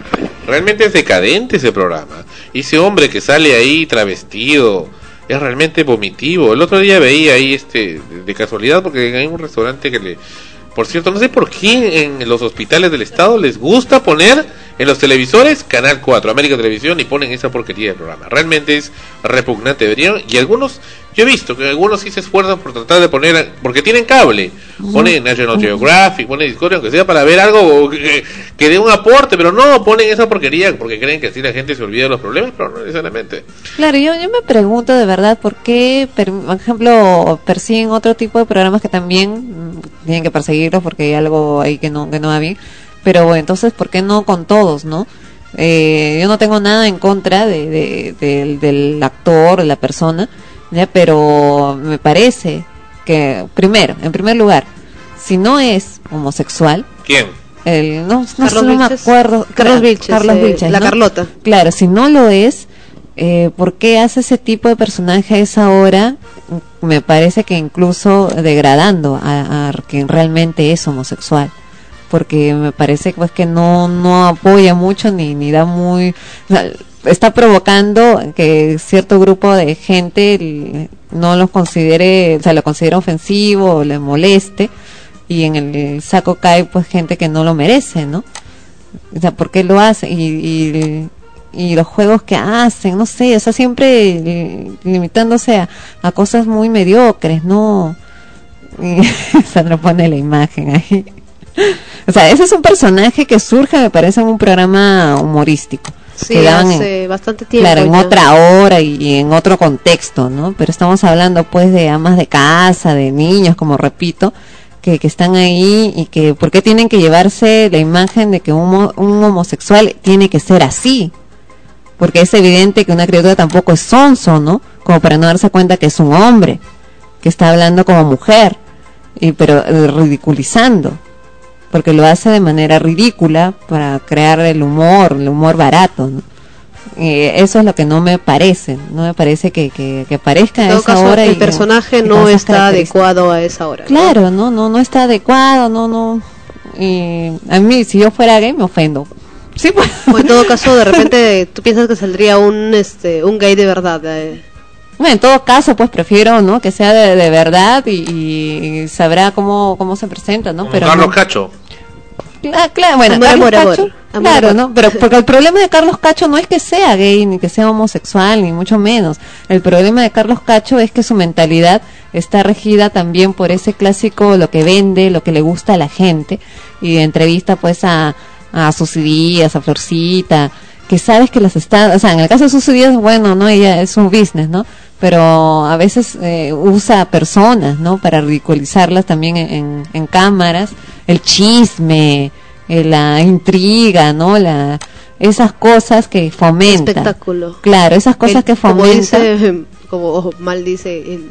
C: realmente es decadente ese programa. Y ese hombre que sale ahí travestido es realmente vomitivo. El otro día veía ahí, este, de, casualidad, porque hay un restaurante que le... Por cierto, no sé por qué en los hospitales del estado les gusta poner en los televisores Canal 4, América Televisión, y ponen esa porquería de programa. Realmente es repugnante. Deberían, y algunos, yo he visto que algunos sí se esfuerzan por tratar de poner, porque tienen cable, ponen National Geographic, ponen Discovery, aunque sea para ver algo que, que dé un aporte, pero no ponen esa porquería porque creen que así la gente se olvida de los problemas, pero no necesariamente.
H: Claro, yo, yo me pregunto de verdad por qué, per- por ejemplo, persiguen otro tipo de programas que también mm, tienen que perseguirlos porque hay algo ahí que no, que no va bien. Pero bueno, entonces, ¿por qué no con todos, no? Eh, yo no tengo nada en contra de, de- del, del actor, de la persona, ¿ya? pero me parece que, primero, en primer lugar, si no es homosexual,
C: ¿Quién?
H: el, no, sé, no me
G: Vilches.
H: acuerdo.
G: Carlos Vilches,
H: Carlos
G: eh,
H: Vilches,
G: la
H: ¿no?
G: Carlota.
H: Claro, si no lo es, eh, ¿por qué hace ese tipo de personaje a esa hora? Me parece que incluso degradando a, a quien realmente es homosexual. Porque me parece pues que no, no apoya mucho ni, ni da muy... o sea, está provocando que cierto grupo de gente no los considere, o sea, lo considera ofensivo o le moleste y en el saco cae pues gente que no lo merece, ¿no? O sea, ¿por qué lo hace? Y, y, y los juegos que hacen, no sé, o sea, siempre limitándose a, a cosas muy mediocres, ¿no? Y Sandra pone la imagen ahí. O sea, ese es un personaje que surge, me parece, en un programa humorístico.
G: Sí,
H: en-
G: bastante tiempo.
H: Claro, en
G: ya.
H: otra hora y, y en otro contexto, ¿no? Pero estamos hablando pues de amas de casa, de niños, como repito, que, que están ahí y que, ¿por qué tienen que llevarse la imagen de que un, un homosexual tiene que ser así? Porque es evidente que una criatura tampoco es sonso, ¿no? Como para no darse cuenta que es un hombre, que está hablando como mujer, y pero eh, ridiculizando porque lo hace de manera ridícula para crear el humor, el humor barato, ¿no? Eh, eso es lo que no me parece, no me parece que, que, que aparezca
G: En
H: a esa
G: caso,
H: hora.
G: el
H: y-
G: personaje no está adecuado a esa hora.
H: Claro, no, no, no está adecuado, no, no. Y a mí, si yo fuera gay, me ofendo. Sí, pues.
G: O en todo caso, de repente tú piensas que saldría un este un gay de verdad. eh.
H: Bueno, en todo caso, pues prefiero, ¿no? Que sea de, de verdad y, y sabrá cómo, cómo se presenta, ¿no?
C: Como
H: Pero
C: Carlos
H: no-
C: Cacho.
H: Cla- claro, bueno,
G: Amor,
H: Carlos
G: amor.
H: Cacho,
G: Amor,
H: claro. ¿no? Pero porque el problema de Carlos Cacho no es que sea gay ni que sea homosexual ni mucho menos. El problema de Carlos Cacho es que su mentalidad está regida también por ese clásico lo que vende, lo que le gusta a la gente y entrevista pues a a Susy Díaz, a Florcita, que sabes que las está, o sea, en el caso de Susy Díaz, bueno, no, ella es un business, ¿no? Pero a veces eh, usa personas, ¿no? Para ridiculizarlas también en, en- en cámaras, el chisme, eh, la intriga, ¿no? La, esas cosas que fomentan.
G: Espectáculo.
H: Claro, esas cosas
G: El-
H: que
G: como
H: fomentan.
G: dice, como mal dice el-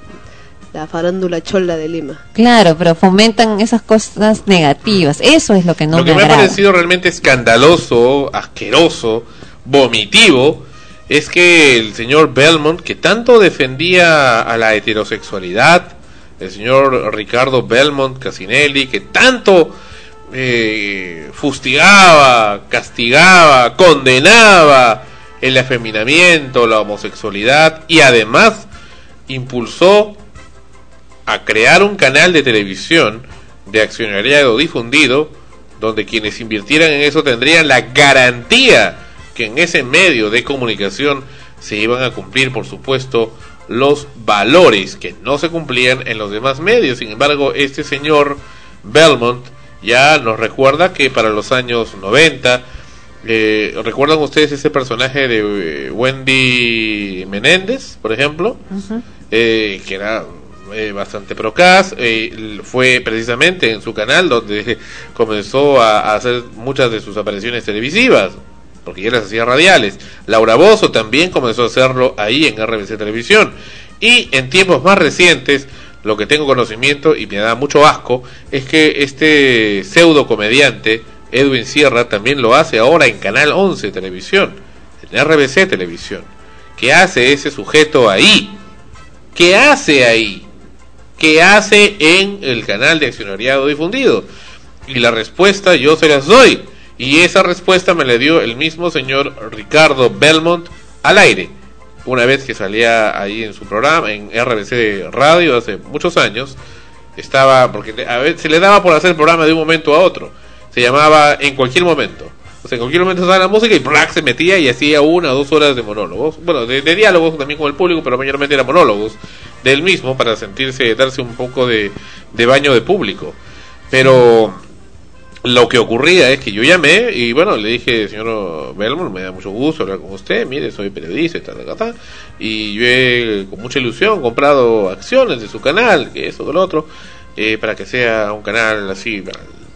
G: la farándula chola de Lima.
H: Claro, pero fomentan esas cosas negativas. Eso es lo que no
C: Lo que me ha parecido realmente escandaloso, asqueroso, vomitivo, es que el señor Belmont, que tanto defendía a la heterosexualidad, el señor Ricardo Belmont Casinelli, que tanto eh, fustigaba, castigaba, condenaba el afeminamiento, la homosexualidad y además impulsó a crear un canal de televisión de accionariado difundido donde quienes invirtieran en eso tendrían la garantía que en ese medio de comunicación se iban a cumplir, por supuesto, los valores que no se cumplían en los demás medios. Sin embargo, este señor Belmont ya nos recuerda que para los años 90, eh, ¿recuerdan ustedes ese personaje de eh, Wendy Menéndez, por ejemplo? eh, que era eh, bastante procaz, eh, fue precisamente en su canal donde comenzó a, a hacer muchas de sus apariciones televisivas, porque ya las hacía radiales. Laura Bozo también comenzó a hacerlo ahí en RBC Televisión. Y en tiempos más recientes, lo que tengo conocimiento y me da mucho asco, es que este pseudo comediante, Edwin Sierra, también lo hace ahora en Canal 11 Televisión, en RBC Televisión. ¿Qué hace ese sujeto ahí? ¿Qué hace ahí? ¿Qué hace en el canal de accionariado difundido? Y la respuesta yo se las doy. Y esa respuesta me la dio el mismo señor Ricardo Belmont al aire. Una vez que salía ahí en su programa, en RBC Radio hace muchos años, estaba, porque a veces se le daba por hacer el programa de un momento a otro. Se llamaba En cualquier momento. O sea, en cualquier momento estaba la música y ¡brac! se metía y hacía una o dos horas de monólogos. Bueno, de, de diálogos también con el público, pero mayormente eran monólogos del mismo para sentirse, darse un poco de, de baño de público. Pero lo que ocurría es que yo llamé y bueno, le dije, señor Belmont, me da mucho gusto hablar con usted, mire, soy periodista tal, tal, tal, y yo he con mucha ilusión comprado acciones de su canal, que eso, que lo otro, eh, para que sea un canal así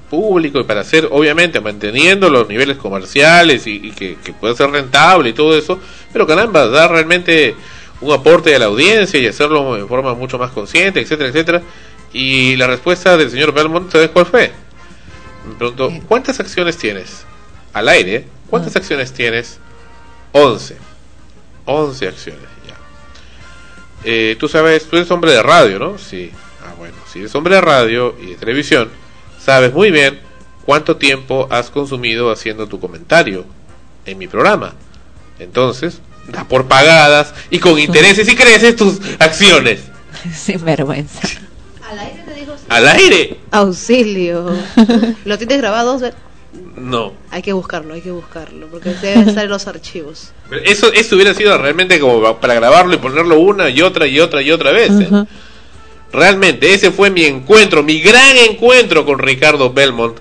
C: público y para hacer, obviamente, manteniendo los niveles comerciales y, y que, que pueda ser rentable y todo eso, pero caramba, dar realmente un aporte a la audiencia y hacerlo de forma mucho más consciente, etcétera, etcétera. Y la respuesta del señor Belmont, ¿sabes cuál fue? Me preguntó, ¿cuántas acciones tienes? Al aire, ¿cuántas acciones tienes? 11. 11 acciones, ya. Eh, tú sabes, tú eres hombre de radio, ¿no? Sí. Ah, bueno, si eres hombre de radio y de televisión, sabes muy bien cuánto tiempo has consumido haciendo tu comentario en mi programa. Entonces, da por pagadas y con intereses y creces tus acciones.
H: Sin vergüenza.
C: Al aire.
G: Auxilio. ¿Lo tienes grabado?
C: No.
G: Hay que buscarlo, hay que buscarlo, porque debe estar en los archivos.
C: Eso, eso hubiera sido realmente como para grabarlo y ponerlo una y otra y otra y otra vez. ¿eh? Realmente, ese fue mi encuentro, mi gran encuentro con Ricardo Belmont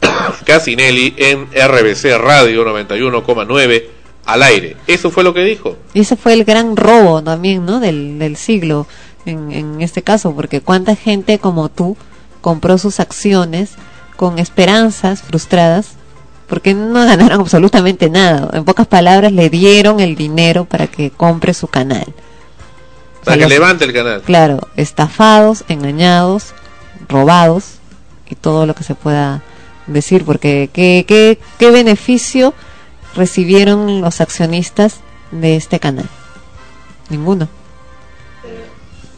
C: Casinelli en RBC Radio 91,9 al aire. Eso fue lo que dijo.
H: Y ese fue el gran robo también, ¿no? Del, del siglo, en, en este caso, porque cuánta gente como tú compró sus acciones con esperanzas frustradas, porque no ganaron absolutamente nada. En pocas palabras, le dieron el dinero para que compre su canal.
C: Para que
H: los-
C: levante el canal.
H: Claro, estafados, engañados, robados y todo lo que se pueda decir, porque qué, qué, qué beneficio recibieron los accionistas de este canal? Ninguno.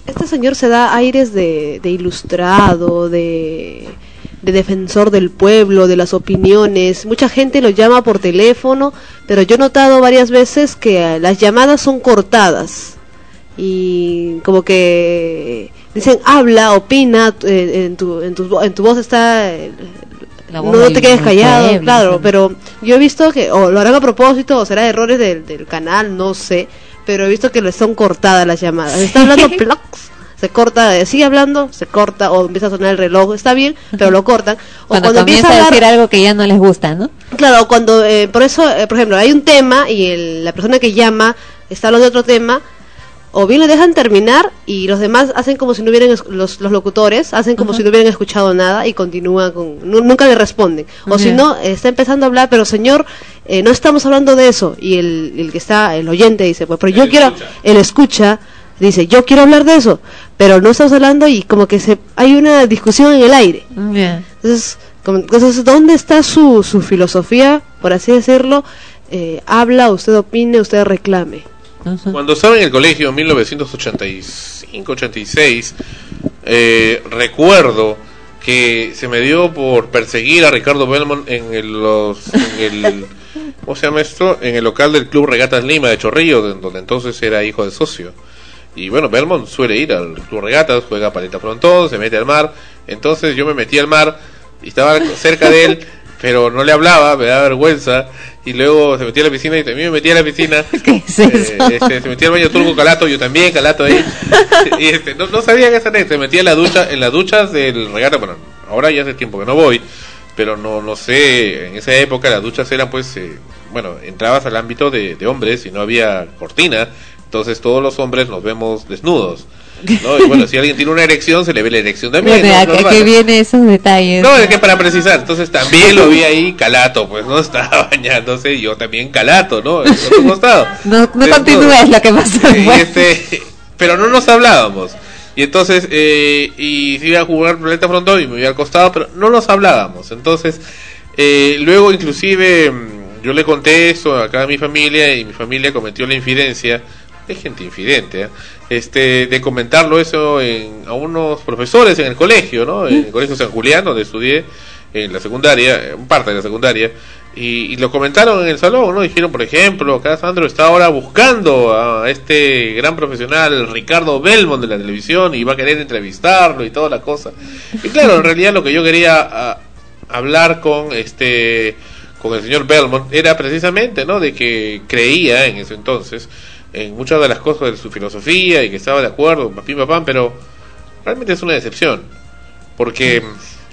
G: Este señor se da aires de, ilustrado, de, de defensor del pueblo, de las opiniones. Mucha gente lo llama por teléfono, pero yo he notado varias veces que las llamadas son cortadas. Y como que dicen, habla, opina, eh, en, tu, en, tu, en tu voz está... no te quedes callado, claro, pero yo he visto que o lo harán a propósito o será errores del, del canal, no sé, pero he visto que le son cortadas las llamadas. Está hablando plox, se corta, eh, sigue hablando, se corta o empieza a sonar el reloj, está bien, pero lo cortan. O
H: Cuando,
G: cuando,
H: comienza
G: empieza
H: a decir algo que ya no les gusta, ¿no?
G: claro, cuando eh, por eso, eh, por ejemplo, hay un tema y el- la persona que llama está hablando de otro tema, o bien le dejan terminar y los demás hacen como si no hubieran, los, los locutores hacen como si no hubieran escuchado nada y continúan con, nu- nunca le responden. O si no, está empezando a hablar, pero señor, eh, no estamos hablando de eso. Y el, el que está, el oyente dice, pues, pero yo quiero, él escucha, dice, yo quiero hablar de eso, pero no estamos hablando y como que se, hay una discusión en el aire. Entonces, como- entonces, ¿dónde está su, su filosofía, por así decirlo? Eh, habla, usted opine, usted reclame.
C: Cuando estaba en el colegio en 1985-86, eh, recuerdo que se me dio por perseguir a Ricardo Belmont en el, los, en el ¿cómo se llama esto? En el local del Club Regatas Lima de Chorrillo, de- donde entonces era hijo de socio. Y bueno, Belmont suele ir al Club Regatas, juega paleta frontón, se mete al mar. Entonces yo me metí al mar y estaba cerca de él, pero no le hablaba, me daba vergüenza. Y luego se metía a la piscina y también me metí a la piscina. Eh, este, se metía al baño turco Calato, yo también, Calato ahí. y este, no, no sabía que esa se metía en la ducha, en las duchas del regata. Bueno, ahora ya hace tiempo que no voy, pero no, no sé, en esa época las duchas eran pues, eh, bueno, entrabas al ámbito de, de hombres y no había cortina. Entonces todos los hombres nos vemos desnudos. ¿No? Y bueno, si alguien tiene una erección, se le ve la erección también.
H: Bueno,
C: ¿no?
H: ¿a qué-
C: Normal,
H: qué
C: ¿no?
H: viene esos detalles?
C: No, es que para precisar, entonces también lo vi ahí calato, pues no estaba bañándose y yo también calato, ¿no? En otro costado.
H: No, no continúes lo que pasó.
C: y este, pero no nos hablábamos. Y entonces, eh, y iba a jugar Planeta Frontón y me iba al costado, pero no nos hablábamos. Entonces, eh, luego inclusive mm, yo le conté eso acá a mi familia y mi familia cometió la infidencia, es gente infidente, ¿eh? este, de comentarlo eso en, a unos profesores en el colegio, ¿no? En el colegio San Julián, donde estudié en la secundaria, en parte de la secundaria, y, y lo comentaron en el salón, ¿no? Dijeron, por ejemplo, acá Sandro está ahora buscando a este gran profesional, Ricardo Belmont de la televisión, y va a querer entrevistarlo y toda la cosa. Y claro, en realidad lo que yo quería a- hablar con este con el señor Belmont era precisamente, ¿no? De que creía en ese entonces en muchas de las cosas de su filosofía y que estaba de acuerdo, papín papán, pero realmente es una decepción. Porque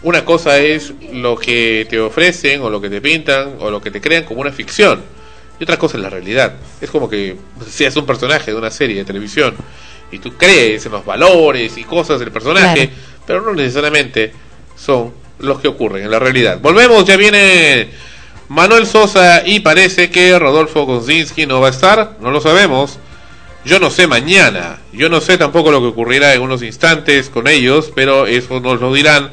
C: una cosa es lo que te ofrecen o lo que te pintan o lo que te crean como una ficción. Y otra cosa es la realidad. Es como que seas un personaje de una serie de televisión y tú crees en los valores y cosas del personaje,
H: Claro.
C: pero no necesariamente son los que ocurren en la realidad. Volvemos, ya viene Manuel Sosa y parece que Rodolfo Gonzinski no va a estar, no lo sabemos. Yo no sé mañana, yo no sé tampoco lo que ocurrirá en unos instantes con ellos, pero eso nos lo dirán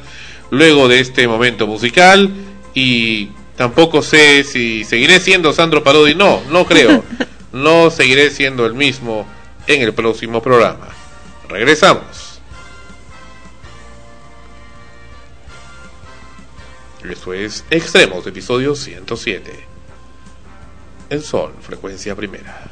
C: luego de este momento musical y tampoco sé si seguiré siendo Sandro Parodi, no, no creo, no seguiré siendo el mismo en el próximo programa. Regresamos. Esto es Extremos, episodio 107. El Sol, frecuencia primera.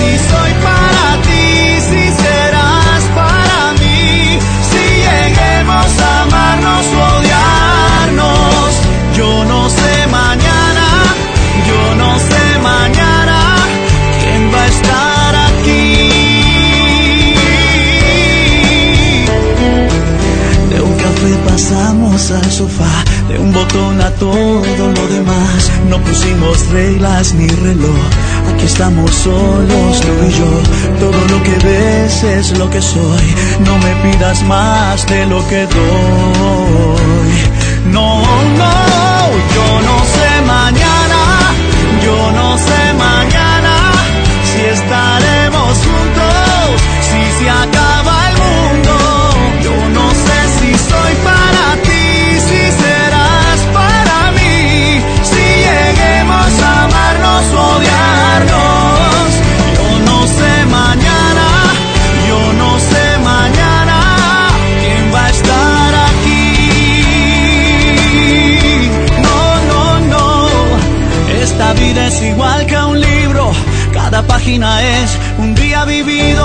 L: Si soy para ti, si serás para mí, si lleguemos a amarnos o odiarnos. Yo no sé mañana, yo no sé mañana quién va a estar aquí. De un café pasamos al sofá, de un botón a todo lo demás. No pusimos reglas ni reloj aquí estamos solos tú y yo. Todo lo que ves es lo que soy, no me pidas más de lo que doy. No, no, yo no sé mañana, yo no sé mañana si estaremos juntos, si se acaba el vida es igual que un libro, cada página es un día vivido.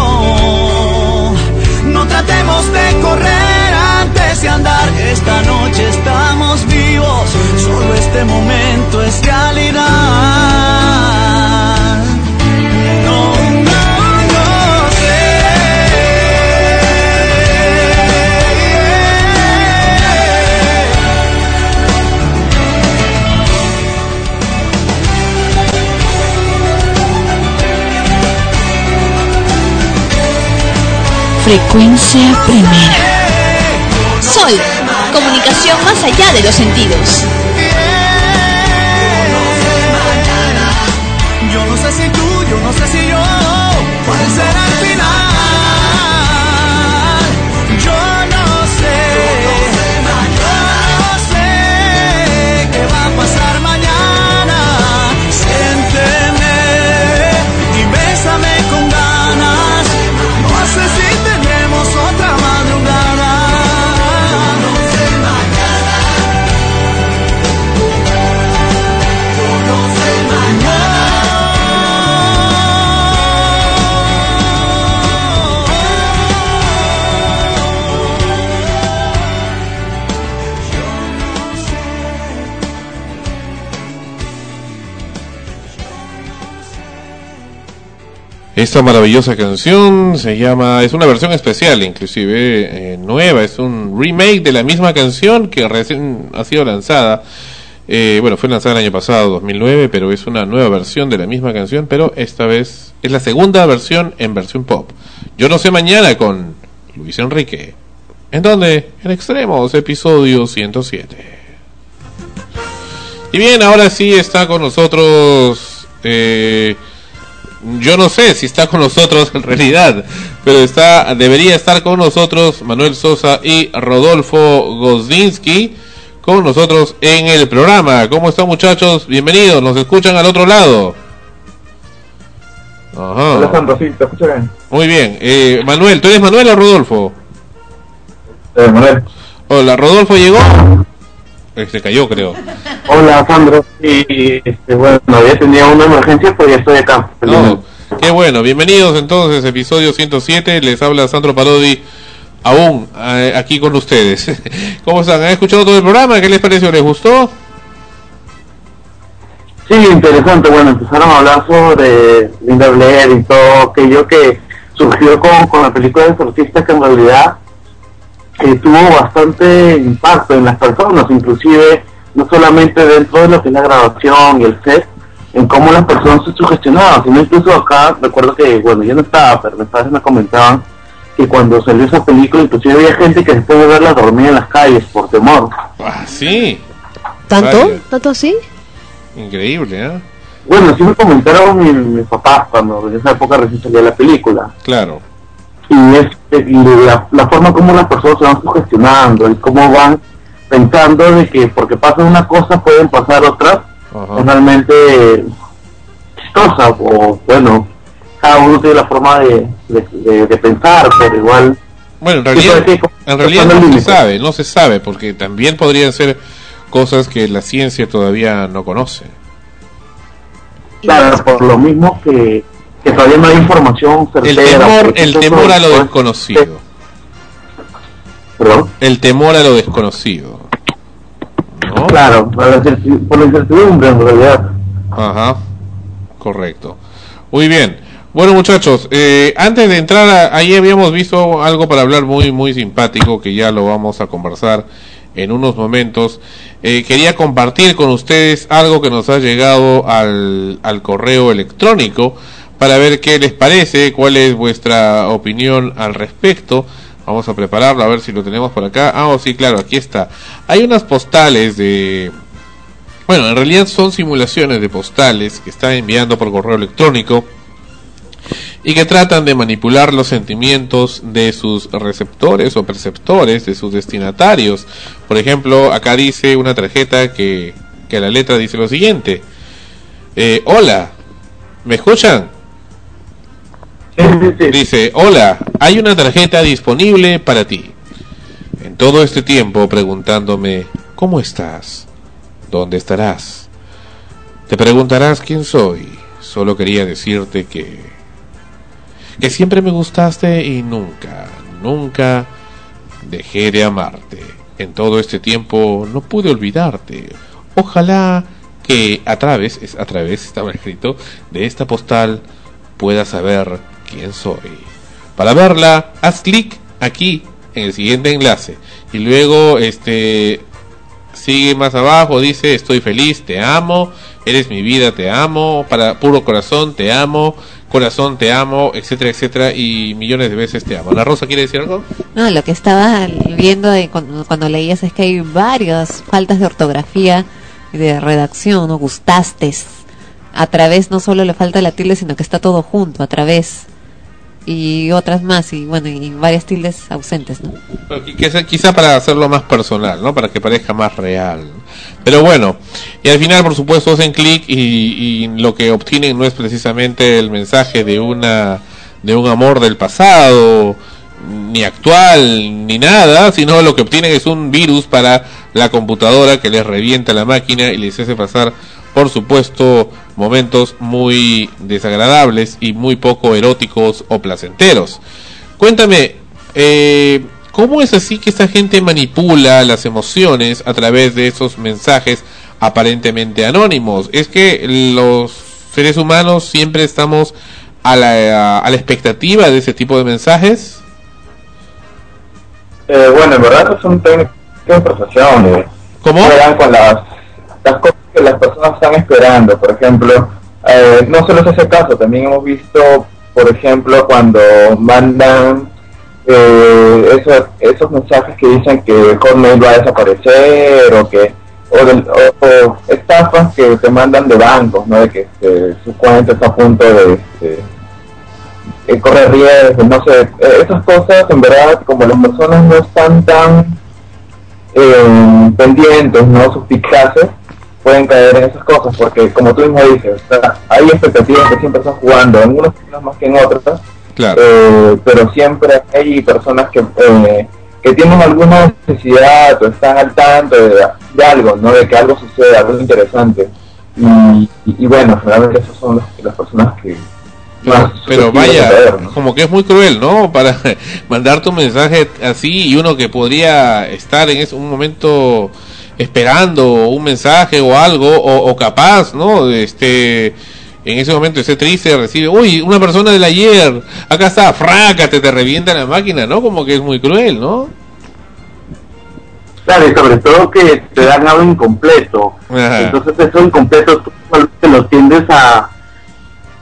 L: No tratemos de correr antes de andar, esta noche estamos vivos, solo este momento es realidad.
B: Frecuencia primera. Sol, comunicación más allá de los sentidos.
L: Yo no sé si tú, yo no sé si yo, cuál será
C: Esta maravillosa canción se llama, es una versión especial, inclusive eh, nueva, es un remake de la misma canción que recién ha sido lanzada. Eh, bueno, fue lanzada el año pasado, 2009, pero es una nueva versión de la misma canción, pero esta vez es la segunda versión en versión pop. Yo no sé mañana con Luis Enrique. ¿En dónde? En Extremos, episodio 107. Y bien, ahora sí está con nosotros. eh, yo no sé si está con nosotros en realidad, pero está, debería estar con nosotros Manuel Sosa y Rodolfo Gosdinsky con nosotros en el programa. ¿Cómo están muchachos? Bienvenidos, nos escuchan al otro lado. Ajá.
R: Hola Sandro, sí, te escucho bien.
C: Muy bien. Eh, Manuel, ¿tú eres Manuel o Rodolfo?
R: Eh, Manuel.
C: Hola, ¿Rodolfo llegó? Se cayó, creo.
R: Hola Sandro, y este, bueno, ya tenía una emergencia, pero ya estoy acá.
C: No, qué bueno, bienvenidos entonces, episodio 107, les habla Sandro Parodi, aún eh, aquí con ustedes. ¿Cómo están? ¿Han escuchado todo el programa? ¿Qué les pareció? ¿Les gustó?
R: Sí, interesante, bueno, empezaron a hablar sobre Linda Blair y todo aquello que surgió con, con la película de Exorcista que en realidad eh, tuvo bastante impacto en las personas, inclusive no solamente dentro de lo que es la grabación y el set, en cómo las personas se sugestionaban, sino incluso acá, recuerdo que, bueno, yo no estaba, pero mis padres me comentaban que cuando salió esa película, inclusive había gente que después de verla dormía en las calles por temor.
C: Ah, sí.
G: ¿Tanto?
C: Vaya,
G: ¿Tanto así?
C: Increíble, ¿eh?
R: Bueno, sí me comentaron mis, mis papás cuando en esa época recién salía la película.
C: Claro.
R: Y es y la, la forma como las personas se van sugestionando y cómo van pensando de que porque pasa una cosa pueden pasar otras
C: Ajá.
R: es realmente chistosa o bueno cada uno tiene la forma de, de, de- de pensar pero igual
C: Bueno, en realidad, en realidad no se sabe, no se sabe, porque también podrían ser cosas que la ciencia todavía no conoce.
R: claro por lo mismo que, que todavía no hay información
C: El temor, el temor a lo
R: después-
C: desconocido.
R: ¿Perdón?
C: El temor a lo desconocido. ¿No?
R: claro por la incerti- por la incertidumbre en realidad
C: Ajá, correcto. Muy bien. Bueno muchachos, eh, antes de entrar, a- ahí habíamos visto algo para hablar muy muy simpático que ya lo vamos a conversar en unos momentos, eh, quería compartir con ustedes algo que nos ha llegado al, al correo electrónico para ver qué les parece, cuál es vuestra opinión al respecto. Vamos a prepararlo, a ver si lo tenemos por acá. Ah, oh, sí, claro, aquí está. Hay unas postales de... Bueno, en realidad son simulaciones de postales que están enviando por correo electrónico y que tratan de manipular los sentimientos de sus receptores o perceptores, de sus destinatarios. Por ejemplo, acá dice una tarjeta que, que la letra dice lo siguiente. Eh, hola, ¿me escuchan? Dice, hola, hay una tarjeta disponible para ti. En todo este tiempo preguntándome, ¿cómo estás? ¿Dónde estarás? Te preguntarás quién soy. Solo quería decirte que... que siempre me gustaste y nunca, nunca dejé de amarte. En todo este tiempo no pude olvidarte. Ojalá que a través, es a través, estaba escrito, de esta postal puedas saber quién soy. Para verla, haz clic aquí en el siguiente enlace y luego este sigue más abajo, dice estoy feliz, te amo, eres mi vida, te amo, para puro corazón, te amo, corazón, te amo, etcétera, etcétera, y millones de veces te amo. ¿La Rosa quiere decir algo?
H: No, lo que estaba viendo cuando, cuando leías es que hay varias faltas de ortografía y de redacción, ¿no? Gustastes. A través no solo le falta la tilde, sino que está todo junto, a través. Y otras más, y bueno, y varias tildes ausentes, ¿no?
C: Quizá para hacerlo más personal, ¿no? Para que parezca más real. Pero bueno, y al final, por supuesto, hacen clic y, y lo que obtienen no es precisamente el mensaje de una de un amor del pasado, ni actual, ni nada, sino lo que obtienen es un virus para la computadora que les revienta la máquina y les hace pasar, por supuesto, momentos muy desagradables y muy poco eróticos o placenteros. Cuéntame, eh, ¿cómo es así que esta gente manipula las emociones a través de esos mensajes aparentemente anónimos? Es que los seres humanos siempre estamos a la, a la expectativa de ese tipo de mensajes.
R: Eh, bueno, en verdad es un técnico de eh.
C: ¿Cómo?
R: Juegan con las, las cosas que las personas están esperando. Por ejemplo, eh, no solo es ese caso, también hemos visto, por ejemplo, cuando mandan eh, esos, esos mensajes que dicen que Hotmail va a desaparecer o que o, o- o estafas que te mandan de bancos, ¿no? De que este, su cuenta está a punto de, este, correr riesgo, no sé, eh, esas cosas en verdad como las personas no están tan eh, pendientes, no suspicaces, pueden caer en esas cosas, porque como tú mismo dices, o sea, hay expectativas que siempre están jugando, en personas más que en otras,
C: Claro.
R: eh, pero siempre hay personas que, eh, que tienen alguna necesidad o están al tanto de, de algo, ¿no? de que algo sucede, algo interesante. Y, y, y bueno, generalmente esas son las, las personas que más
C: Pero
R: susceptibles
C: vaya,
R: caer, ¿no?
C: como que es muy cruel, ¿no? Para mandarte un mensaje así y uno que podría estar en ese, un momento esperando un mensaje o algo, o, o capaz, ¿no? Este, en ese momento esté triste, recibe, uy, una persona del ayer, acá está, frácate, te revienta la máquina, ¿no? Como que es muy cruel, ¿no?
R: Claro, y sobre todo que te dan algo incompleto.
C: Ajá.
R: Entonces eso incompleto tú usualmente lo tiendes a,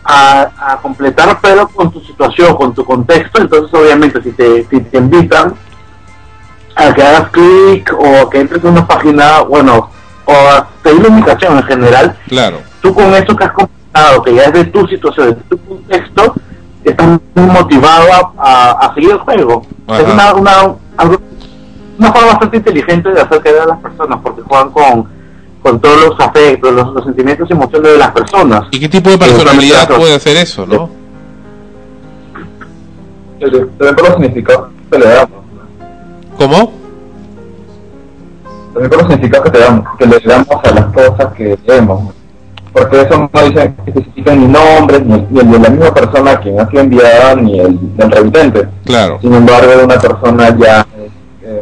R: a, a completar, pero con tu situación, con tu contexto. Entonces obviamente si te, si te invitan a que hagas clic o que entres en una página, bueno, o a pedir la invitación en general,
C: Claro.
R: tú con eso que has completado, que ya es de tu situación, de tu contexto, estás muy motivado a, a, a seguir el juego.
C: Ajá.
R: Es una, una, algo- una forma bastante inteligente de hacer caer a las personas, porque juegan con, con todos los afectos, los, los sentimientos y emociones de las personas.
C: ¿Y qué tipo de personalidad puede hacer eso, no?
R: También por los significados que le damos.
C: ¿Cómo?
R: También por los significados que, te damos, que le damos a las cosas que leemos. Porque eso no dice que especifican ni nombres, ni, ni el de la misma persona a quien ha sido enviada, ni el del remitente.
C: Claro.
R: Sin embargo, de una persona ya eh,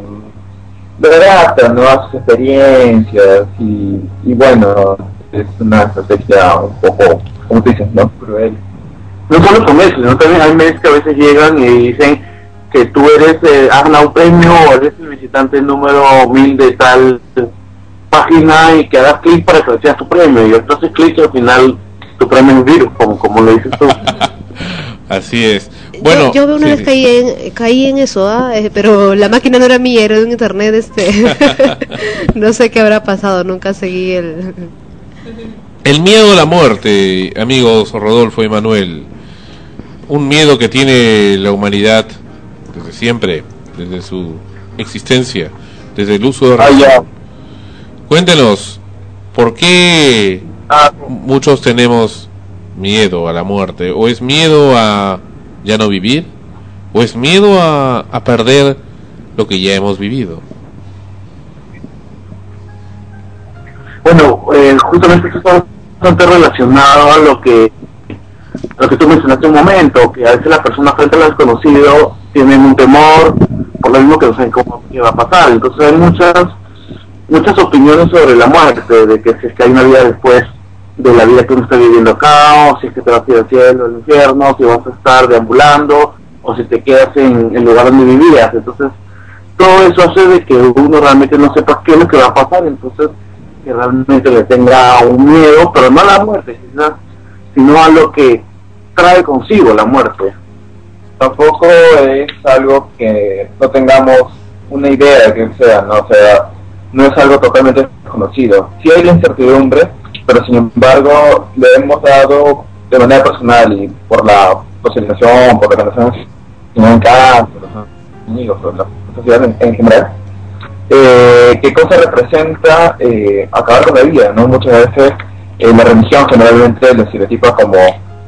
R: relata ¿no? a sus experiencias y, y bueno, es una estrategia un poco, como tú dices, ¿no? Cruel. No solo con eso, sino también hay mails que a veces llegan y dicen que tú eres, eh, has ganado un premio o eres el visitante número 1000 de tal página y que hagas clic para que recibas tu premio. Y entonces clic y al final tu premio es virus, como, como lo dices tú.
C: Así es. Bueno,
G: yo, yo veo una
C: sí,
G: vez
C: sí.
G: caí en, caí en eso, ah, eh, pero la máquina no era mía, era de un internet, este, no sé qué habrá pasado, nunca seguí el...
C: El miedo a la muerte, amigos Rodolfo y Manuel. Un miedo que tiene la humanidad desde siempre, desde su existencia, desde el uso de
R: Ah,
C: razón. Cuéntenos, ¿por qué
R: Ah.
C: muchos tenemos miedo a la muerte? ¿O es miedo a ya no vivir? ¿O es miedo a, a perder lo que ya hemos vivido?
R: Bueno, eh, justamente esto está bastante relacionado a lo que lo que tú mencionaste un momento, que a veces la persona frente al desconocido tienen un temor por lo mismo que no saben cómo va a pasar. Entonces hay muchas muchas opiniones sobre la muerte, de que si es que hay una vida después de la vida que uno está viviendo acá, o si es que te vas a ir al cielo, al infierno, si vas a estar deambulando, o si te quedas en el lugar donde vivías. Entonces todo eso hace de que uno realmente no sepa qué es lo que va a pasar, entonces que realmente le tenga un miedo, pero no a la muerte, sino a lo que trae consigo la muerte.
S: Tampoco es algo que no tengamos una idea de que sea, ¿no? O sea, no es algo totalmente desconocido. Sí hay la incertidumbre, pero sin embargo le hemos dado de manera personal y por la socialización, por la relación en casa, por los amigos, por la sociedad en, en general, eh, qué cosa representa eh, acabar con la vida, ¿no? Muchas veces eh, la religión generalmente lo estereotipa como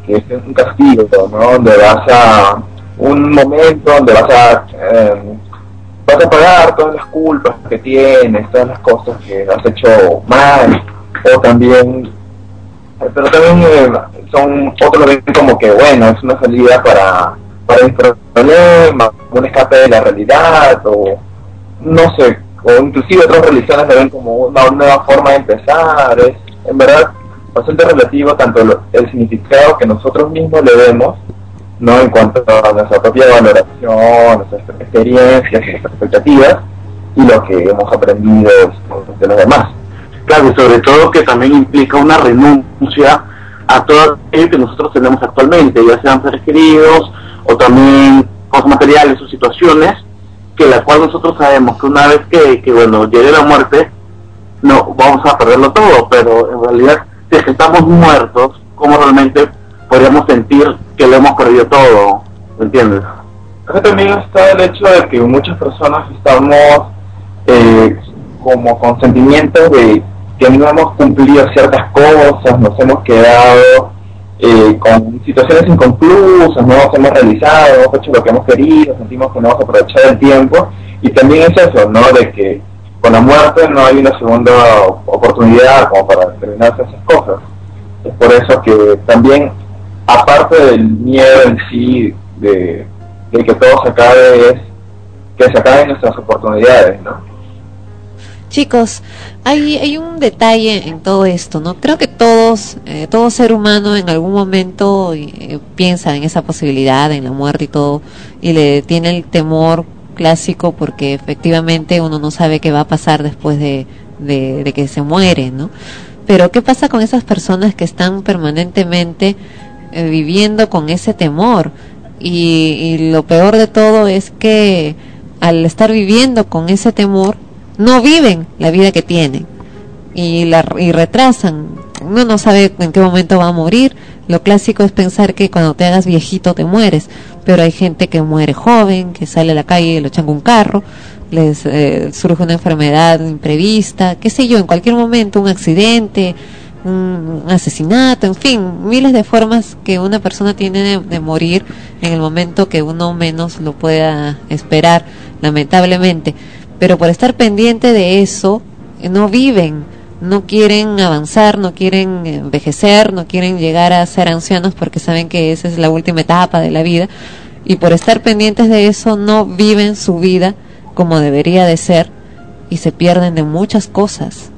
S: que es un castigo, ¿no? Donde vas a un momento donde vas a eh, vas a pagar todas las culpas que tienes, todas las cosas que has hecho mal, o también, pero también eh, son, otros ven como que bueno, es una salida para, para mis problemas, un escape de la realidad, o no sé, o inclusive otras religiones lo ven como una nueva forma de empezar, es en verdad bastante relativo tanto el significado que nosotros mismos le demos, no en cuanto a nuestra propia valoración, nuestras experiencias, nuestras expectativas y lo que hemos aprendido de los demás.
R: Claro, y sobre todo que también implica una renuncia a todo aquello que nosotros tenemos actualmente, ya sean seres queridos o también cosas materiales o situaciones, que la cual nosotros sabemos que una vez que, que bueno, llegue la muerte, no vamos a perderlo todo, pero en realidad, si es que estamos muertos, ¿cómo realmente podríamos sentir que lo hemos perdido todo? ¿Me entiendes?
S: Acá también está el hecho de que muchas personas estamos eh, como con sentimientos de que no hemos cumplido ciertas cosas, nos hemos quedado eh, con situaciones inconclusas, no nos hemos realizado, hemos hecho lo que hemos querido, sentimos que no hemos aprovechado el tiempo y también es eso, ¿no? De que con la muerte no hay una segunda oportunidad como para terminarse esas cosas. Es por eso que también, aparte del miedo en sí de, que todo se acabe, es que se acaben nuestras oportunidades, ¿no?
H: Chicos, hay, hay un detalle en todo esto, ¿no? Creo que todos, eh, todo ser humano en algún momento eh, piensa en esa posibilidad, en la muerte y todo, y le tiene el temor clásico porque efectivamente uno no sabe qué va a pasar después de, de, de que se muere, ¿no? Pero ¿qué pasa con esas personas que están permanentemente eh, viviendo con ese temor? Y, y lo peor de todo es que al estar viviendo con ese temor, no viven la vida que tienen y, la, y retrasan. Uno no sabe en qué momento va a morir. Lo clásico es pensar que cuando te hagas viejito te mueres, pero hay gente que muere joven, que sale a la calle y lo echan un carro, les eh, surge una enfermedad imprevista, qué sé yo, en cualquier momento un accidente, un, asesinato, en fin, miles de formas que una persona tiene de, de morir en el momento que uno menos lo pueda esperar, lamentablemente pero por estar pendiente de eso, eh, no viven, no quieren avanzar, no quieren envejecer, no quieren llegar a ser ancianos porque saben que esa es la última etapa de la vida y por estar pendientes de eso no viven su vida como debería de ser y se pierden de muchas cosas.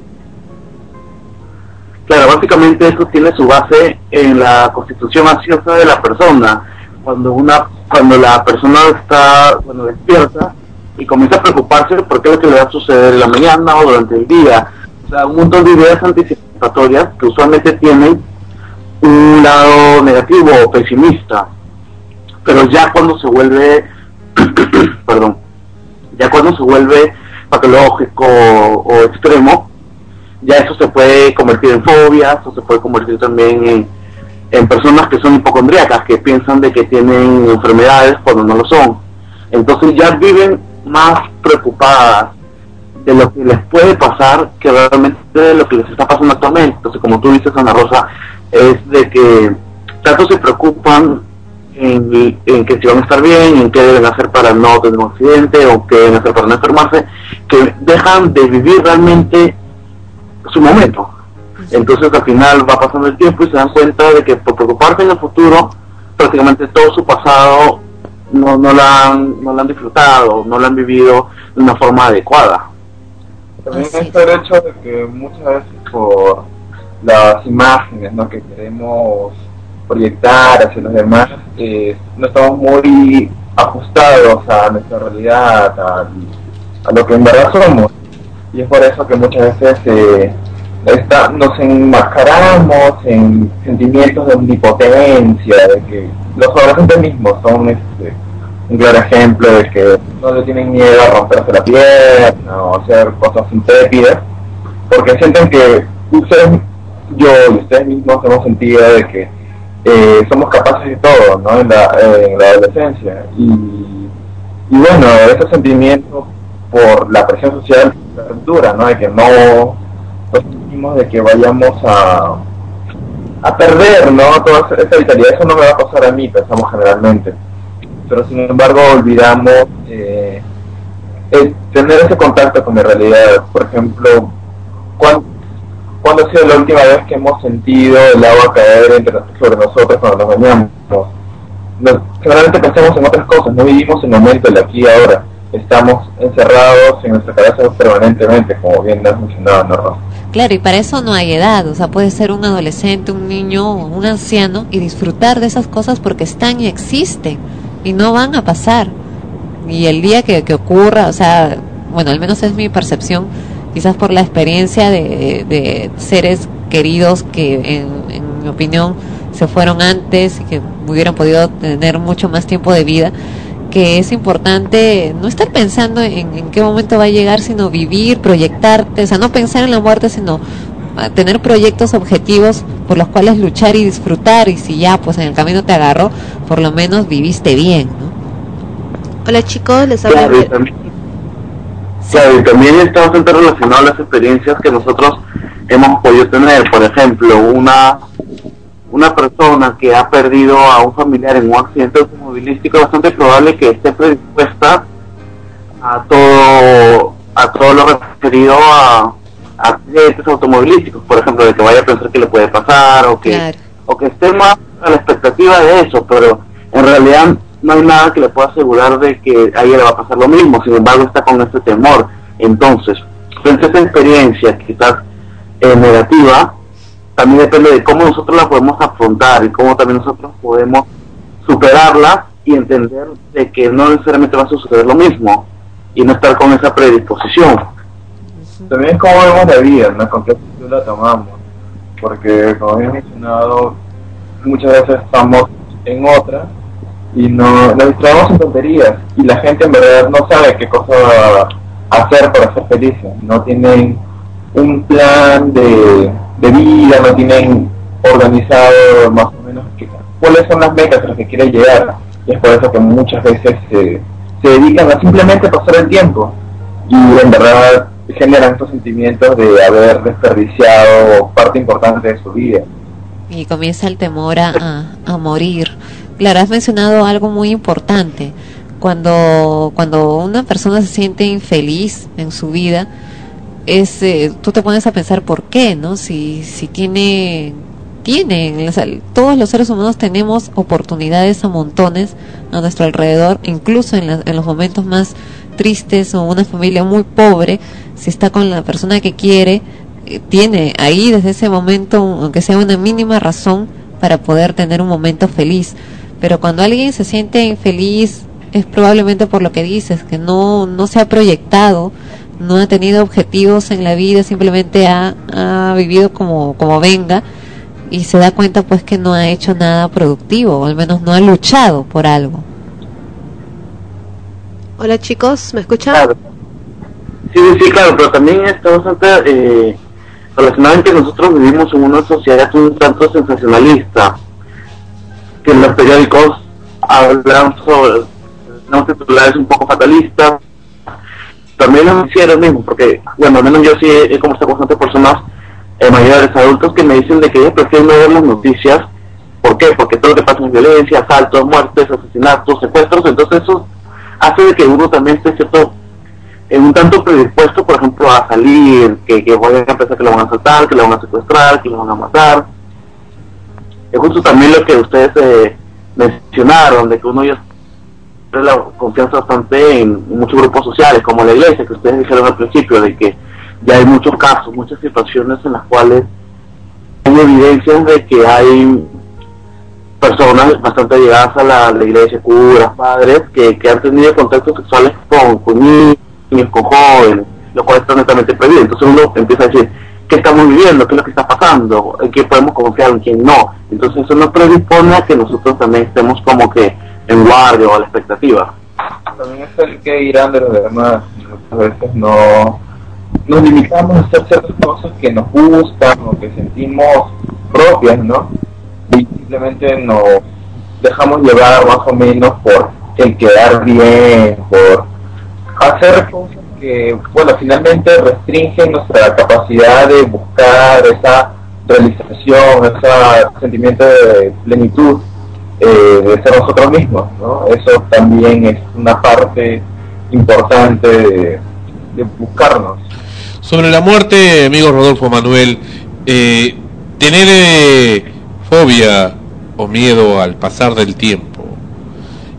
R: Claro, básicamente eso tiene su base en la constitución ansiosa de la persona. Cuando una, cuando la persona está, bueno, despierta, y comienza a preocuparse por qué es lo que le va a suceder en la mañana o durante el día. O sea, un montón de ideas anticipatorias que usualmente tienen un lado negativo o pesimista. Pero ya cuando se vuelve, perdón, ya cuando se vuelve patológico o extremo, ya eso se puede convertir en fobias o se puede convertir también en, en personas que son hipocondríacas, que piensan de que tienen enfermedades cuando no lo son. Entonces ya viven más preocupadas de lo que les puede pasar que realmente de lo que les está pasando actualmente. Entonces, como tú dices, Ana Rosa, es de que tanto se preocupan en, en que si van a estar bien, en qué deben hacer para no tener un accidente o qué deben hacer para no enfermarse, que dejan de vivir realmente su momento. Entonces al final va pasando el tiempo y se dan cuenta de que por preocuparse en el futuro, prácticamente todo su pasado no, no, la han, no la han disfrutado, no la han vivido de una forma adecuada.
S: También está el hecho de que muchas veces por las imágenes ¿no? que queremos proyectar hacia los demás, eh, no estamos muy ajustados a nuestra realidad, a, a lo que en verdad somos. Y es por eso que muchas veces eh, nos enmascaramos en sentimientos de omnipotencia, de que los adolescentes mismos son este, un claro ejemplo de que no le tienen miedo a romperse la pierna o hacer cosas intrépidas, porque sienten que ustedes, yo y ustedes mismos hemos sentido de que eh, somos capaces de todo ¿no? en, la, en la adolescencia. Y, y bueno, ese sentimiento por la presión social dura, ¿no? De que no sentimos de que vayamos a a perder, ¿no? Toda esa- vitalidad, eso no me va a pasar a mí, pensamos generalmente. Pero sin embargo olvidamos eh, tener ese contacto con la realidad. Por ejemplo, ¿cuán- ¿cuándo ha sido la última vez que hemos sentido el agua caer entre- sobre nosotros cuando nos bañamos? No- generalmente pensamos en otras cosas, no vivimos el momento, el aquí y ahora. Estamos encerrados en nuestra cabeza permanentemente, como bien has mencionado, ¿no?
H: Claro, y para eso no hay edad, o sea, puede ser un adolescente, un niño un anciano y disfrutar de esas cosas porque están y existen y no van a pasar. Y el día que, ocurra, o sea, bueno, al menos es mi percepción, quizás por la experiencia de, de seres queridos que en mi opinión se fueron antes y que hubieran podido tener mucho más tiempo de vida, que es importante no estar pensando en, en qué momento va a llegar, sino vivir, proyectarte, o sea, no pensar en la muerte, sino ah, tener proyectos objetivos por los cuales luchar y disfrutar y si ya pues en el camino te agarró, por lo menos viviste bien, ¿no?
G: Hola chicos, les habla
R: Claro, y también, claro, y también está bastante relacionado a las experiencias que nosotros hemos podido tener. Por ejemplo, una una persona que ha perdido a un familiar en un accidente automovilístico es bastante probable que esté predispuesta a todo a todo lo referido a, a accidentes automovilísticos, por ejemplo, de que vaya a pensar que le puede pasar o que o que esté más a la expectativa de eso, pero en realidad no hay nada que le pueda asegurar de que a ella le va a pasar lo mismo, sin embargo está con ese temor. Entonces, frente a esa experiencia quizás eh, negativa, también depende de cómo nosotros la podemos afrontar y cómo también nosotros podemos superarla y entender de que no necesariamente va a suceder lo mismo y no estar con esa predisposición.
S: También es cómo vemos la vida, ¿no? Con qué la tomamos. Porque, como bien mencionado, muchas veces estamos en otra y no, nos distraemos en tonterías. Y la gente en verdad no sabe qué cosa hacer para ser felices. No tienen un plan de, de vida, no tienen organizado más o menos cuáles son las metas a las que quieren llegar. Y es por eso que muchas veces se, se dedican a simplemente pasar el tiempo y en verdad generan estos sentimientos de haber desperdiciado parte importante de su vida.
H: y comienza el temor a, a- a morir. Claro, has mencionado algo muy importante. Cuando, cuando una persona se siente infeliz en su vida, es, eh, tú te pones a pensar por qué, ¿no? Si, si tiene, tiene, o sea, todos los seres humanos tenemos oportunidades a montones a nuestro alrededor, incluso en, en los momentos más tristes o una familia muy pobre, si está con la persona que quiere, eh, tiene ahí desde ese momento, aunque sea una mínima razón, para poder tener un momento feliz. Pero cuando alguien se siente infeliz es probablemente por lo que dices, que no, no se ha proyectado, no ha tenido objetivos en la vida, simplemente ha, ha vivido como, como venga y se da cuenta pues que no ha hecho nada productivo, o al menos no ha luchado por algo.
G: Hola chicos, ¿me escuchan?
R: Claro. Sí, sí, claro, pero también está bastante eh, relacionado en que nosotros vivimos en una sociedad un tanto sensacionalista, que en los periódicos hablan sobre no titulares un poco fatalistas, también los noticieros mismo, porque, bueno, al menos yo sí he, conversado con bastantes personas eh, mayores, adultos, que me dicen de que ellos prefieren no ver las noticias, ¿por qué? Porque todo lo que pasa es violencia, asaltos, muertes, asesinatos, secuestros, entonces eso hace de que uno también esté cierto eh, un tanto predispuesto, por ejemplo, a salir, que, que vayan a pensar que lo van a asaltar, que lo van a secuestrar, que lo van a matar. Es justo también lo que ustedes eh, mencionaron, de que uno ya la confianza bastante en muchos grupos sociales, como la iglesia, que ustedes dijeron al principio, de que ya hay muchos casos, muchas situaciones en las cuales hay evidencias de que hay personas bastante llegadas a la, iglesia, curas, padres, que, que han tenido contactos sexuales con, con niños, con jóvenes, lo cual está netamente prohibido. Entonces uno empieza a decir, ¿qué estamos viviendo? ¿Qué es lo que está pasando? ¿En qué podemos confiar? ¿En quién no? Entonces eso nos predispone a que nosotros también estemos como que en guardia o a la expectativa.
S: También es el que irán de los demás. Muchas veces no nos limitamos a hacer ciertas cosas que nos gustan o que sentimos propias, ¿no? Y simplemente nos dejamos llevar más o menos por el quedar bien, por hacer cosas que, bueno, finalmente restringen nuestra capacidad de buscar esa realización, ese sentimiento de plenitud eh, de ser nosotros mismos, ¿no? Eso también es una parte importante de, buscarnos.
C: Sobre la muerte, amigo Rodolfo Manuel, eh, tener eh, fobia o miedo al pasar del tiempo,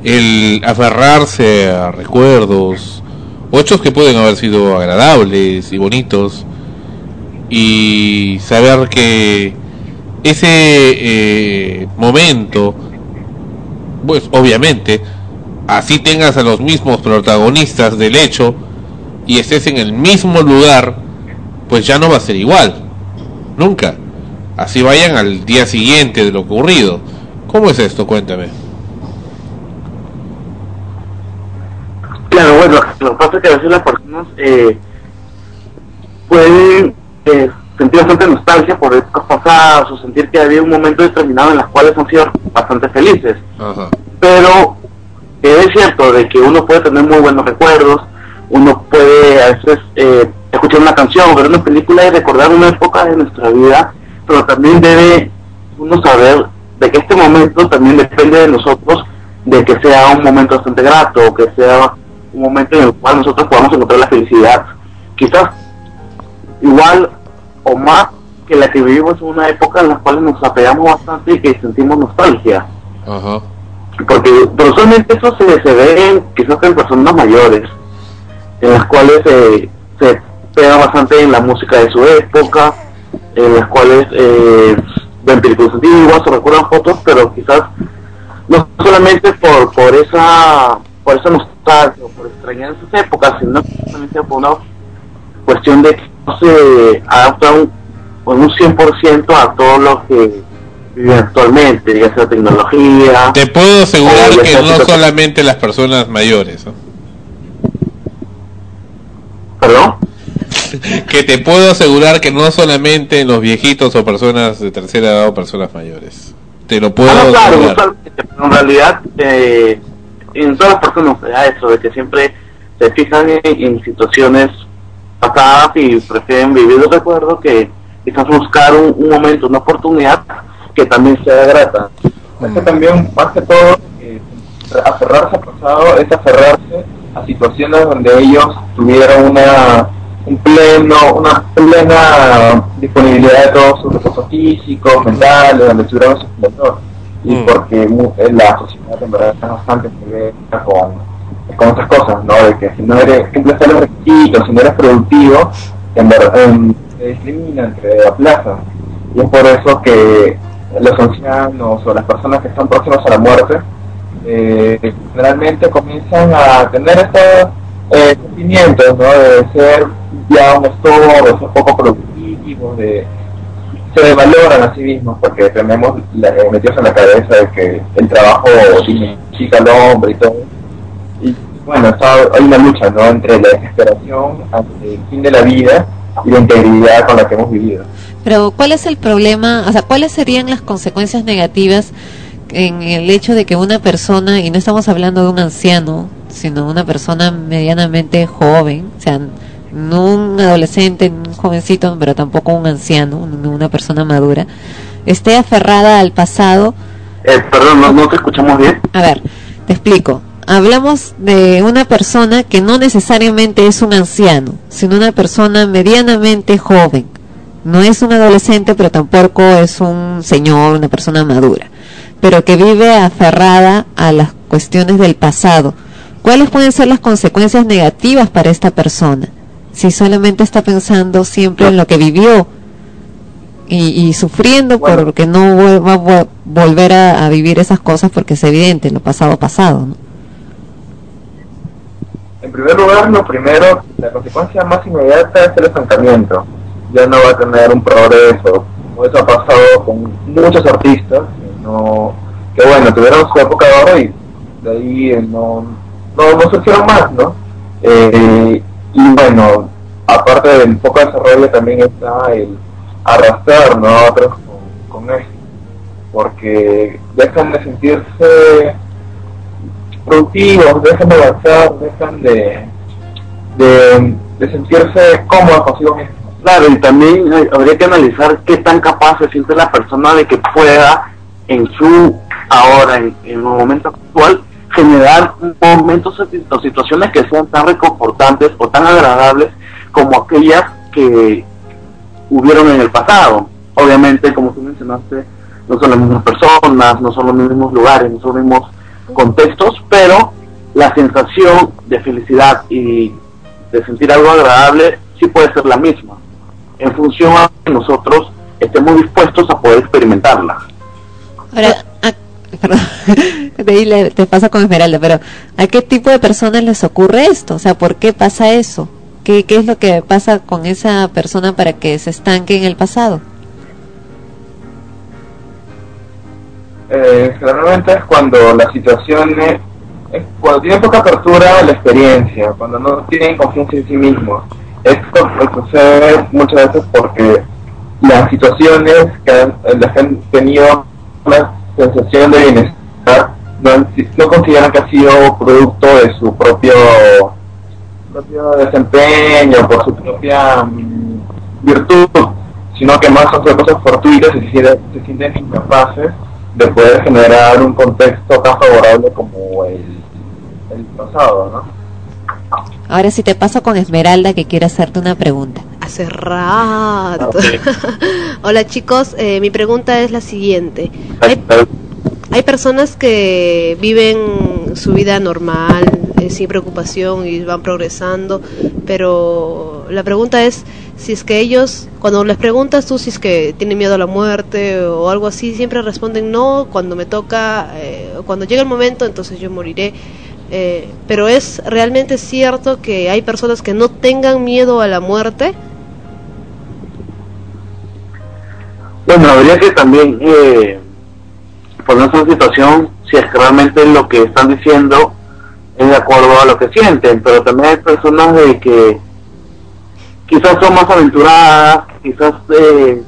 C: el aferrarse a recuerdos, o hechos que pueden haber sido agradables y bonitos, y saber que ese eh, momento, pues obviamente, así tengas a los mismos protagonistas del hecho, y estés en el mismo lugar, pues ya no va a ser igual. Nunca. Así vayan al día siguiente de lo ocurrido. ¿Cómo es esto? Cuéntame.
R: Claro, bueno, lo que pasa es que a veces las personas eh, pueden eh, sentir bastante nostalgia por épocas pasadas o sentir que había un momento determinado en las cuales han sido bastante felices. Pero eh, es cierto de que uno puede tener muy buenos recuerdos, uno puede a veces eh, escuchar una canción, ver una película y recordar una época de nuestra vida, pero también debe uno saber de que este momento también depende de nosotros, de que sea un momento bastante grato, que sea un momento en el cual nosotros podamos encontrar la felicidad. Quizás igual o más que la que vivimos en una época en la cual nos apegamos bastante y que sentimos nostalgia.
C: Ajá.
R: Porque usualmente eso se, se ve en, quizás en personas mayores, en las cuales eh, se pega bastante en la música de su época, en las cuales eh, ven películas antiguas o recuerdan fotos, pero quizás no solamente por por esa por esa nostalgia o por extrañar esas épocas, sino simplemente por una cuestión de que no se adapta un, con un 100% a todo lo que vive actualmente, ya sea tecnología.
C: Te puedo asegurar que no solamente las personas mayores. ¿no?
R: ¿Perdón?
C: Que te puedo asegurar que no solamente los viejitos o personas de tercera edad o personas mayores. Te lo puedo
R: Ah, no, claro,
C: asegurar.
R: pero en realidad eh, en todas las personas eso, de que siempre se fijan en, en situaciones pasadas y prefieren vivir los recuerdos que quizás buscar un, un momento, una oportunidad que también sea grata.
S: Es que también, más que todo, eh, aferrarse al pasado es aferrarse a situaciones donde ellos tuvieron una un pleno, una plena disponibilidad de todos sus recursos físicos, mentales, donde tuvieron su esplendor. Y porque mu- eh, la sociedad en verdad está bastante con, con otras cosas, ¿no? De que si no eres, cumples todos los requisitos, si no eres productivo, en verdad te discriminan, te. Y es por eso que los ancianos o las personas que están próximas a la muerte eh, generalmente comienzan a tener estos eh, sentimientos, ¿no? De ser ya un de ser poco productivos, de se valoran a sí mismos porque tenemos eh, metidos en la cabeza de que el trabajo significa al hombre y todo. Bueno, está, hay una lucha, ¿no? Entre la desesperación ante el fin de la vida y la integridad con la que hemos vivido.
H: Pero ¿cuál es el problema? O sea, ¿cuáles serían las consecuencias negativas en el hecho de que una persona, y no estamos hablando de un anciano, sino una persona medianamente joven, o sea, no un adolescente, un jovencito, pero tampoco un anciano, no una persona madura, esté aferrada al pasado?
R: Eh, perdón, no, no te escuchamos bien.
H: A ver, te explico. Hablamos de una persona que no necesariamente es un anciano, sino una persona medianamente joven. No es un adolescente, pero tampoco es un señor, una persona madura, pero que vive aferrada a las cuestiones del pasado. ¿Cuáles pueden ser las consecuencias negativas para esta persona? Si solamente está pensando siempre en lo que vivió y, y sufriendo porque no va a vo- volver a, a vivir esas cosas porque es evidente, lo pasado pasado. ¿no?
S: En primer lugar, lo primero, la consecuencia más inmediata es el estancamiento. Ya no va a tener un progreso, como eso ha pasado con muchos artistas, que, no, que bueno, tuvieron su época de oro y de ahí eh, no, no, no surgieron más, ¿no? Eh, y bueno, aparte del poco desarrollo también está el arrastrar ¿no? a otros con, con esto, porque dejan de sentirse productivos, dejan de avanzar, dejan de, de, de sentirse cómodos consigo mismos.
R: Claro, y también habría que analizar qué tan capaz se siente la persona de que pueda en su ahora, en, el momento actual, generar momentos o situaciones que sean tan reconfortantes o tan agradables como aquellas que hubieron en el pasado. Obviamente, como tú mencionaste, no son las mismas personas, no son los mismos lugares, no son los mismos contextos, pero la sensación de felicidad y de sentir algo agradable sí puede ser la misma, en función a que nosotros estemos dispuestos a poder experimentarla.
H: Ahora, perdón, te pasa con Esmeralda, pero ¿a qué tipo de personas les ocurre esto? O sea, ¿por qué pasa eso? ¿Qué, qué es lo que pasa con esa persona para que se estanque en el pasado?
S: Eh, generalmente es cuando la situación es, cuando tienen poca apertura a la experiencia, cuando no tienen confianza en sí mismos. Esto sucede muchas veces porque las situaciones que han, han tenido una sensación de bienestar no, consideran que ha sido producto de su propio, desempeño, por su propia mm, virtud, sino que más son cosas fortuitas y se sienten incapaces de poder generar un contexto tan favorable como el, el pasado, ¿no?
H: Ahora sí te paso con Esmeralda que quiere hacerte una pregunta.
G: Hace rato. Hola chicos, eh, mi pregunta es la siguiente. Hay, hay personas que viven su vida normal, eh, sin preocupación y van progresando, pero la pregunta es si es que ellos, cuando les preguntas tú si es que tienen miedo a la muerte o algo así, siempre responden no, cuando me toca, eh, cuando llega el momento, entonces yo moriré. Eh, pero es realmente cierto que hay personas que no tengan miedo a la muerte.
R: Bueno, habría que también eh, ponerse en situación si es que realmente lo que están diciendo es de acuerdo a lo que sienten, pero también hay personas de que quizás son más aventuradas, quizás eh,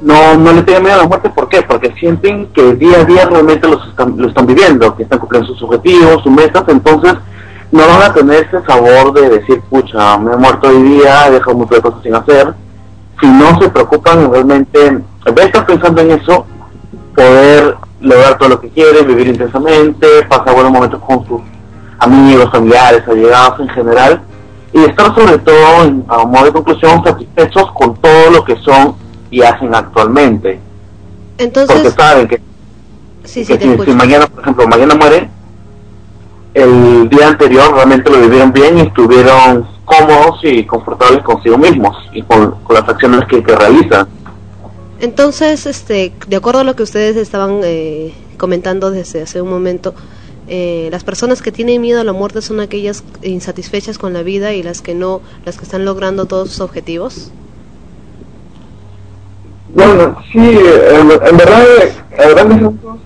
R: no, no le tienen miedo a la muerte, ¿por qué? Porque sienten que día a día realmente los están, lo están viviendo, que están cumpliendo sus objetivos, sus metas, entonces no van a tener ese sabor de decir, pucha, me he muerto hoy día, he dejado muchas cosas sin hacer, si no se preocupan en realmente, en vez de estar pensando en eso, poder lograr todo lo que quieren, vivir intensamente, pasar buenos momentos con sus amigos, familiares, allegados en general, y estar sobre todo, en- a modo de conclusión, satisfechos con todo lo que son y hacen actualmente. Porque
G: Entonces,
R: saben que,
G: sí, sí,
R: que si, si mañana, por ejemplo, mañana muere, el día anterior realmente lo vivieron bien y estuvieron cómodos y confortables consigo mismos y con, con las acciones que, que realizan.
G: Entonces, este, de acuerdo a lo que ustedes estaban eh, comentando desde hace un momento, eh, las personas que tienen miedo a la muerte son aquellas insatisfechas con la vida y las que no, las que están logrando todos sus objetivos.
S: Bueno, sí, en, en verdad, a grandes rasgos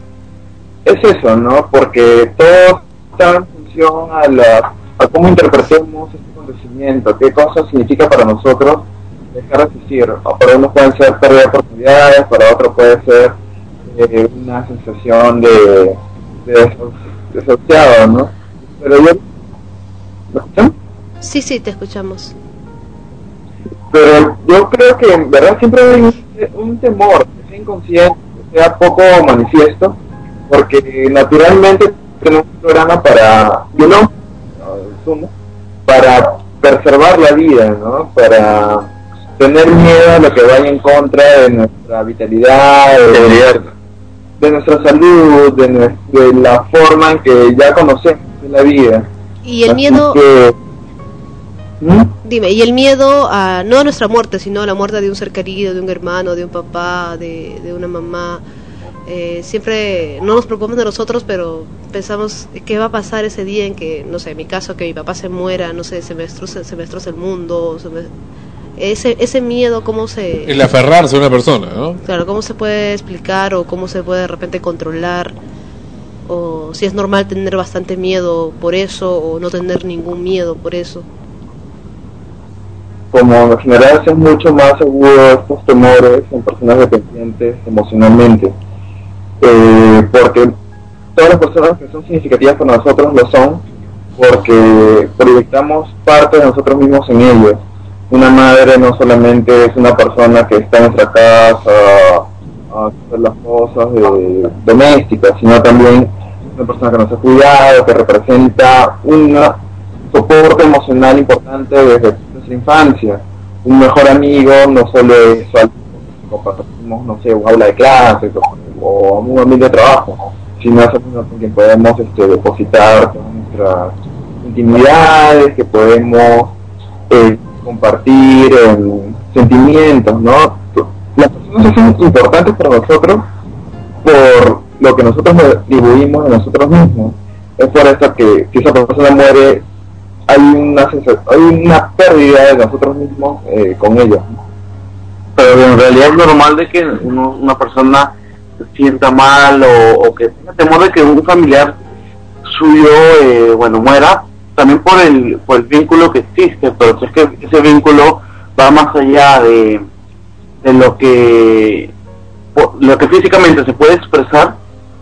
S: es eso, ¿no? Porque todo está en función a, la, a cómo interpretemos este acontecimiento, qué cosa significa para nosotros dejar de existir. Para unos pueden ser pérdida de oportunidades, para otros puede ser eh, una sensación de desahuciado, ¿no? Pero yo, ¿me escuchan?
G: Sí, sí, te escuchamos.
S: Pero yo creo que en verdad siempre hay un, un temor, que sea inconsciente, que sea poco manifiesto, porque naturalmente tenemos un programa para, yo no, no, sumo, para preservar la vida, ¿no? Para tener miedo a lo que vaya en contra de nuestra vitalidad, de, de nuestra salud, de, de la forma en que ya conocemos de la vida.
G: Y el
S: Así
G: miedo,
S: que- ¿Mm?
G: dime, y el miedo a no a nuestra muerte, sino a la muerte de un ser querido, de un hermano, de un papá, de, de una mamá. Eh, siempre no nos preocupamos de nosotros, pero pensamos qué va a pasar ese día en que, no sé, en mi caso, que mi papá se muera, no sé, se me destroce, se me destroce el mundo, se me- ese, ese miedo, ¿cómo se...?
C: El aferrarse a una persona, ¿no?
G: Claro, ¿cómo se puede explicar o cómo se puede de repente controlar? O si es normal tener bastante miedo por eso o no tener ningún miedo por eso.
S: como en general es mucho más seguro estos temores en personas dependientes emocionalmente. Eh, porque todas las personas que son significativas para nosotros lo son porque proyectamos parte de nosotros mismos en ellos. Una madre no solamente es una persona que está en nuestra casa a hacer las cosas de- domésticas, sino también una persona que nos ha cuidado, que representa un soporte emocional importante desde nuestra infancia. Un mejor amigo no solo es compartimos, no sé, un aula de clase o, o un ambiente de trabajo, sino es con quien podemos este, depositar nuestras intimidades, que podemos eh, compartir en sentimientos, ¿no? Las personas son importantes para nosotros por lo que nosotros nos atribuimos a nosotros mismos. Es por eso que si esa persona muere, hay una, hay una pérdida de nosotros mismos eh, con ella.
R: pero en realidad es normal de que uno- una persona se sienta mal o, o que tenga temor de que un familiar suyo eh, bueno muera también por el por el vínculo que existe pero es que ese vínculo va más allá de, de lo que lo que físicamente se puede expresar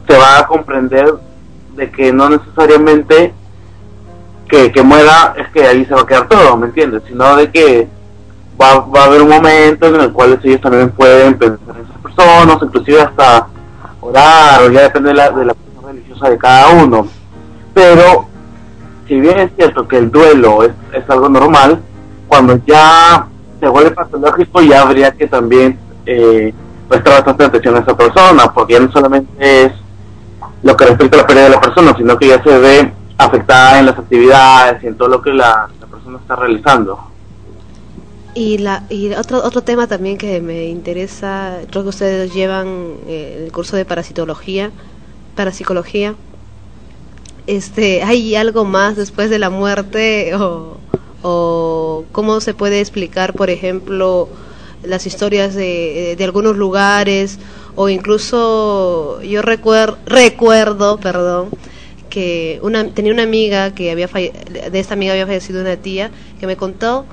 R: se va a comprender de que no necesariamente que, que muera es que ahí se va a quedar todo, ¿me entiendes? Sino de que va, va a haber un momento en el cual ellos también pueden pensar en esas personas, inclusive hasta orar, o ya depende de la, de la religiosa de cada uno. Pero, si bien es cierto que el duelo es, es algo normal, cuando ya se vuelve patológico ya habría que también eh, prestar bastante atención a esa persona, porque ya no solamente es lo que respecta a la pérdida de la persona, sino que ya se ve afectada en las actividades y en todo lo que la, la persona está realizando.
G: Y, la, y otro, otro tema también que me interesa, creo que ustedes llevan eh, el curso de parasitología, parapsicología. Este, ¿Hay algo más después de la muerte o, o cómo se puede explicar, por ejemplo, las historias de, de algunos lugares o incluso yo recuer, recuerdo, perdón, que una, tenía una amiga que había falle- de esta amiga había fallecido una tía que me contó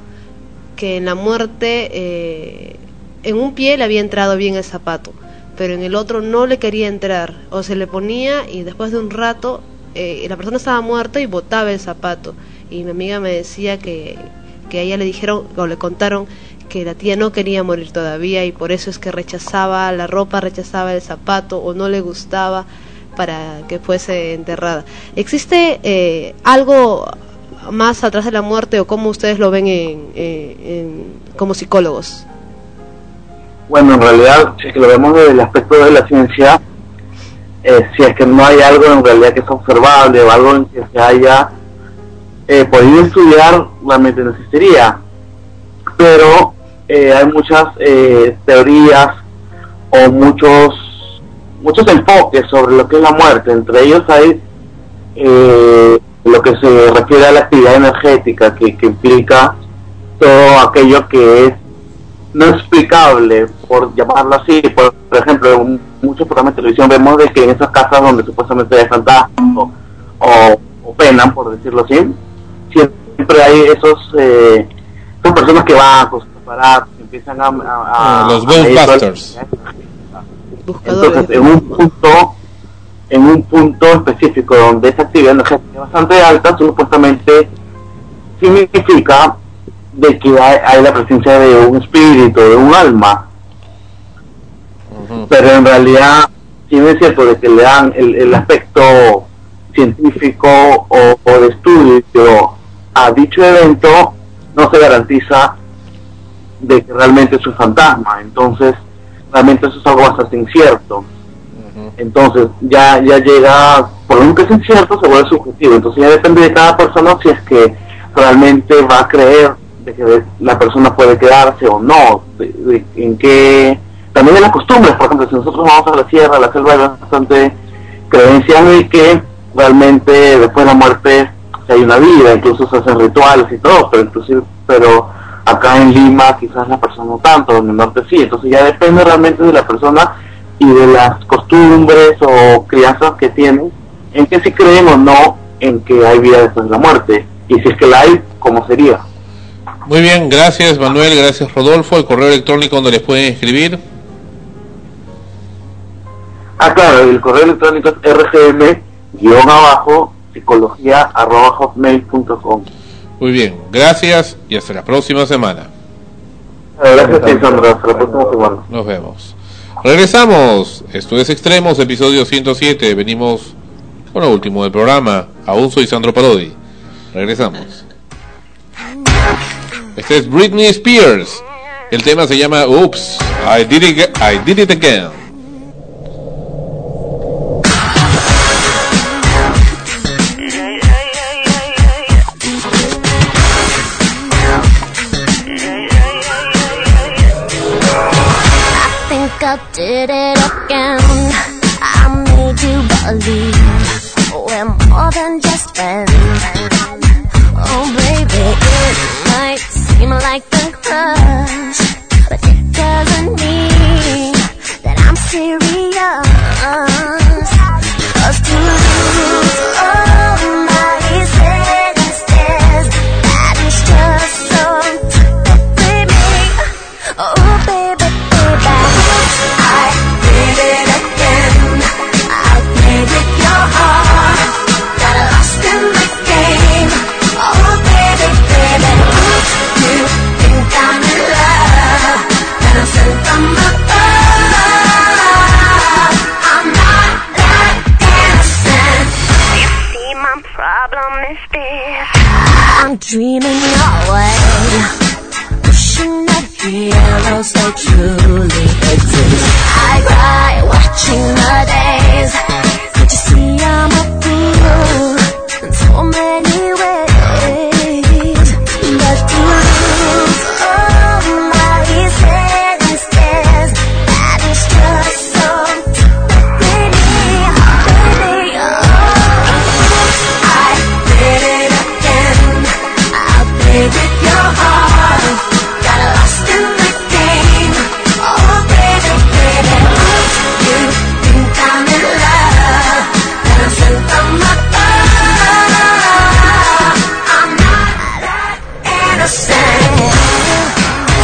G: que en la muerte eh, en un pie le había entrado bien el zapato, pero en el otro no le quería entrar, o se le ponía y después de un rato eh, la persona estaba muerta y botaba el zapato. Y mi amiga me decía que, que a ella le dijeron o le contaron que la tía no quería morir todavía y por eso es que rechazaba la ropa, rechazaba el zapato o no le gustaba para que fuese enterrada. ¿Existe eh, algo más atrás de la muerte o cómo ustedes lo ven en, como psicólogos?
R: Bueno, en realidad, lo vemos desde el aspecto de la ciencia, eh, si es que no hay algo en realidad que es observable o algo en que se haya eh, podido estudiar, realmente no existiría. Pero eh, hay muchas eh, teorías o muchos muchos enfoques sobre lo que es la muerte. Entre ellos hay eh, lo que se refiere a la actividad energética que, que implica todo aquello que es no explicable, por llamarlo así. Por, por ejemplo, en muchos programas de televisión vemos de que en esas casas donde supuestamente hay fantasmas o, o, penan, por decirlo así, siempre hay esos eh, son personas que van con sus aparatos, empiezan a, a- a-
C: Ah, los Ghostbusters.
R: entonces, en un punto, en un punto específico donde esa actividad energética es bastante alta, supuestamente significa de que hay, hay la presencia de un espíritu, de un alma. Pero en realidad, no es cierto de que le dan el, el aspecto científico o, o de estudio a dicho evento, no se garantiza de que realmente es un fantasma. Entonces, realmente eso es algo bastante incierto. Entonces, ya, ya llega, por lo menos que es incierto, se vuelve subjetivo. Entonces, ya depende de cada persona si es que realmente va a creer de que la persona puede quedarse o no, de, de- en qué. También en las costumbres, por ejemplo, si nosotros vamos a la sierra, a la selva, hay bastante creencia de que realmente después de la muerte hay una vida, incluso se hacen rituales y todo, pero inclusive, pero acá en Lima quizás la persona no tanto, en el norte sí, entonces ya depende realmente de la persona y de las costumbres o crianzas que tienen, en que si creen o no en que hay vida después de la muerte, y si es que la hay, ¿cómo sería?
C: Muy bien, gracias Manuel, gracias Rodolfo. El correo electrónico donde les pueden escribir.
R: Ah, claro, el correo electrónico es rgm guion abajo psicología arroba hotmail.com.
C: Muy bien, gracias y hasta la próxima semana.
R: Gracias, Sandra. Hasta la próxima semana.
C: Nos vemos. Regresamos. Esto es Extremos, episodio 107. Venimos con lo último del programa. Aún soy Sandro Parodi. Regresamos. Este es Britney Spears. El tema se llama Oops, I did it, I did it again.
D: Did it again. I made you believe we're more than just friends. Oh, baby, it might seem like a crush, but it doesn't dreaming away wishing at the arrow truly exist. I cry watching the days Could you see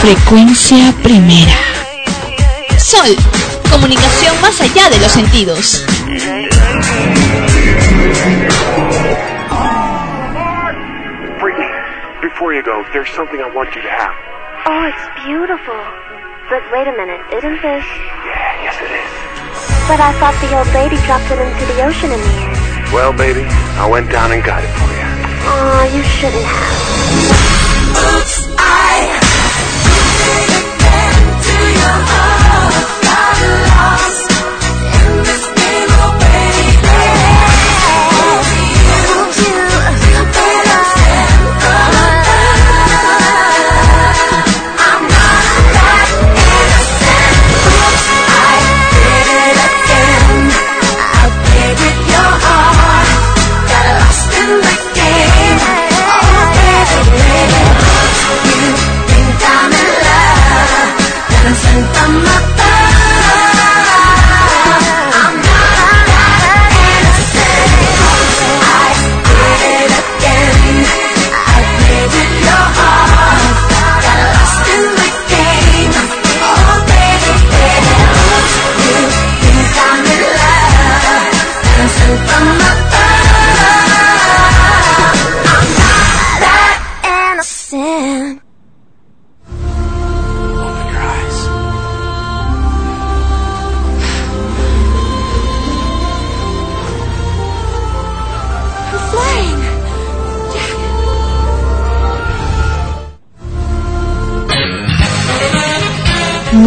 B: Frecuencia primera. Sol, comunicación más allá de los sentidos.
T: Brittany, before you go, there's something I want you to have.
U: Oh, it's beautiful. But wait a minute, isn't this?
T: Yeah, yes it is.
U: But I thought the old lady dropped it into the ocean in the end.
T: Well, baby, I went down and got it for you.
U: Oh, you shouldn't have. Thank you.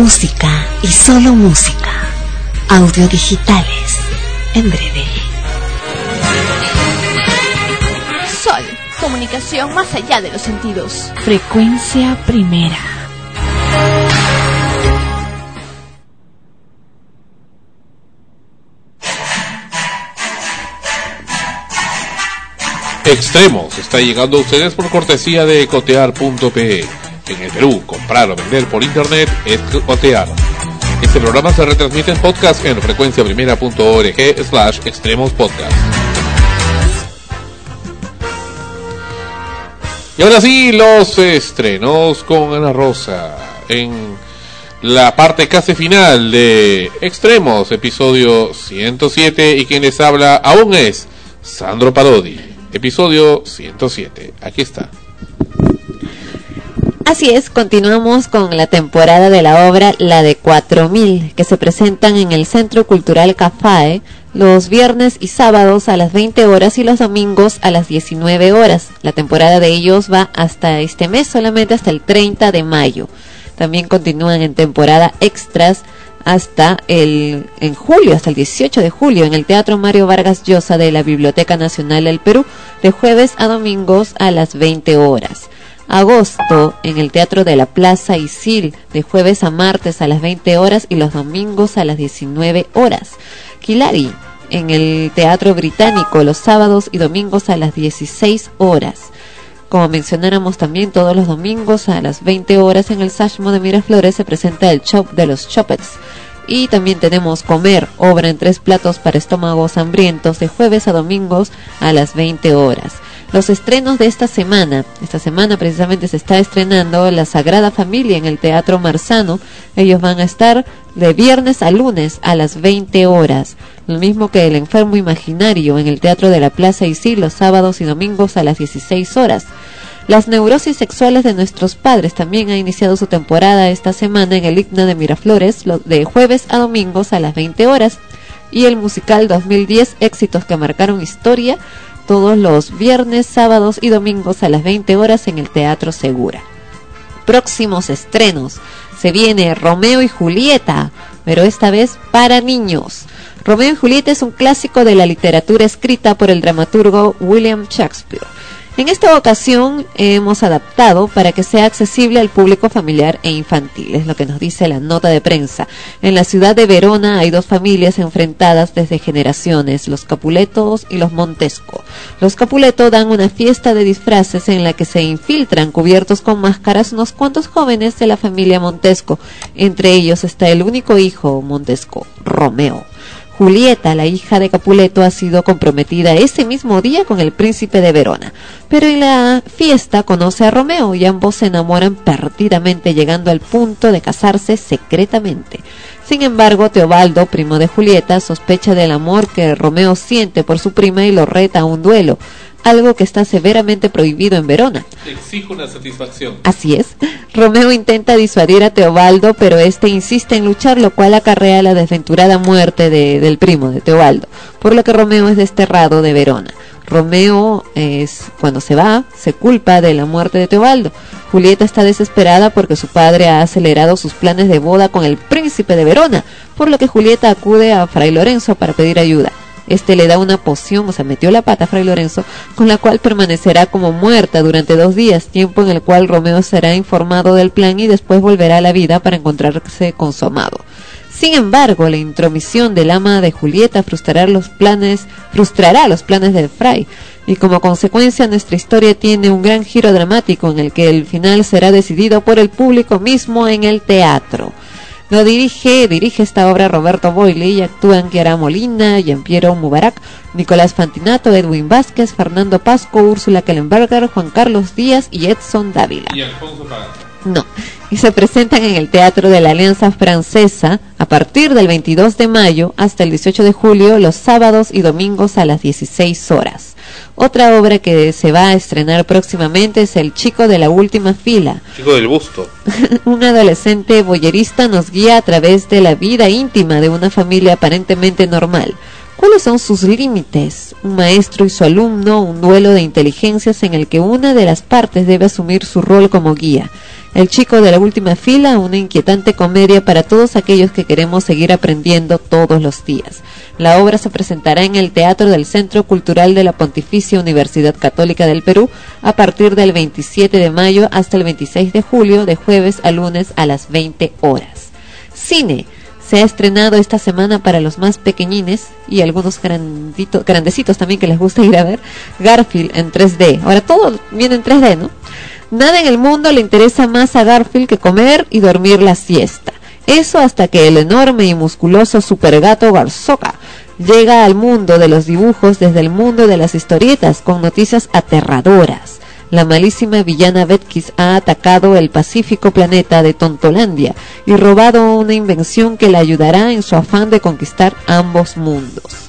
V: música y solo música. Audio digitales. En breve.
B: Sol, comunicación más allá de los sentidos. Frecuencia primera.
C: Extremos está llegando a ustedes por cortesía de cotear.pe. En el Perú, comprar o vender por internet es cotear. Este programa se retransmite en podcast en frecuenciaprimera.org slash extremos podcast. Y ahora sí, los estrenos con Ana Rosa en la parte casi final de Extremos, episodio 107 y quien les habla aún es Sandro Parodi, episodio 107. Aquí está.
H: Así es, continuamos con la temporada de la obra La de 4000, que se presentan en el Centro Cultural Cafae los viernes y sábados a las 20 horas y los domingos a las 19 horas. La temporada de ellos va hasta este mes, solamente hasta el 30 de mayo. También continúan en temporada extras hasta el en julio, hasta el 18 de julio, en el Teatro Mario Vargas Llosa de la Biblioteca Nacional del Perú, de jueves a domingos a las 20 horas. Agosto en el Teatro de la Plaza Isil, de jueves a martes a las 20 horas y los domingos a las 19 horas. Kilari en el Teatro Británico los sábados y domingos a las 16 horas. Como mencionáramos también todos los domingos a las 20 horas en el Sashmo de Miraflores se presenta el Chop de los Choppets. Y también tenemos Comer, obra en tres platos para estómagos hambrientos de jueves a domingos a las 20 horas. Los estrenos de esta semana, esta semana precisamente se está estrenando La Sagrada Familia en el Teatro Marzano. Ellos van a estar de viernes a lunes a las 20 horas. Lo mismo que El Enfermo Imaginario en el Teatro de la Plaza Isil los sábados y domingos a las 16 horas. Las neurosis sexuales de nuestros padres también ha iniciado su temporada esta semana en el Igna de Miraflores, lo- de jueves a domingos a las 20 horas. Y el musical 2010 Éxitos que marcaron historia todos los viernes, sábados y domingos a las 20 horas en el Teatro Segura. Próximos estrenos. Se viene Romeo y Julieta, pero esta vez para niños. Romeo y Julieta es un clásico de la literatura escrita por el dramaturgo William Shakespeare. En esta ocasión hemos adaptado para que sea accesible al público familiar e infantil, es lo que nos dice la nota de prensa. En la ciudad de Verona hay dos familias enfrentadas desde generaciones, los Capuletos y los Montesco. Los Capuleto dan una fiesta de disfraces en la que se infiltran cubiertos con máscaras unos cuantos jóvenes de la familia Montesco. Entre ellos está el único hijo Montesco, Romeo. Julieta, la hija de Capuleto, ha sido comprometida ese mismo día con el príncipe de Verona. Pero en la fiesta conoce a Romeo y ambos se enamoran perdidamente, llegando al punto de casarse secretamente. Sin embargo, Teobaldo, primo de Julieta, sospecha del amor que Romeo siente por su prima y lo reta a un duelo, algo que está severamente prohibido en Verona.
C: Exijo una satisfacción.
H: Así es. Romeo intenta disuadir a Teobaldo, pero este insiste en luchar, lo cual acarrea la desventurada muerte de- del primo de Teobaldo, por lo que Romeo es desterrado de Verona. Romeo es cuando se va, se culpa de la muerte de Teobaldo. Julieta está desesperada porque su padre ha acelerado sus planes de boda con el príncipe de Verona, por lo que Julieta acude a Fray Lorenzo para pedir ayuda. Este le da una poción, o sea, metió la pata a Fray Lorenzo, con la cual permanecerá como muerta durante dos días, tiempo en el cual Romeo será informado del plan y después volverá a la vida para encontrarse con su amado. Sin embargo, la intromisión del ama de Julieta frustrará los planes, frustrará los planes del Fray, y como consecuencia nuestra historia tiene un gran giro dramático en el que el final será decidido por el público mismo en el teatro. Lo dirige, dirige esta obra Roberto Boyle y actúan Chiara Molina, Giampiero Mubarak, Nicolás Fantinato, Edwin Vázquez, Fernando Pasco, Úrsula Kellenberger, Juan Carlos Díaz y Edson Dávila. No. Y se presentan en el Teatro de la Alianza Francesa a partir del 22 de mayo hasta el 18 de julio, los sábados y domingos a las 16 horas. Otra obra que se va a estrenar próximamente es El Chico de la Última Fila.
C: Chico del busto.
H: Un adolescente boyerista nos guía a través de la vida íntima de una familia aparentemente normal. ¿Cuáles son sus límites? Un maestro y su alumno, un duelo de inteligencias en el que una de las partes debe asumir su rol como guía. El chico de la última fila, una inquietante comedia para todos aquellos que queremos seguir aprendiendo todos los días. La obra se presentará en el Teatro del Centro Cultural de la Pontificia Universidad Católica del Perú a partir del 27 de mayo hasta el 26 de julio, de jueves a lunes a las 20 horas. Cine. Se ha estrenado esta semana para los más pequeñines y algunos grandito- grandecitos también que les gusta ir a ver. Garfield en 3D. Ahora todo viene en 3D, ¿no? Nada en el mundo le interesa más a Garfield que comer y dormir la siesta. Eso hasta que el enorme y musculoso supergato Garzoka llega al mundo de los dibujos desde el mundo de las historietas con noticias aterradoras. La malísima villana Betkis ha atacado el pacífico planeta de Tontolandia y robado una invención que le ayudará en su afán de conquistar ambos mundos.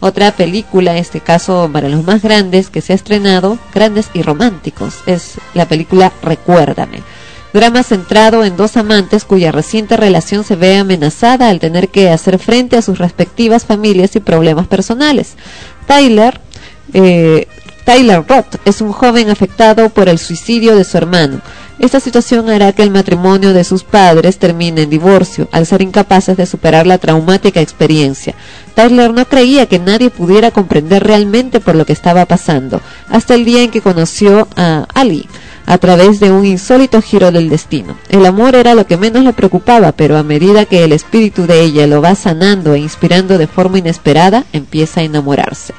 H: Otra película, en este caso para los más grandes, que se ha estrenado, grandes y románticos, es la película Recuérdame. Drama centrado en dos amantes cuya reciente relación se ve amenazada al tener que hacer frente a sus respectivas familias y problemas personales. Tyler, eh, Tyler Roth es un joven afectado por el suicidio de su hermano. Esta situación hará que el matrimonio de sus padres termine en divorcio, al ser incapaces de superar la traumática experiencia. Tyler no creía que nadie pudiera comprender realmente por lo que estaba pasando, hasta el día en que conoció a Ali, a través de un insólito giro del destino. El amor era lo que menos le preocupaba, pero a medida que el espíritu de ella lo va sanando e inspirando de forma inesperada, empieza a enamorarse.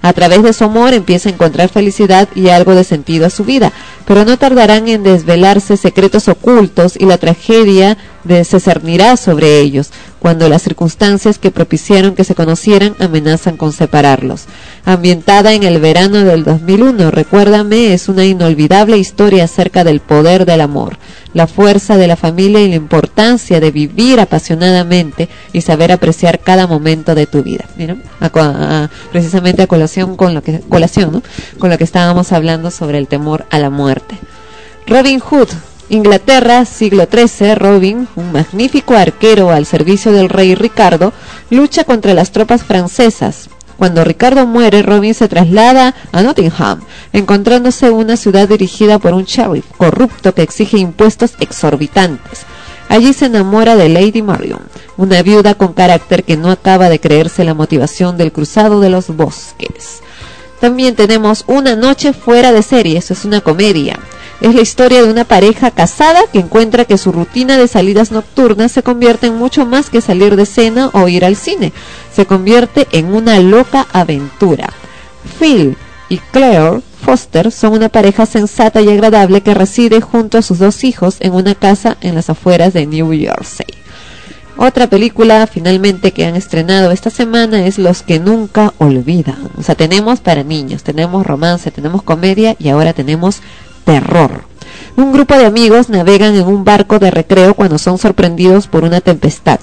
H: A través de su amor empieza a encontrar felicidad y algo de sentido a su vida, pero no tardarán en desvelarse secretos ocultos y la tragedia se cernirá sobre ellos, cuando las circunstancias que propiciaron que se conocieran amenazan con separarlos. Ambientada en el verano del 2001, Recuérdame es una inolvidable historia acerca del poder del amor, la fuerza de la familia y la importancia de vivir apasionadamente y saber apreciar cada momento de tu vida. ¿Vieron? A precisamente a colación con lo que colación. Con lo que estábamos hablando sobre el temor a la muerte. Robin Hood, Inglaterra, siglo XIII, Robin, un magnífico arquero al servicio del rey Ricardo, lucha contra las tropas francesas. Cuando Ricardo muere, Robin se traslada a Nottingham, encontrándose una ciudad dirigida por un sheriff corrupto que exige impuestos exorbitantes. Allí se enamora de Lady Marion, una viuda con carácter que no acaba de creerse la motivación del cruzado de los bosques. También tenemos Una noche fuera de serie, eso es una comedia. Es la historia de una pareja casada que encuentra que su rutina de salidas nocturnas se convierte en mucho más que salir de cena o ir al cine. Se convierte en una loca aventura. Phil y Claire Foster son una pareja sensata y agradable que reside junto a sus dos hijos en una casa en las afueras de New Jersey. Otra película finalmente que han estrenado esta semana es Los que nunca olvidan. O sea, tenemos para niños, tenemos romance, tenemos comedia y ahora tenemos terror. Un grupo de amigos navegan en un barco de recreo cuando son sorprendidos por una tempestad.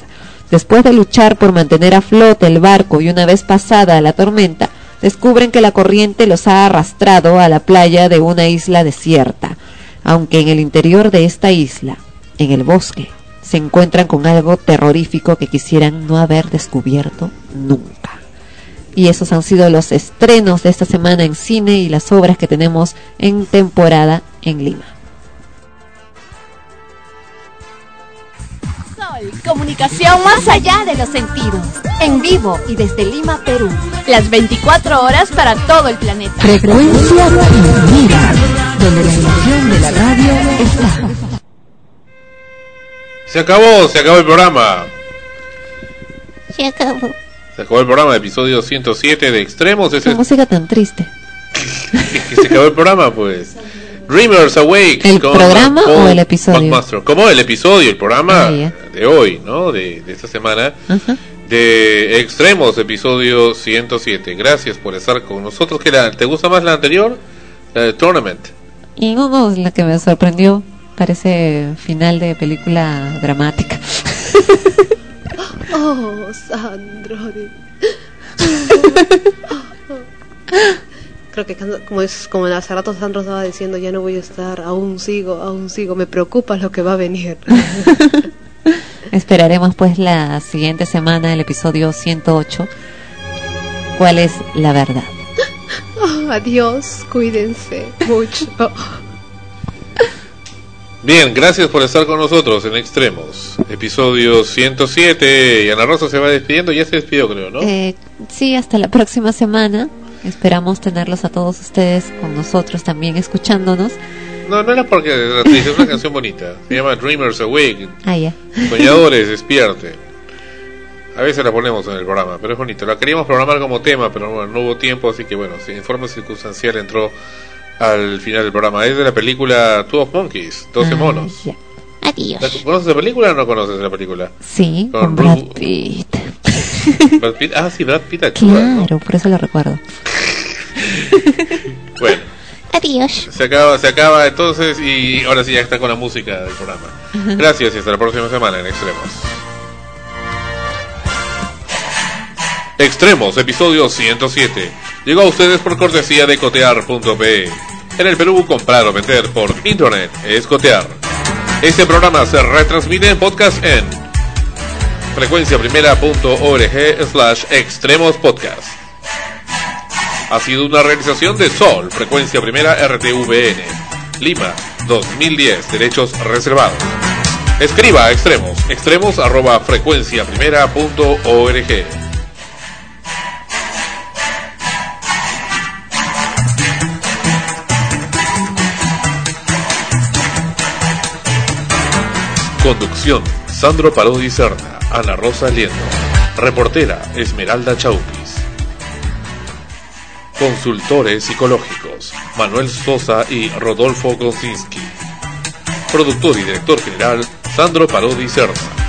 H: Después de luchar por mantener a flote el barco y una vez pasada la tormenta, descubren que la corriente los ha arrastrado a la playa de una isla desierta. Aunque en el interior de esta isla, en el bosque, se encuentran con algo terrorífico que quisieran no haber descubierto nunca. Y esos han sido los estrenos de esta semana en cine y las obras que tenemos en temporada en Lima.
B: Sol, comunicación más allá de los sentidos. En vivo y desde Lima, Perú. Las 24 horas para todo el planeta.
V: Frecuencia Mira, donde la emoción de la radio está.
C: Se acabó, se acabó el programa.
H: Se acabó.
C: Se acabó el programa, episodio 107 de Extremos.
H: Qué música tan triste.
C: es se acabó el programa, pues. Dreamers Awake.
H: ¿El
C: con
H: programa
C: Paul
H: o el episodio?
C: Buckmaster. Como el episodio, el programa
H: Ah,
C: de hoy, ¿no? De, de esta semana.
H: Ajá.
C: De Extremos, episodio 107. Gracias por estar con nosotros. ¿Qué la, ¿Te gusta más la anterior? La de Tournament.
H: Y no, no, la que me sorprendió. Parece final de película dramática.
G: Oh, Sandro. Creo que como es como hace rato Sandro estaba diciendo, ya no voy a estar, aún sigo, aún sigo, me preocupa lo que va a venir.
H: Esperaremos pues la siguiente semana, el episodio 108. ¿Cuál es la verdad?
G: Oh, adiós, cuídense mucho.
C: Bien, gracias por estar con nosotros en Extremos. Episodio 107. Y Ana Rosa se va despidiendo. Ya se despidió, creo, ¿no?
H: Eh, sí, hasta la próxima semana. Esperamos tenerlos a todos ustedes con nosotros también escuchándonos.
C: No, no era porque la es una canción bonita. Se llama Dreamers Awake.
H: Ah, ya.
C: Soñadores, despierte. A veces la ponemos en el programa, pero es bonito. La queríamos programar como tema, pero bueno, no hubo tiempo, así que bueno, sin informe circunstancial entró al final del programa. Es de la película Two of Monkeys, 12
H: Ah,
C: monos.
H: Adiós.
C: ¿La- ¿Conoces la película o no conoces la película?
H: Sí, Con Brad
C: Ru-
H: Pitt.
C: Brad Pitt. Ah, sí, Brad Pitt actúa, ¿no?
H: Claro, por eso lo recuerdo.
C: Bueno,
H: Adiós.
C: se acaba, se acaba entonces y ahora sí ya está con la música del programa. Gracias y hasta la próxima semana en Extremos. Extremos, episodio 107. Llegó a ustedes por cortesía de cotear.pe. En el Perú, comprar o vender por internet es cotear. Este programa se retransmite en podcast en frecuenciaprimera.org slash extremos podcast. Ha sido una realización de Sol, Frecuencia Primera RTVN, Lima, 2010, derechos reservados. Escriba a extremos, extremos arroba frecuenciaprimera.org. Conducción, Sandro Parodi Serna, Ana Rosa Liendo. Reportera, Esmeralda Chaupis. Consultores psicológicos, Manuel Sosa y Rodolfo Gozinski. Productor y director general, Sandro Parodi Serna.